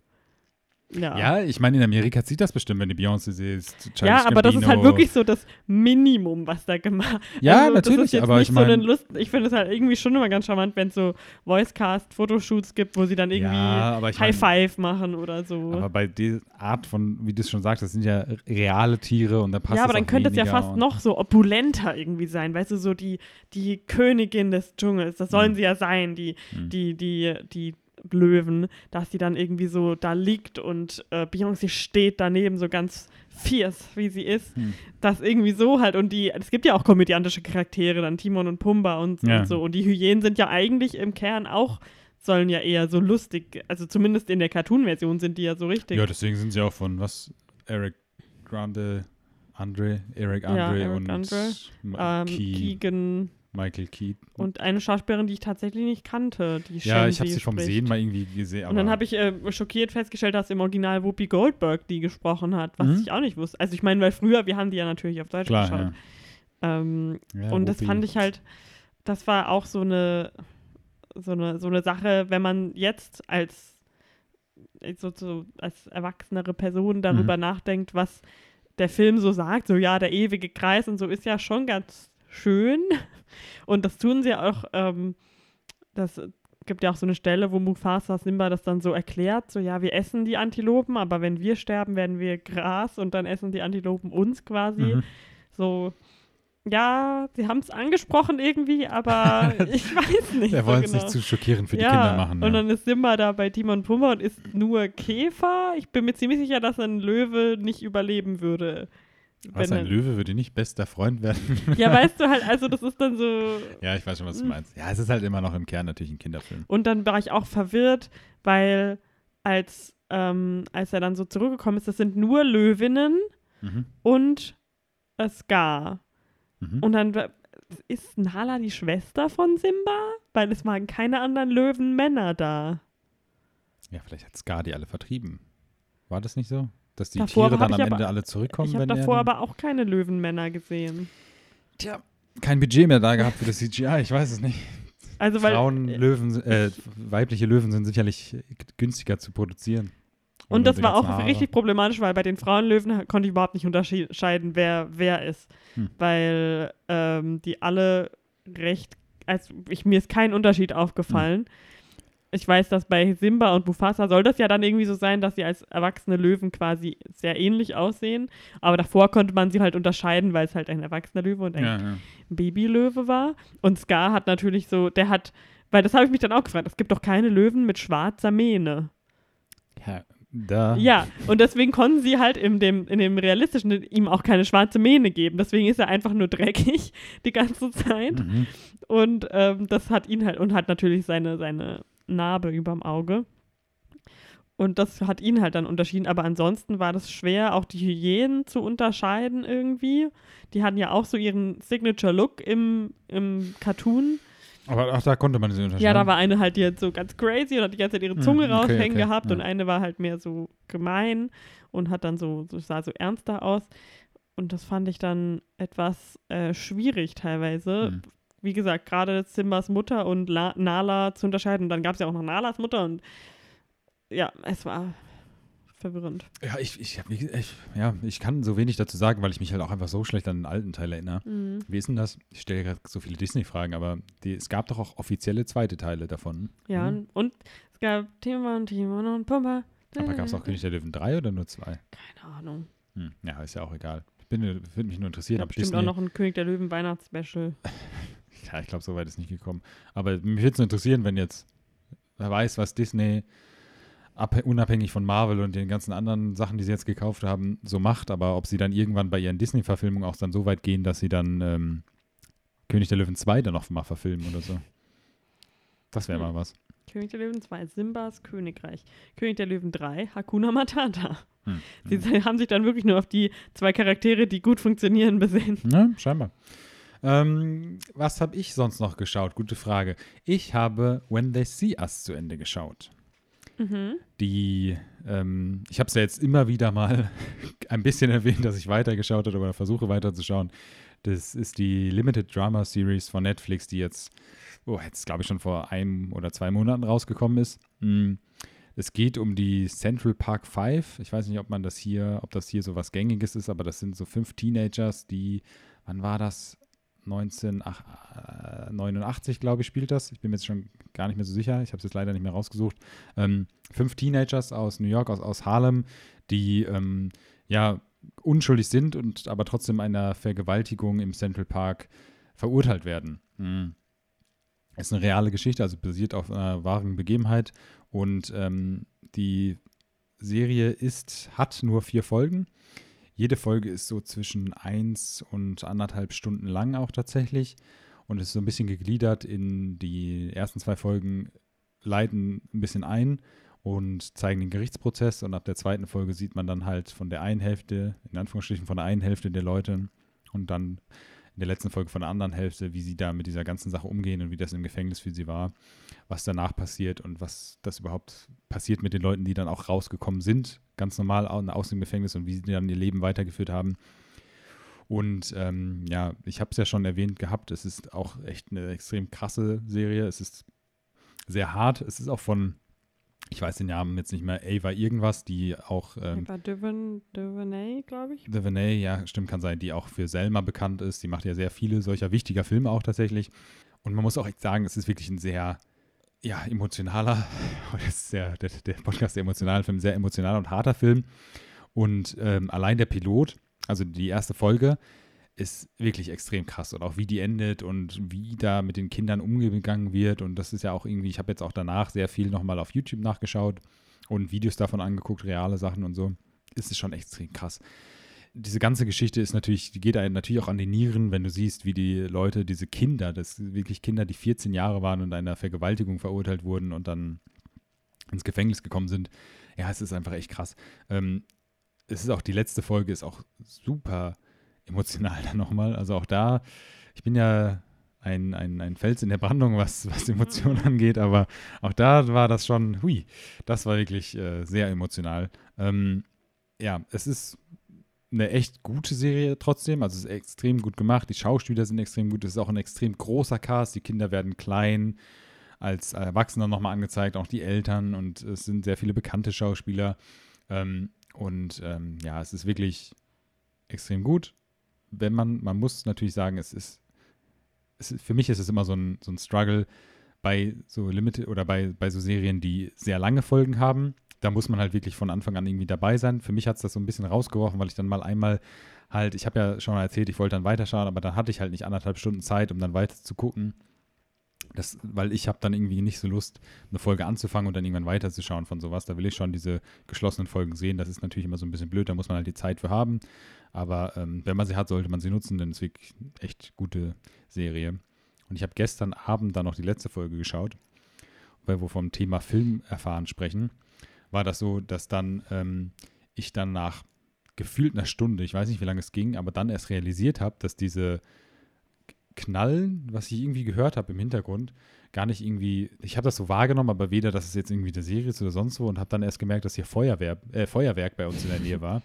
ja. Ja, ich meine, in Amerika zieht das bestimmt, wenn die Beyoncé siehst. Ja, aber das ist halt wirklich so das Minimum, was da gemacht Ja, also, natürlich, aber nicht ich so eine meine. Lust. Ich finde es halt irgendwie schon immer ganz charmant, wenn es so Voicecast, Fotoshoots gibt, wo sie dann irgendwie ja, High Five machen oder so. Aber bei der Art von, wie du es schon sagst, das sind ja reale Tiere und da passt ja, aber dann könnte es ja fast noch so opulenter irgendwie sein, weißt du, so die, die Königin des Dschungels, das sollen Hm. sie ja sein, die, Hm. die, die, die Löwen, dass sie dann irgendwie so da liegt und äh, Beyoncé steht daneben so ganz fierce, wie sie ist. Hm. Das irgendwie so halt und die, es gibt ja auch komödiantische Charaktere, dann Timon und Pumba und, Ja. und so und die Hyänen sind ja eigentlich im Kern auch sollen ja eher so lustig, also zumindest in der Cartoon-Version sind die ja so richtig. Ja, deswegen sind sie auch von was? Eric Grande, Andre, Eric Ja, Andre Eric und Andre. Ähm, Keegan Michael Keaton. und eine Schauspielerin, die ich tatsächlich nicht kannte, die ja, ich Shanti habe sie vom spricht. Sehen mal irgendwie gesehen. Und dann habe ich äh, schockiert festgestellt, dass im Original Whoopi Goldberg die gesprochen hat, was Mhm. ich auch nicht wusste. Also ich meine, weil früher, wir haben die ja natürlich auf Deutsch Klar, geschaut. Ähm, ja. ja und das Whoopi. fand ich halt, das war auch so eine, so eine, so eine Sache, wenn man jetzt als, so, so, als erwachsenere Person darüber Mhm. nachdenkt, was der Film so sagt, so ja, der ewige Kreis und so ist ja schon ganz schön. Und das tun sie auch, ähm, das gibt ja auch so eine Stelle, wo Mufasa Simba das dann so erklärt, so ja, wir essen die Antilopen, aber wenn wir sterben, werden wir Gras und dann essen die Antilopen uns quasi. Mhm. So, ja, sie haben es angesprochen irgendwie, aber ich weiß nicht. Wir so wollen es genau. nicht zu schockierend für die ja, Kinder machen. Und ja. dann ist Simba da bei Timon und Pumba und isst nur Käfer. Ich bin mir ziemlich sicher, dass ein Löwe nicht überleben würde. Was, ein Löwe würde nicht bester Freund werden? Ja, weißt du halt, also das ist dann so. ja, ich weiß schon, was du meinst. Ja, es ist halt immer noch im Kern natürlich ein Kinderfilm. Und dann war ich auch verwirrt, weil als, ähm, als er dann so zurückgekommen ist, das sind nur Löwinnen Mhm. und Scar. Mhm. Und dann ist Nala die Schwester von Simba? Weil es waren keine anderen Löwenmänner da. Ja, vielleicht hat Scar die alle vertrieben. War das nicht so? Dass die Davor Tiere dann am aber- Ende alle zurückkommen, ich habe davor aber auch keine Löwenmänner gesehen. Tja, kein Budget mehr da gehabt für das CGI, ich weiß es nicht. Also weil Frauen, Löwen, äh, weibliche Löwen sind sicherlich günstiger zu produzieren. und das war auch Haare. richtig problematisch, weil bei den Frauenlöwen konnte ich überhaupt nicht unterscheiden, wer wer ist, Hm. weil ähm, die alle recht, also ich, mir ist kein Unterschied aufgefallen. Hm. Ich weiß, dass bei Simba und Mufasa soll das ja dann irgendwie so sein, dass sie als erwachsene Löwen quasi sehr ähnlich aussehen. Aber davor konnte man sie halt unterscheiden, weil es halt ein erwachsener Löwe und ein Ja, ja. Babylöwe war. Und Scar hat natürlich so, der hat, weil das habe ich mich dann auch gefragt, es gibt doch keine Löwen mit schwarzer Mähne. ja da. Ja, und deswegen konnten sie halt in dem, in dem realistischen ihm auch keine schwarze Mähne geben. Deswegen ist er einfach nur dreckig die ganze Zeit. Mhm. Und ähm, das hat ihn halt, und hat natürlich seine, seine Narbe überm Auge. Und das hat ihn halt dann unterschieden. Aber ansonsten war das schwer, auch die Hyänen zu unterscheiden irgendwie. Die hatten ja auch so ihren Signature-Look im, im Cartoon. Aber auch da konnte man sie unterscheiden. Ja, da war eine halt, die hat so ganz crazy und hat die ganze Zeit ihre Hm, Zunge okay, raushängen okay, gehabt ja. und eine war halt mehr so gemein und hat dann so, so sah so ernster aus. Und das fand ich dann etwas äh, schwierig teilweise. Hm. Wie gesagt, gerade Simbas Mutter und La Nala zu unterscheiden. Und dann gab es ja auch noch Nalas Mutter und ja, es war verwirrend. Ja, ich, ich, hab- ich, ich, ja, ich kann so wenig dazu sagen, weil ich mich halt auch einfach so schlecht an den alten Teil erinnere. Mhm. Wie ist denn das? Ich stelle gerade so viele Disney-Fragen, aber die, es gab doch auch offizielle zweite Teile davon. Ja, Mhm. und es gab Timon, Timon und Pumba. Aber gab es auch König der Löwen 3 oder nur zwei? Keine Ahnung. Hm. Ja, ist ja auch egal. Ich bin, würde mich nur Es interessieren, ob bestimmt Disney. auch noch ein König der Löwen Weihnachtsspecial. Ja, ich glaube, so weit ist nicht gekommen. Aber mich würde es nur interessieren, wenn jetzt, wer weiß, was Disney abhä- unabhängig von Marvel und den ganzen anderen Sachen, die sie jetzt gekauft haben, so macht, aber ob sie dann irgendwann bei ihren Disney-Verfilmungen auch dann so weit gehen, dass sie dann ähm, König der Löwen 2 dann noch mal verfilmen oder so. Das wäre Hm. mal was. König der Löwen 2, Simbas Königreich. König der Löwen 3, Hakuna Matata. Hm. Sie haben sich dann wirklich nur auf die zwei Charaktere, die gut funktionieren, besehen. Ja, scheinbar. Ähm, was habe ich sonst noch geschaut? Gute Frage. Ich habe When They See Us zu Ende geschaut. Mhm. die, ähm, ich habe es ja jetzt immer wieder mal ein bisschen erwähnt, dass ich weitergeschaut habe oder versuche weiterzuschauen. Das ist die Limited Drama Series von Netflix, die jetzt, oh, jetzt glaube ich schon vor einem oder zwei Monaten rausgekommen ist. Mm. Es geht um die Central Park Five. Ich weiß nicht, ob man das hier, ob das hier so was Gängiges ist, aber das sind so fünf Teenagers, die, wann war das? 1989, glaube ich, spielt das. Ich bin mir jetzt schon gar nicht mehr so sicher. Ich habe es jetzt leider nicht mehr rausgesucht. Ähm, fünf Teenagers aus New York, aus, aus Harlem, die ähm, ja unschuldig sind und aber trotzdem einer Vergewaltigung im Central Park verurteilt werden. Mhm. Ist eine reale Geschichte, also basiert auf einer wahren Begebenheit. Und ähm, die Serie ist, hat nur vier Folgen. Jede Folge ist so zwischen eins und anderthalb Stunden lang auch tatsächlich. Und ist so ein bisschen gegliedert in die ersten zwei Folgen leiten ein bisschen ein und zeigen den Gerichtsprozess. Und ab der zweiten Folge sieht man dann halt von der einen Hälfte, in Anführungsstrichen von der einen Hälfte der Leute und dann in der letzten Folge von der anderen Hälfte, wie sie da mit dieser ganzen Sache umgehen und wie das im Gefängnis für sie war, was danach passiert und was das überhaupt passiert mit den Leuten, die dann auch rausgekommen sind, ganz normal aus dem Gefängnis und wie sie dann ihr Leben weitergeführt haben. Und ähm, ja, ich habe es ja schon erwähnt gehabt, es ist auch echt eine extrem krasse Serie. Es ist sehr hart. Es ist auch von ich weiß den Namen jetzt nicht mehr, Ava irgendwas, die auch. Ähm, Ava Duvern, Duvernay, glaube ich. Duvernay, ja, stimmt, kann sein, die auch für Selma bekannt ist. Die macht ja sehr viele solcher wichtiger Filme auch tatsächlich. Und man muss auch echt sagen, es ist wirklich ein sehr, ja, emotionaler, das ist der, der, der Podcast der emotionalen Film, sehr emotionaler und harter Film. Und ähm, allein der Pilot, also die erste Folge, ist wirklich extrem krass und auch wie die endet und wie da mit den Kindern umgegangen wird und das ist ja auch irgendwie, ich habe jetzt auch danach sehr viel nochmal auf YouTube nachgeschaut und Videos davon angeguckt, reale Sachen und so, ist es schon extrem krass. Diese ganze Geschichte ist natürlich, die geht einem natürlich auch an die Nieren, wenn du siehst, wie die Leute, diese Kinder, das sind wirklich Kinder, die 14 Jahre waren und einer Vergewaltigung verurteilt wurden und dann ins Gefängnis gekommen sind. Ja, es ist einfach echt krass. Ähm, es ist auch die letzte Folge, ist auch super emotional dann nochmal. Also auch da, ich bin ja ein, ein, ein Fels in der Brandung, was, was Emotionen angeht, aber auch da war das schon, hui, das war wirklich äh, sehr emotional. Ähm, ja, es ist eine echt gute Serie trotzdem, also es ist extrem gut gemacht, die Schauspieler sind extrem gut, es ist auch ein extrem großer Cast, die Kinder werden klein, als Erwachsene nochmal angezeigt, auch die Eltern. Und es sind sehr viele bekannte Schauspieler. Ähm, und ähm, ja, es ist wirklich extrem gut. Wenn man, man muss natürlich sagen, es ist, es ist für mich ist es immer so ein, so ein Struggle bei so Limited oder bei, bei so Serien, die sehr lange Folgen haben. Da muss man halt wirklich von Anfang an irgendwie dabei sein. Für mich hat es das so ein bisschen rausgeworfen, weil ich dann mal einmal halt, ich habe ja schon mal erzählt, ich wollte dann weiterschauen, aber dann hatte ich halt nicht anderthalb Stunden Zeit, um dann weiter zu gucken. Das, weil ich habe dann irgendwie nicht so Lust, eine Folge anzufangen und dann irgendwann weiterzuschauen von sowas. Da will ich schon diese geschlossenen Folgen sehen. Das ist natürlich immer so ein bisschen blöd, da muss man halt die Zeit für haben. Aber ähm, wenn man sie hat, sollte man sie nutzen, denn es ist wirklich echt gute Serie. Und ich habe gestern Abend dann noch die letzte Folge geschaut, weil wir vom Thema Film erfahren sprechen. War das so, dass dann ähm, ich dann nach gefühlt einer Stunde, ich weiß nicht, wie lange es ging, aber dann erst realisiert habe, dass diese Knallen, was ich irgendwie gehört habe im Hintergrund, gar nicht irgendwie, ich habe das so wahrgenommen, aber weder, dass es jetzt irgendwie der Serie ist oder sonst wo und habe dann erst gemerkt, dass hier Feuerwehr, äh, Feuerwerk bei uns in der Nähe war.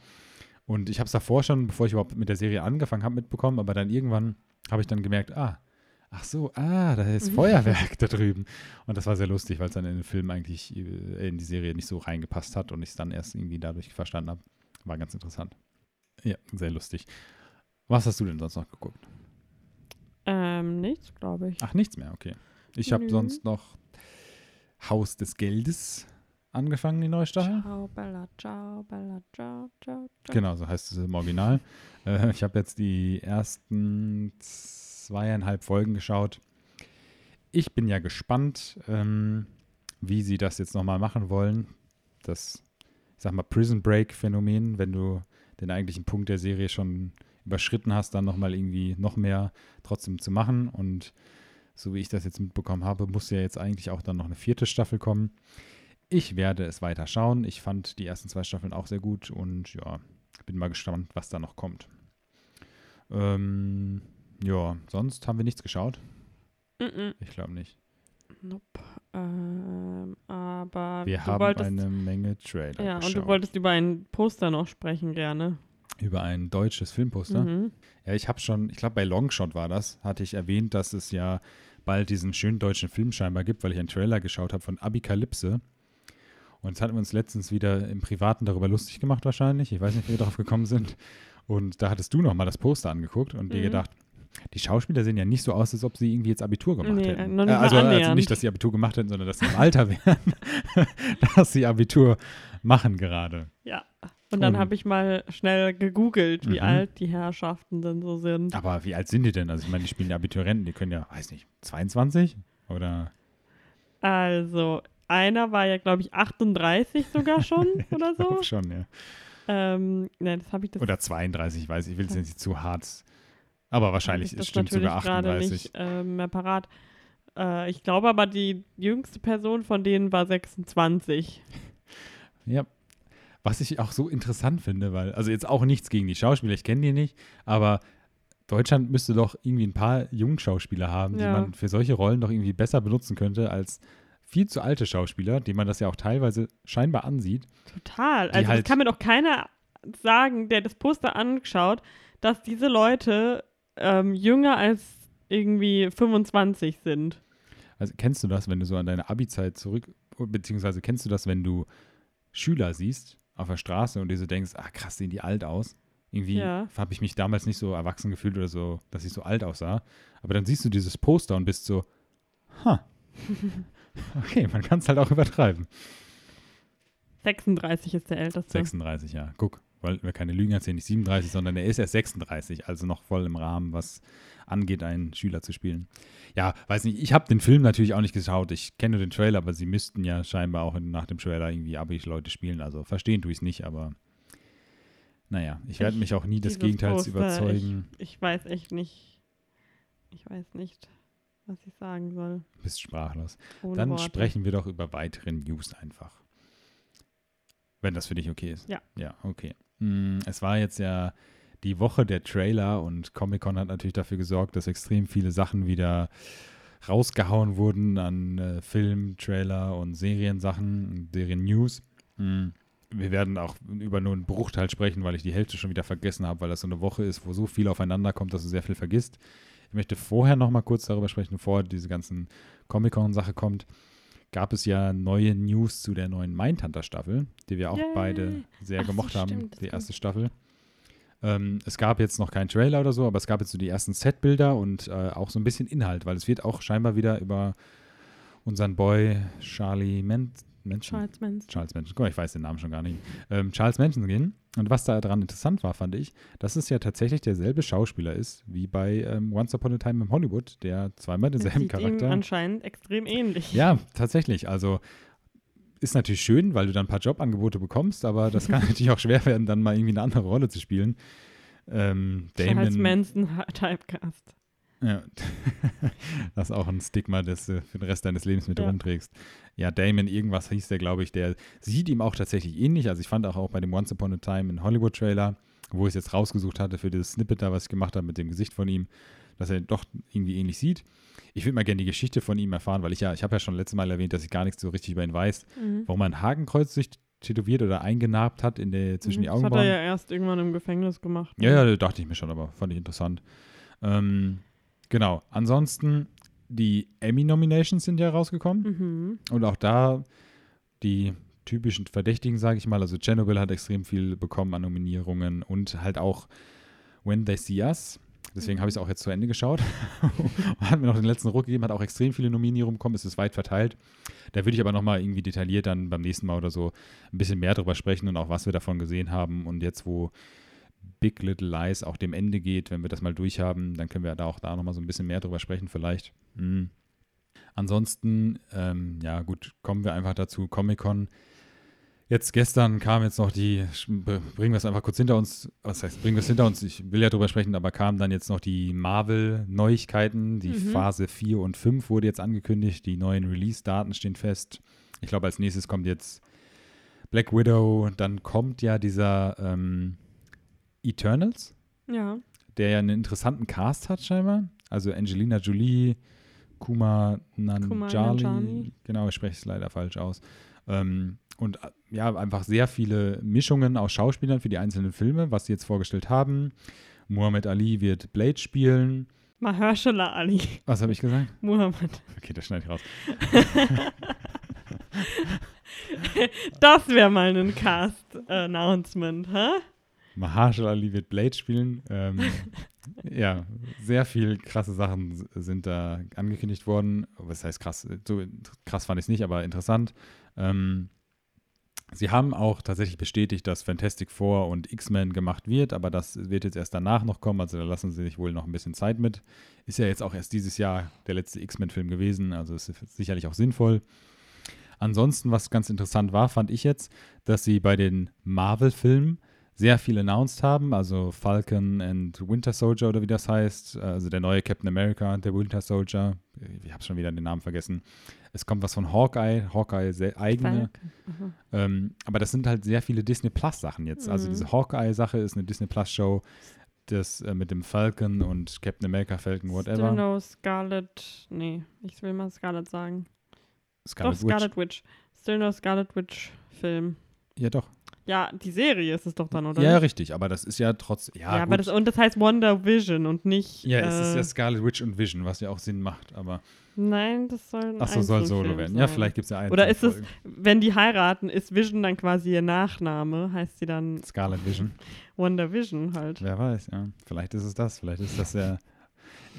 Und ich habe es davor schon, bevor ich überhaupt mit der Serie angefangen habe, mitbekommen, aber dann irgendwann habe ich dann gemerkt, ah, ach so, ah, da ist mhm. Feuerwerk da drüben. Und das war sehr lustig, weil es dann in den Film eigentlich äh, in die Serie nicht so reingepasst hat und ich es dann erst irgendwie dadurch verstanden habe. War ganz interessant. Ja, sehr lustig. Was hast du denn sonst noch geguckt? Ähm, nichts, glaube ich. Ach, nichts mehr, okay. Ich habe sonst noch Haus des Geldes angefangen, die neue Staffel. Ciao, Bella, ciao, Bella, ciao, ciao, ciao. Genau, so heißt es im Original. Äh, ich habe jetzt die ersten zweieinhalb Folgen geschaut. Ich bin ja gespannt, ähm, wie sie das jetzt nochmal machen wollen. Das, ich sag mal, Prison Break-Phänomen, wenn du den eigentlichen Punkt der Serie schon überschritten hast, dann nochmal irgendwie noch mehr trotzdem zu machen. Und so wie ich das jetzt mitbekommen habe, muss ja jetzt eigentlich auch dann noch eine vierte Staffel kommen. Ich werde es weiter schauen. Ich fand die ersten zwei Staffeln auch sehr gut und ja, bin mal gespannt, was da noch kommt. Ähm, ja, sonst haben wir nichts geschaut. Mm -mm. Ich glaube nicht. Nope. Ähm, aber wir haben wolltest, eine Menge Trailer. Ja, geschaut. und du wolltest über ein Poster noch sprechen, gerne. Über ein deutsches Filmposter? Mhm. Ja, ich habe schon, ich glaube bei Longshot war das, hatte ich erwähnt, dass es ja bald diesen schönen deutschen Film scheinbar gibt, weil ich einen Trailer geschaut habe von Abikalypse. Und jetzt hatten wir uns letztens wieder im Privaten darüber lustig gemacht wahrscheinlich. Ich weiß nicht, wie wir darauf gekommen sind. Und da hattest du noch mal das Poster angeguckt und dir Mhm. gedacht, die Schauspieler sehen ja nicht so aus, als ob sie irgendwie jetzt Abitur gemacht Nee, hätten. Äh, also, also nicht, dass sie Abitur gemacht hätten, sondern dass sie im Alter wären, dass sie Abitur machen gerade. Ja. Und dann Und- habe ich mal schnell gegoogelt, wie Mhm. alt die Herrschaften denn so sind. Aber wie alt sind die denn? Also ich meine, die spielen ja Abiturienten, die können ja, weiß nicht, 22 oder Also, einer war ja, glaube ich, 38 sogar schon oder so. schon, ja. Ähm, ne, das habe ich das Oder 32, ich weiß, ich will es jetzt nicht zu hart. Aber wahrscheinlich das stimmt sogar gerade 38. nicht äh, mehr parat. Äh, ich glaube aber, die jüngste Person von denen war 26. Ja. Was ich auch so interessant finde, weil, also jetzt auch nichts gegen die Schauspieler, ich kenne die nicht, aber Deutschland müsste doch irgendwie ein paar Jungschauspieler haben, Ja. die man für solche Rollen doch irgendwie besser benutzen könnte als viel zu alte Schauspieler, die man das ja auch teilweise scheinbar ansieht. Total. Also, halt- das kann mir doch keiner sagen, der das Poster anschaut, dass diese Leute ähm, jünger als irgendwie 25 sind. Also kennst du das, wenn du so an deine Abi-Zeit zurück, beziehungsweise kennst du das, wenn du Schüler siehst auf der Straße und dir so denkst, ah krass, sehen die alt aus. Irgendwie Ja. habe ich mich damals nicht so erwachsen gefühlt oder so, dass ich so alt aussah. Aber dann siehst du dieses Poster und bist so, ha. Okay, man kann es halt auch übertreiben. 36 ist der älteste. 36, ja. Guck, wollten wir keine Lügen erzählen, nicht 37, sondern er ist erst 36, also noch voll im Rahmen, was angeht, einen Schüler zu spielen. Ja, weiß nicht, ich habe den Film natürlich auch nicht geschaut. Ich kenne den Trailer, aber sie müssten ja scheinbar auch nach dem Trailer irgendwie Abi-Leute spielen. Also verstehen tue ich es nicht, aber naja, ich werde Ich- mich auch nie des Gegenteils Poster, überzeugen. Ich weiß echt nicht. Ich weiß nicht, was ich sagen soll. Bist sprachlos. Ohne Dann Worte. sprechen wir doch über weitere News einfach. Wenn das für dich okay ist. Ja. Ja, okay. Mm, Es war jetzt ja die Woche der Trailer und Comic-Con hat natürlich dafür gesorgt, dass extrem viele Sachen wieder rausgehauen wurden an äh, Film, Trailer und Seriensachen, Serien-News. Mm, Wir werden auch über nur einen Bruchteil sprechen, weil ich die Hälfte schon wieder vergessen habe, weil das so eine Woche ist, wo so viel aufeinander kommt, dass du sehr viel vergisst. Ich möchte vorher noch mal kurz darüber sprechen, bevor diese ganzen Comic-Con-Sache kommt. Gab es ja neue News zu der neuen Mindhunter-Staffel, die wir auch Yay. beide sehr Ach so, gemocht haben, stimmt, die erste Staffel. Ähm, es gab jetzt noch keinen Trailer oder so, aber es gab jetzt so die ersten Setbilder und äh, auch so ein bisschen Inhalt, weil es wird auch scheinbar wieder über unseren Boy Charlie Men Manson. Charles Manson. Charles Manson. Guck mal, ich weiß den Namen schon gar nicht. Ähm, Charles Manson gehen. Und was da dran interessant war, fand ich, dass es ja tatsächlich derselbe Schauspieler ist wie bei ähm, Once Upon a Time in Hollywood, der zweimal denselben sieht ihm Charakter. anscheinend extrem ähnlich. Ja, tatsächlich. Also ist natürlich schön, weil du dann ein paar Jobangebote bekommst, aber das kann natürlich auch schwer werden, dann mal irgendwie eine andere Rolle zu spielen. Ähm, Charles Damon, Manson ha- Typecast. Ja, das ist auch ein Stigma, das du für den Rest deines Lebens mit Ja. rumträgst. Ja, Damon, irgendwas hieß der, glaube ich, der sieht ihm auch tatsächlich ähnlich. Also ich fand auch, auch bei dem Once Upon a Time in Hollywood Trailer, wo ich es jetzt rausgesucht hatte für dieses Snippet da, was ich gemacht habe mit dem Gesicht von ihm, dass er doch irgendwie ähnlich sieht. Ich würde mal gerne die Geschichte von ihm erfahren, weil ich ja, ich habe ja schon letztes Mal erwähnt, dass ich gar nichts so richtig über ihn weiß, Mhm. warum er ein Hakenkreuz sich tätowiert oder eingenarbt hat in der, zwischen die das hat er Augenbrauen. ja erst irgendwann im Gefängnis gemacht. ne? Ja, ja, dachte ich mir schon, aber fand ich interessant. Ähm, genau. Ansonsten, die Emmy-Nominations sind ja rausgekommen. Mhm. Und auch da die typischen Verdächtigen, sage ich mal. Also Chernobyl hat extrem viel bekommen an Nominierungen und halt auch When They See Us. Deswegen habe ich es auch jetzt zu Ende geschaut. und hat mir noch den letzten Ruck gegeben, hat auch extrem viele Nominierungen bekommen, es ist weit verteilt. Da würde ich aber nochmal irgendwie detailliert dann beim nächsten Mal oder so ein bisschen mehr drüber sprechen und auch was wir davon gesehen haben. Und jetzt, wo Big Little Lies auch dem Ende geht, wenn wir das mal durchhaben, dann können wir da auch da nochmal so ein bisschen mehr drüber sprechen vielleicht. Hm. Ansonsten, ähm, ja gut, kommen wir einfach dazu, Comic-Con. Jetzt gestern kam jetzt noch die, bringen wir es einfach kurz hinter uns, was heißt, bringen wir es hinter uns, ich will ja drüber sprechen, aber kamen dann jetzt noch die Marvel-Neuigkeiten, die Mhm. Phase 4 und 5 wurde jetzt angekündigt, die neuen Release-Daten stehen fest. Ich glaube, als nächstes kommt jetzt Black Widow, dann kommt ja dieser ähm, Eternals, Ja. der ja einen interessanten Cast hat scheinbar. Also Angelina Jolie, Kuma Nanjali, genau, ich spreche es leider falsch aus. Ähm, und äh, ja, einfach sehr viele Mischungen aus Schauspielern für die einzelnen Filme, was sie jetzt vorgestellt haben. Muhammad Ali wird Blade spielen. Mahershala Ali. Was habe ich gesagt? Muhammad. Okay, das schneide ich raus. Das wäre mal ein Cast-Announcement, hä? Mahershala Ali wird Blade spielen. Ähm, ja, sehr viel krasse Sachen sind da angekündigt worden. Was heißt krass? So krass fand ich es nicht, aber interessant. Ähm, sie haben auch tatsächlich bestätigt, dass Fantastic Four und X-Men gemacht wird, aber das wird jetzt erst danach noch kommen. Also da lassen sie sich wohl noch ein bisschen Zeit mit. Ist ja jetzt auch erst dieses Jahr der letzte X-Men-Film gewesen, also ist sicherlich auch sinnvoll. Ansonsten, was ganz interessant war, fand ich jetzt, dass sie bei den Marvel-Filmen sehr viel announced haben, also Falcon and Winter Soldier oder wie das heißt, also der neue Captain America, der Winter Soldier, ich habe schon wieder den Namen vergessen. Es kommt was von Hawkeye, Hawkeye eigene, mhm. ähm, aber das sind halt sehr viele Disney Plus Sachen jetzt. Also mhm. diese Hawkeye Sache ist eine Disney Plus Show, das äh, mit dem Falcon und Captain America Falcon whatever. Still no Scarlet, nee, ich will mal Scarlet sagen. Scarlet doch, Witch. Scarlet Witch. Still no Scarlet Witch Film. Ja, doch. Ja, die Serie ist es doch dann, oder? Ja, richtig, aber das ist ja trotzdem. Ja, ja aber das, und das heißt Wonder Vision und nicht. Ja, es ist ja äh, Scarlet Witch und Vision, was ja auch Sinn macht, aber. Nein, das soll ein Achso, soll Solo werden. Sein. Ja, vielleicht gibt es ja einen. Oder ist es, wenn die heiraten, ist Vision dann quasi ihr Nachname? Heißt sie dann. Scarlet Vision. Wonder Vision halt. Wer weiß, ja. Vielleicht ist es das. Vielleicht ist das ja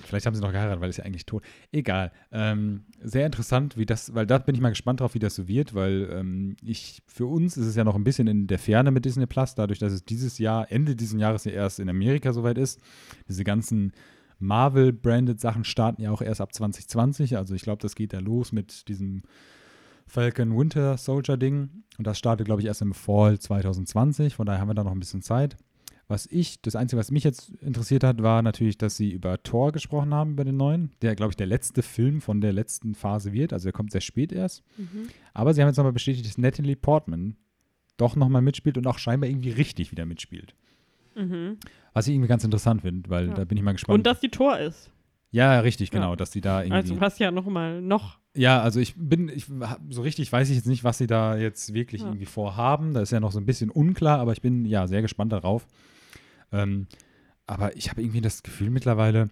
Vielleicht haben sie noch geheiratet, weil es ja eigentlich tot. Egal. Ähm, sehr interessant, wie das, weil da bin ich mal gespannt drauf, wie das so wird, weil ähm, ich, für uns ist es ja noch ein bisschen in der Ferne mit Disney Plus, dadurch, dass es dieses Jahr, Ende dieses Jahres ja erst in Amerika soweit ist. Diese ganzen Marvel-branded Sachen starten ja auch erst ab 2020. Also ich glaube, das geht da los mit diesem Falcon Winter Soldier Ding. Und das startet, glaube ich, erst im Fall 2020. Von daher haben wir da noch ein bisschen Zeit. Was ich, das Einzige, was mich jetzt interessiert hat, war natürlich, dass sie über Thor gesprochen haben, über den neuen, der, glaube ich, der letzte Film von der letzten Phase wird. Also er kommt sehr spät erst. Mhm. Aber sie haben jetzt nochmal bestätigt, dass Natalie Portman doch nochmal mitspielt und auch scheinbar irgendwie richtig wieder mitspielt. Mhm. Was ich irgendwie ganz interessant finde, weil ja. da bin ich mal gespannt. Und dass die Tor ist. Ja, richtig, genau, ja. dass sie da irgendwie. Also du hast ja nochmal noch. Ja, also ich bin, ich, so richtig weiß ich jetzt nicht, was sie da jetzt wirklich ja. irgendwie vorhaben. Da ist ja noch so ein bisschen unklar, aber ich bin ja sehr gespannt darauf. Ähm, aber ich habe irgendwie das Gefühl mittlerweile,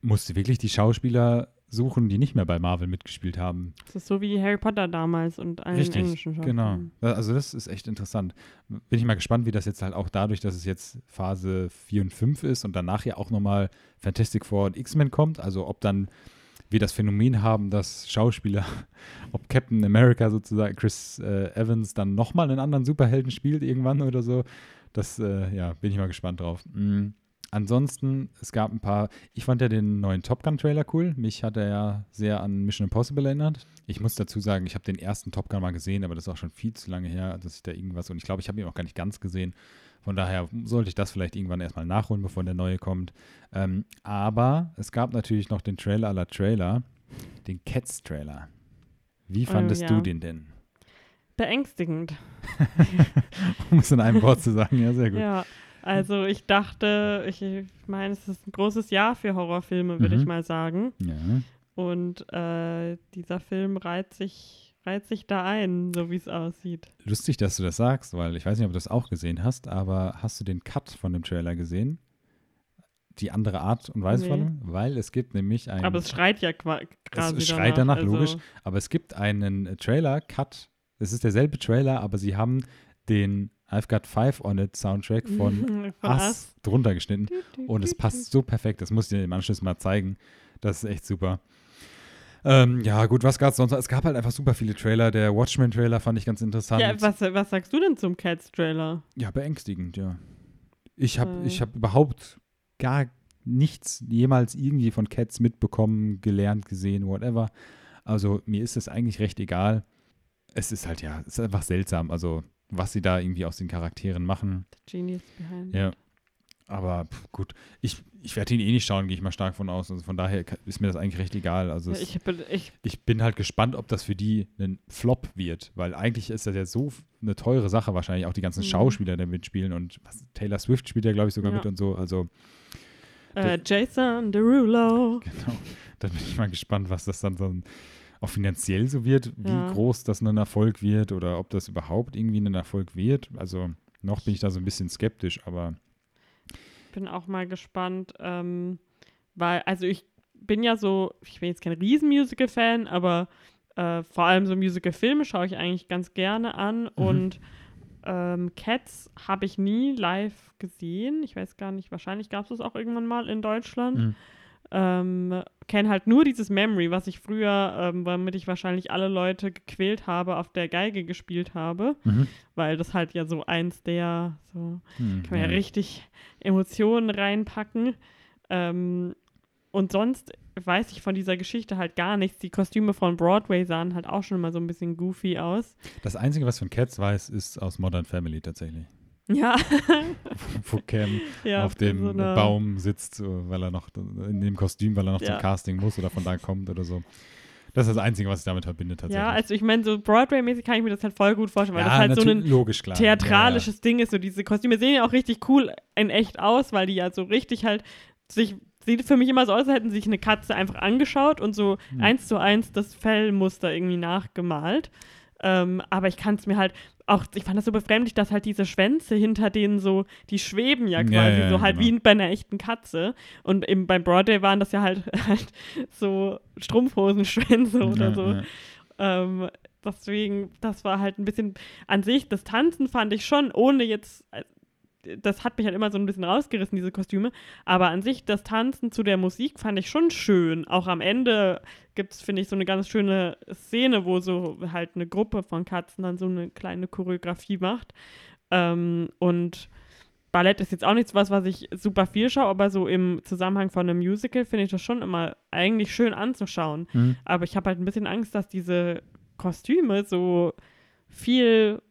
musste wirklich die Schauspieler suchen, die nicht mehr bei Marvel mitgespielt haben. Das ist so wie Harry Potter damals und allen Richtig, englischen Schauspielern. Genau. Also das ist echt interessant. Bin ich mal gespannt, wie das jetzt halt auch dadurch, dass es jetzt Phase 4 und 5 ist und danach ja auch nochmal Fantastic Four und X-Men kommt, also ob dann wir das Phänomen haben, dass Schauspieler, ob Captain America sozusagen, Chris äh, Evans dann nochmal einen anderen Superhelden spielt irgendwann oder so, das, äh, ja, bin ich mal gespannt drauf. Mhm. Ansonsten, es gab ein paar, ich fand ja den neuen Top Gun Trailer cool. Mich hat er ja sehr an Mission Impossible erinnert. Ich muss dazu sagen, ich habe den ersten Top Gun mal gesehen, aber das ist auch schon viel zu lange her, dass ich da irgendwas, und ich glaube, ich habe ihn auch gar nicht ganz gesehen. Von daher sollte ich das vielleicht irgendwann erstmal nachholen, bevor der neue kommt. Ähm, aber es gab natürlich noch den Trailer aller Trailer, den Cats Trailer. Wie fandest oh, ja. du den denn? Beängstigend. um es in einem Wort zu sagen, ja, sehr gut. Ja, also ich dachte, ich meine, es ist ein großes Jahr für Horrorfilme, würde mhm. ich mal sagen. Ja. Und äh, dieser Film reiht sich, reiht sich da ein, so wie es aussieht. Lustig, dass du das sagst, weil ich weiß nicht, ob du das auch gesehen hast, aber hast du den Cut von dem Trailer gesehen? die andere Art und Weise nee. von, weil es gibt nämlich einen. Aber es schreit ja quasi. Es schreit danach, danach also. logisch. Aber es gibt einen Trailer-Cut es ist derselbe Trailer, aber sie haben den I've Got Five on It Soundtrack von, von Us drunter geschnitten. Und es passt so perfekt. Das muss ich dir im Anschluss mal zeigen. Das ist echt super. Ähm, ja, gut, was gab es sonst? Es gab halt einfach super viele Trailer. Der Watchmen-Trailer fand ich ganz interessant. Ja, was, was sagst du denn zum Cats-Trailer? Ja, beängstigend, ja. Ich habe äh. hab überhaupt gar nichts jemals irgendwie von Cats mitbekommen, gelernt, gesehen, whatever. Also mir ist es eigentlich recht egal es ist halt ja, es ist einfach seltsam, also was sie da irgendwie aus den Charakteren machen. The Genius behind. Ja. Aber pff, gut, ich, ich werde ihn eh nicht schauen, gehe ich mal stark von aus. Also von daher ist mir das eigentlich recht egal. Also ja, ich, bin, ich, ich, bin halt gespannt, ob das für die ein Flop wird, weil eigentlich ist das ja so eine teure Sache wahrscheinlich, auch die ganzen mhm. Schauspieler, die mitspielen und was, Taylor Swift spielt ja, glaube ich, sogar ja. mit und so. Also äh, Jason Derulo. Genau. Dann bin ich mal gespannt, was das dann so ein auch finanziell so wird, wie ja. groß das ein Erfolg wird oder ob das überhaupt irgendwie ein Erfolg wird. Also noch bin ich da so ein bisschen skeptisch, aber. Ich bin auch mal gespannt, ähm, weil, also ich bin ja so, ich bin jetzt kein Riesenmusical-Fan, aber äh, vor allem so Musical-Filme schaue ich eigentlich ganz gerne an Mhm. und ähm, Cats habe ich nie live gesehen. Ich weiß gar nicht, wahrscheinlich gab es das auch irgendwann mal in Deutschland. Mhm. Ähm, kenne halt nur dieses Memory, was ich früher, ähm, womit ich wahrscheinlich alle Leute gequält habe, auf der Geige gespielt habe, Mhm. weil das halt ja so eins der, so Hm, kann man ja richtig Emotionen reinpacken. Ähm, und sonst weiß ich von dieser Geschichte halt gar nichts. Die Kostüme von Broadway sahen halt auch schon mal so ein bisschen goofy aus. Das Einzige, was von Cats weiß, ist aus Modern Family tatsächlich. Ja, Wo Cam ja auf dem so Baum sitzt, so, weil er noch in dem Kostüm, weil er noch Ja. zum Casting muss oder von da kommt oder so. Das ist das Einzige, was ich damit verbinde tatsächlich. Ja, also ich meine, so Broadway-mäßig kann ich mir das halt voll gut vorstellen, weil Ja, das halt so ein logisch theatralisches Ding ist. So diese Kostüme sehen ja auch richtig cool in echt aus, weil die ja so richtig halt sich sieht für mich immer so aus, als hätten sich eine Katze einfach angeschaut und so Hm. eins zu eins das Fellmuster irgendwie nachgemalt. Ähm, aber ich kann es mir halt auch, ich fand das so befremdlich, dass halt diese Schwänze hinter denen so, die schweben ja quasi ja, so halt genau. wie bei einer echten Katze. Und eben beim Broadway waren das ja halt, halt so Strumpfhosenschwänze oder so. Ähm, deswegen, das war halt ein bisschen an sich, das Tanzen fand ich schon, ohne jetzt, äh, das hat mich halt immer so ein bisschen rausgerissen, diese Kostüme, aber an sich, das Tanzen zu der Musik fand ich schon schön. Auch am Ende gibt es, finde ich, so eine ganz schöne Szene, wo so halt eine Gruppe von Katzen dann so eine kleine Choreografie macht. Ähm, und Ballett ist jetzt auch nichts was, was ich super viel schaue, aber so im Zusammenhang von einem Musical finde ich das schon immer eigentlich schön anzuschauen. Mhm. Aber ich habe halt ein bisschen Angst, dass diese Kostüme so viel,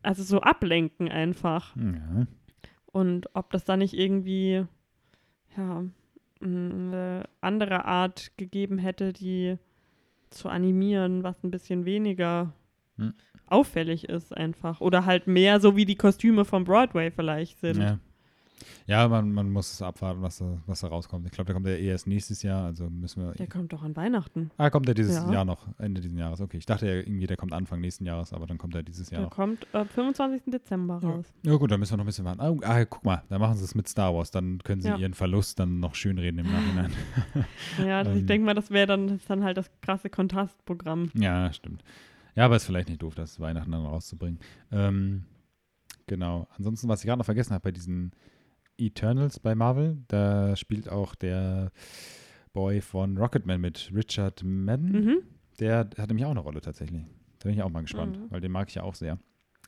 also so ablenken einfach. Ja. Und ob das da nicht irgendwie, ja, eine andere Art gegeben hätte, die zu animieren, was ein bisschen weniger Hm. auffällig ist einfach. Oder halt mehr so wie die Kostüme von Broadway vielleicht sind. Ja, ja man, man muss es abwarten, was da, was da rauskommt. Ich glaube, der kommt ja eh erst nächstes Jahr, also müssen wir. Der kommt doch an Weihnachten. ah, kommt der dieses Ja. Jahr noch, Ende dieses Jahres. Okay, ich dachte ja irgendwie, der kommt Anfang nächsten Jahres, aber dann kommt er dieses Jahr Der noch. kommt am 25. Dezember Ja. raus. Ja gut, dann müssen wir noch ein bisschen warten. Ah, ah, guck mal, da machen sie es mit Star Wars. Dann können sie Ja. ihren Verlust dann noch schönreden im Nachhinein. Ja, das- ich Ähm. denke mal, das wäre dann, das dann halt das krasse Kontrastprogramm. ja, stimmt. Ja, aber ist vielleicht nicht doof, das Weihnachten dann rauszubringen. Ähm, genau. Ansonsten, was ich gerade noch vergessen habe bei diesen Eternals bei Marvel, da spielt auch der Boy von Rocketman mit, Richard Madden. Mhm. Der hat nämlich auch eine Rolle tatsächlich. Da bin ich auch mal gespannt, Mhm. weil den mag ich ja auch sehr.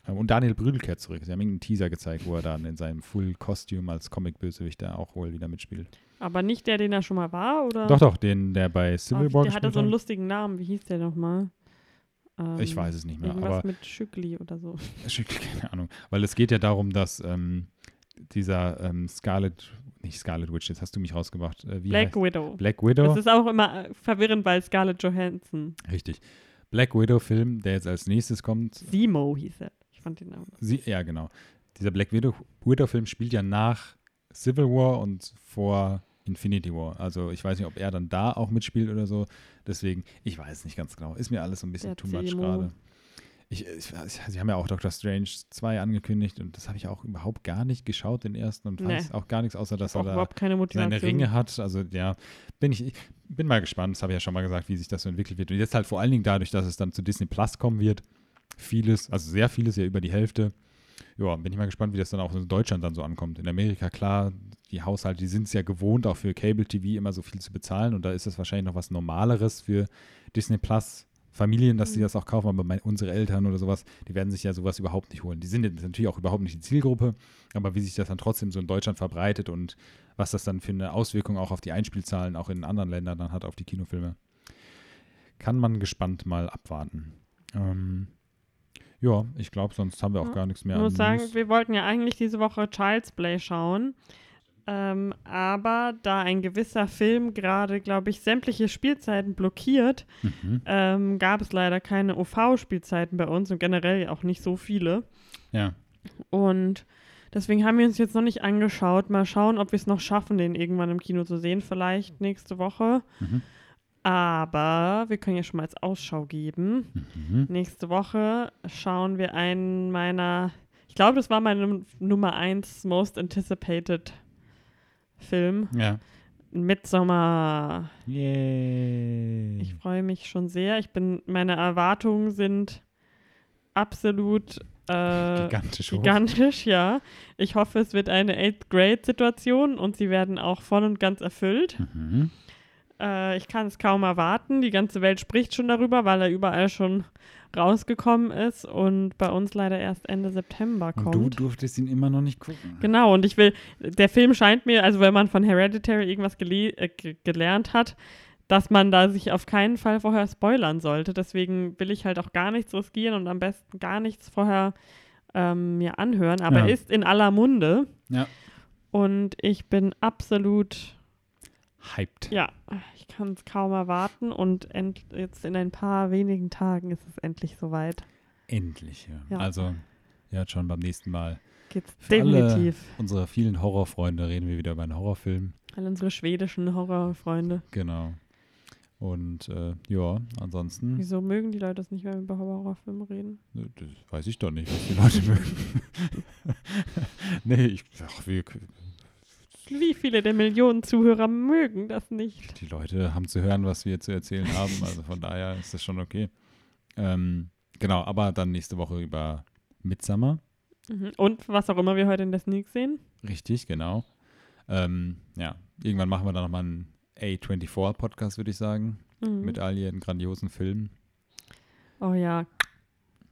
Und Daniel Brühl kehrt zurück. Sie haben irgendeinen Teaser gezeigt, wo er dann in seinem Full-Costume als Comic-Bösewicht da auch wohl wieder mitspielt. Aber nicht der, den er schon mal war, oder? Doch, doch, den, der bei Civil Ah, War Der hatte so einen lustigen Namen. Wie hieß der nochmal? Ähm, Ich weiß es nicht mehr, Irgendwas aber mit Schückli oder so. keine Ahnung. Weil es geht ja darum, dass ähm, dieser ähm, Scarlet, nicht Scarlet Witch, jetzt hast du mich rausgebracht. Äh, wie Black heißt? Widow. Black Widow. Das ist auch immer äh, verwirrend, weil Scarlett Johansson. Richtig. Black Widow-Film, der jetzt als nächstes kommt. Simo hieß er. Ich fand den Namen. Sie, ja, genau. Dieser Black Widow- Widow-Film spielt ja nach Civil War und vor Infinity War. Also ich weiß nicht, ob er dann da auch mitspielt oder so. Deswegen, ich weiß nicht ganz genau. Ist mir alles so ein bisschen Der too much gerade. Ich, ich, sie haben ja auch Doctor Strange 2 angekündigt und das habe ich auch überhaupt gar nicht geschaut, den ersten, und Nee. weiß auch gar nichts, außer dass er da seine Ringe hat. Also ja, bin ich, ich bin mal gespannt, das habe ich ja schon mal gesagt, wie sich das so entwickelt wird. Und jetzt halt vor allen Dingen dadurch, dass es dann zu Disney Plus kommen wird, vieles, also sehr vieles, ja über die Hälfte. Ja, bin ich mal gespannt, wie das dann auch in Deutschland dann so ankommt. In Amerika, klar, die Haushalte, die sind es ja gewohnt, auch für Cable TV immer so viel zu bezahlen. Und da ist das wahrscheinlich noch was Normaleres für Disney Plus. Familien, dass sie Mhm. das auch kaufen, aber mein, unsere Eltern oder sowas, die werden sich ja sowas überhaupt nicht holen. Die sind jetzt natürlich auch überhaupt nicht die Zielgruppe, aber wie sich das dann trotzdem so in Deutschland verbreitet und was das dann für eine Auswirkung auch auf die Einspielzahlen auch in anderen Ländern dann hat, auf die Kinofilme, kann man gespannt mal abwarten. Ähm, ja, ich glaube, sonst haben wir auch Ja, gar nichts Ich mehr muss an sagen, News. wir wollten ja eigentlich diese Woche Child's Play schauen. Ähm, aber da ein gewisser Film gerade, glaube ich, sämtliche Spielzeiten blockiert, Mhm. ähm, gab es leider keine OV-Spielzeiten bei uns und generell auch nicht so viele. Ja, Und deswegen haben wir uns jetzt noch nicht angeschaut. Mal schauen, ob wir es noch schaffen, den irgendwann im Kino zu sehen. Vielleicht nächste Woche. Mhm. Aber wir können ja schon mal als Ausschau geben. Mhm. Nächste Woche schauen wir einen meiner, ich glaube, das war meine Num- Nummer 1 Most Anticipated Film. ja. Midsommar. Yay. Ich freue mich schon sehr. Ich bin, meine Erwartungen sind absolut äh, Gigantisch gigantisch, ja. Ich hoffe, es wird eine Eighth Grade Situation und sie werden auch voll und ganz erfüllt. Mhm. Äh, ich kann es kaum erwarten. Die ganze Welt spricht schon darüber, weil er überall schon rausgekommen ist und bei uns leider erst Ende September kommt. Und du durftest ihn immer noch nicht gucken. Genau, und ich will, der Film scheint mir, also wenn man von Hereditary irgendwas äh, ge gelernt hat, dass man da sich auf keinen Fall vorher spoilern sollte. Deswegen will ich halt auch gar nichts riskieren und am besten gar nichts vorher ähm, mir anhören. Aber Ja. er ist in aller Munde Ja. und ich bin absolut, Hyped. ja, ich kann es kaum erwarten und jetzt in ein paar wenigen Tagen ist es endlich soweit. Endlich, ja. Ja. Also, ja, schon beim nächsten Mal. Geht's Für alle- definitiv. Unsere vielen Horrorfreunde reden wir wieder über einen Horrorfilm. Alle unsere schwedischen Horrorfreunde. Genau. Und äh, ja, ansonsten, Wieso mögen die Leute es nicht, wenn wir über Horrorfilme reden? das weiß ich doch nicht, was die Leute mögen. nee, ich, ach, wir, Wie viele der Millionen Zuhörer mögen das nicht? die Leute haben zu hören, was wir zu erzählen haben. Also von daher ist das schon okay. Ähm, genau, aber dann nächste Woche über Midsummer. Mhm. Und was auch immer wir heute in der Sneak sehen. Richtig, genau. Ähm, ja, irgendwann machen wir dann nochmal einen A24-Podcast, würde ich sagen, Mhm. mit all ihren grandiosen Filmen. oh ja.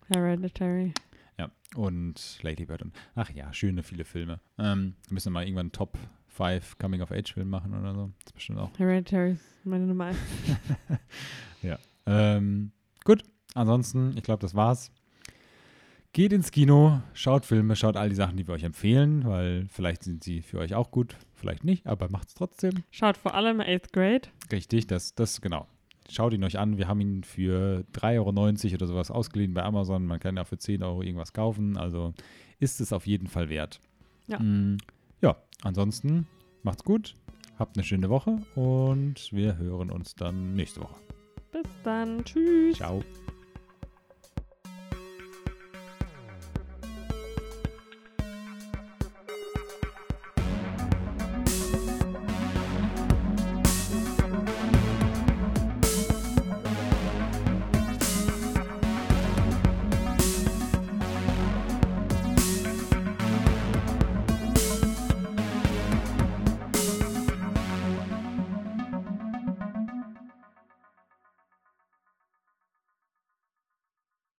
Hereditary. Ja, und Lady Bird und, ach ja, schöne, viele Filme. Ähm, wir müssen mal irgendwann einen Top 5 Coming-of-Age-Film machen oder so. Das ist bestimmt auch. Hereditary ist meine Nummer eins. Ähm, gut, ansonsten, ich glaube, das war's. Geht ins Kino, schaut Filme, schaut all die Sachen, die wir euch empfehlen, weil vielleicht sind sie für euch auch gut, vielleicht nicht, aber macht's trotzdem. Schaut vor allem 8th Grade. Richtig, das, das, genau. Schaut ihn euch an. Wir haben ihn für 3,90 Euro oder sowas ausgeliehen bei Amazon. Man kann ja für 10 Euro irgendwas kaufen. Also ist es auf jeden Fall wert. Ja. Mm, ja, ansonsten macht's gut. Habt eine schöne Woche und wir hören uns dann nächste Woche. Bis dann. Tschüss. Ciao.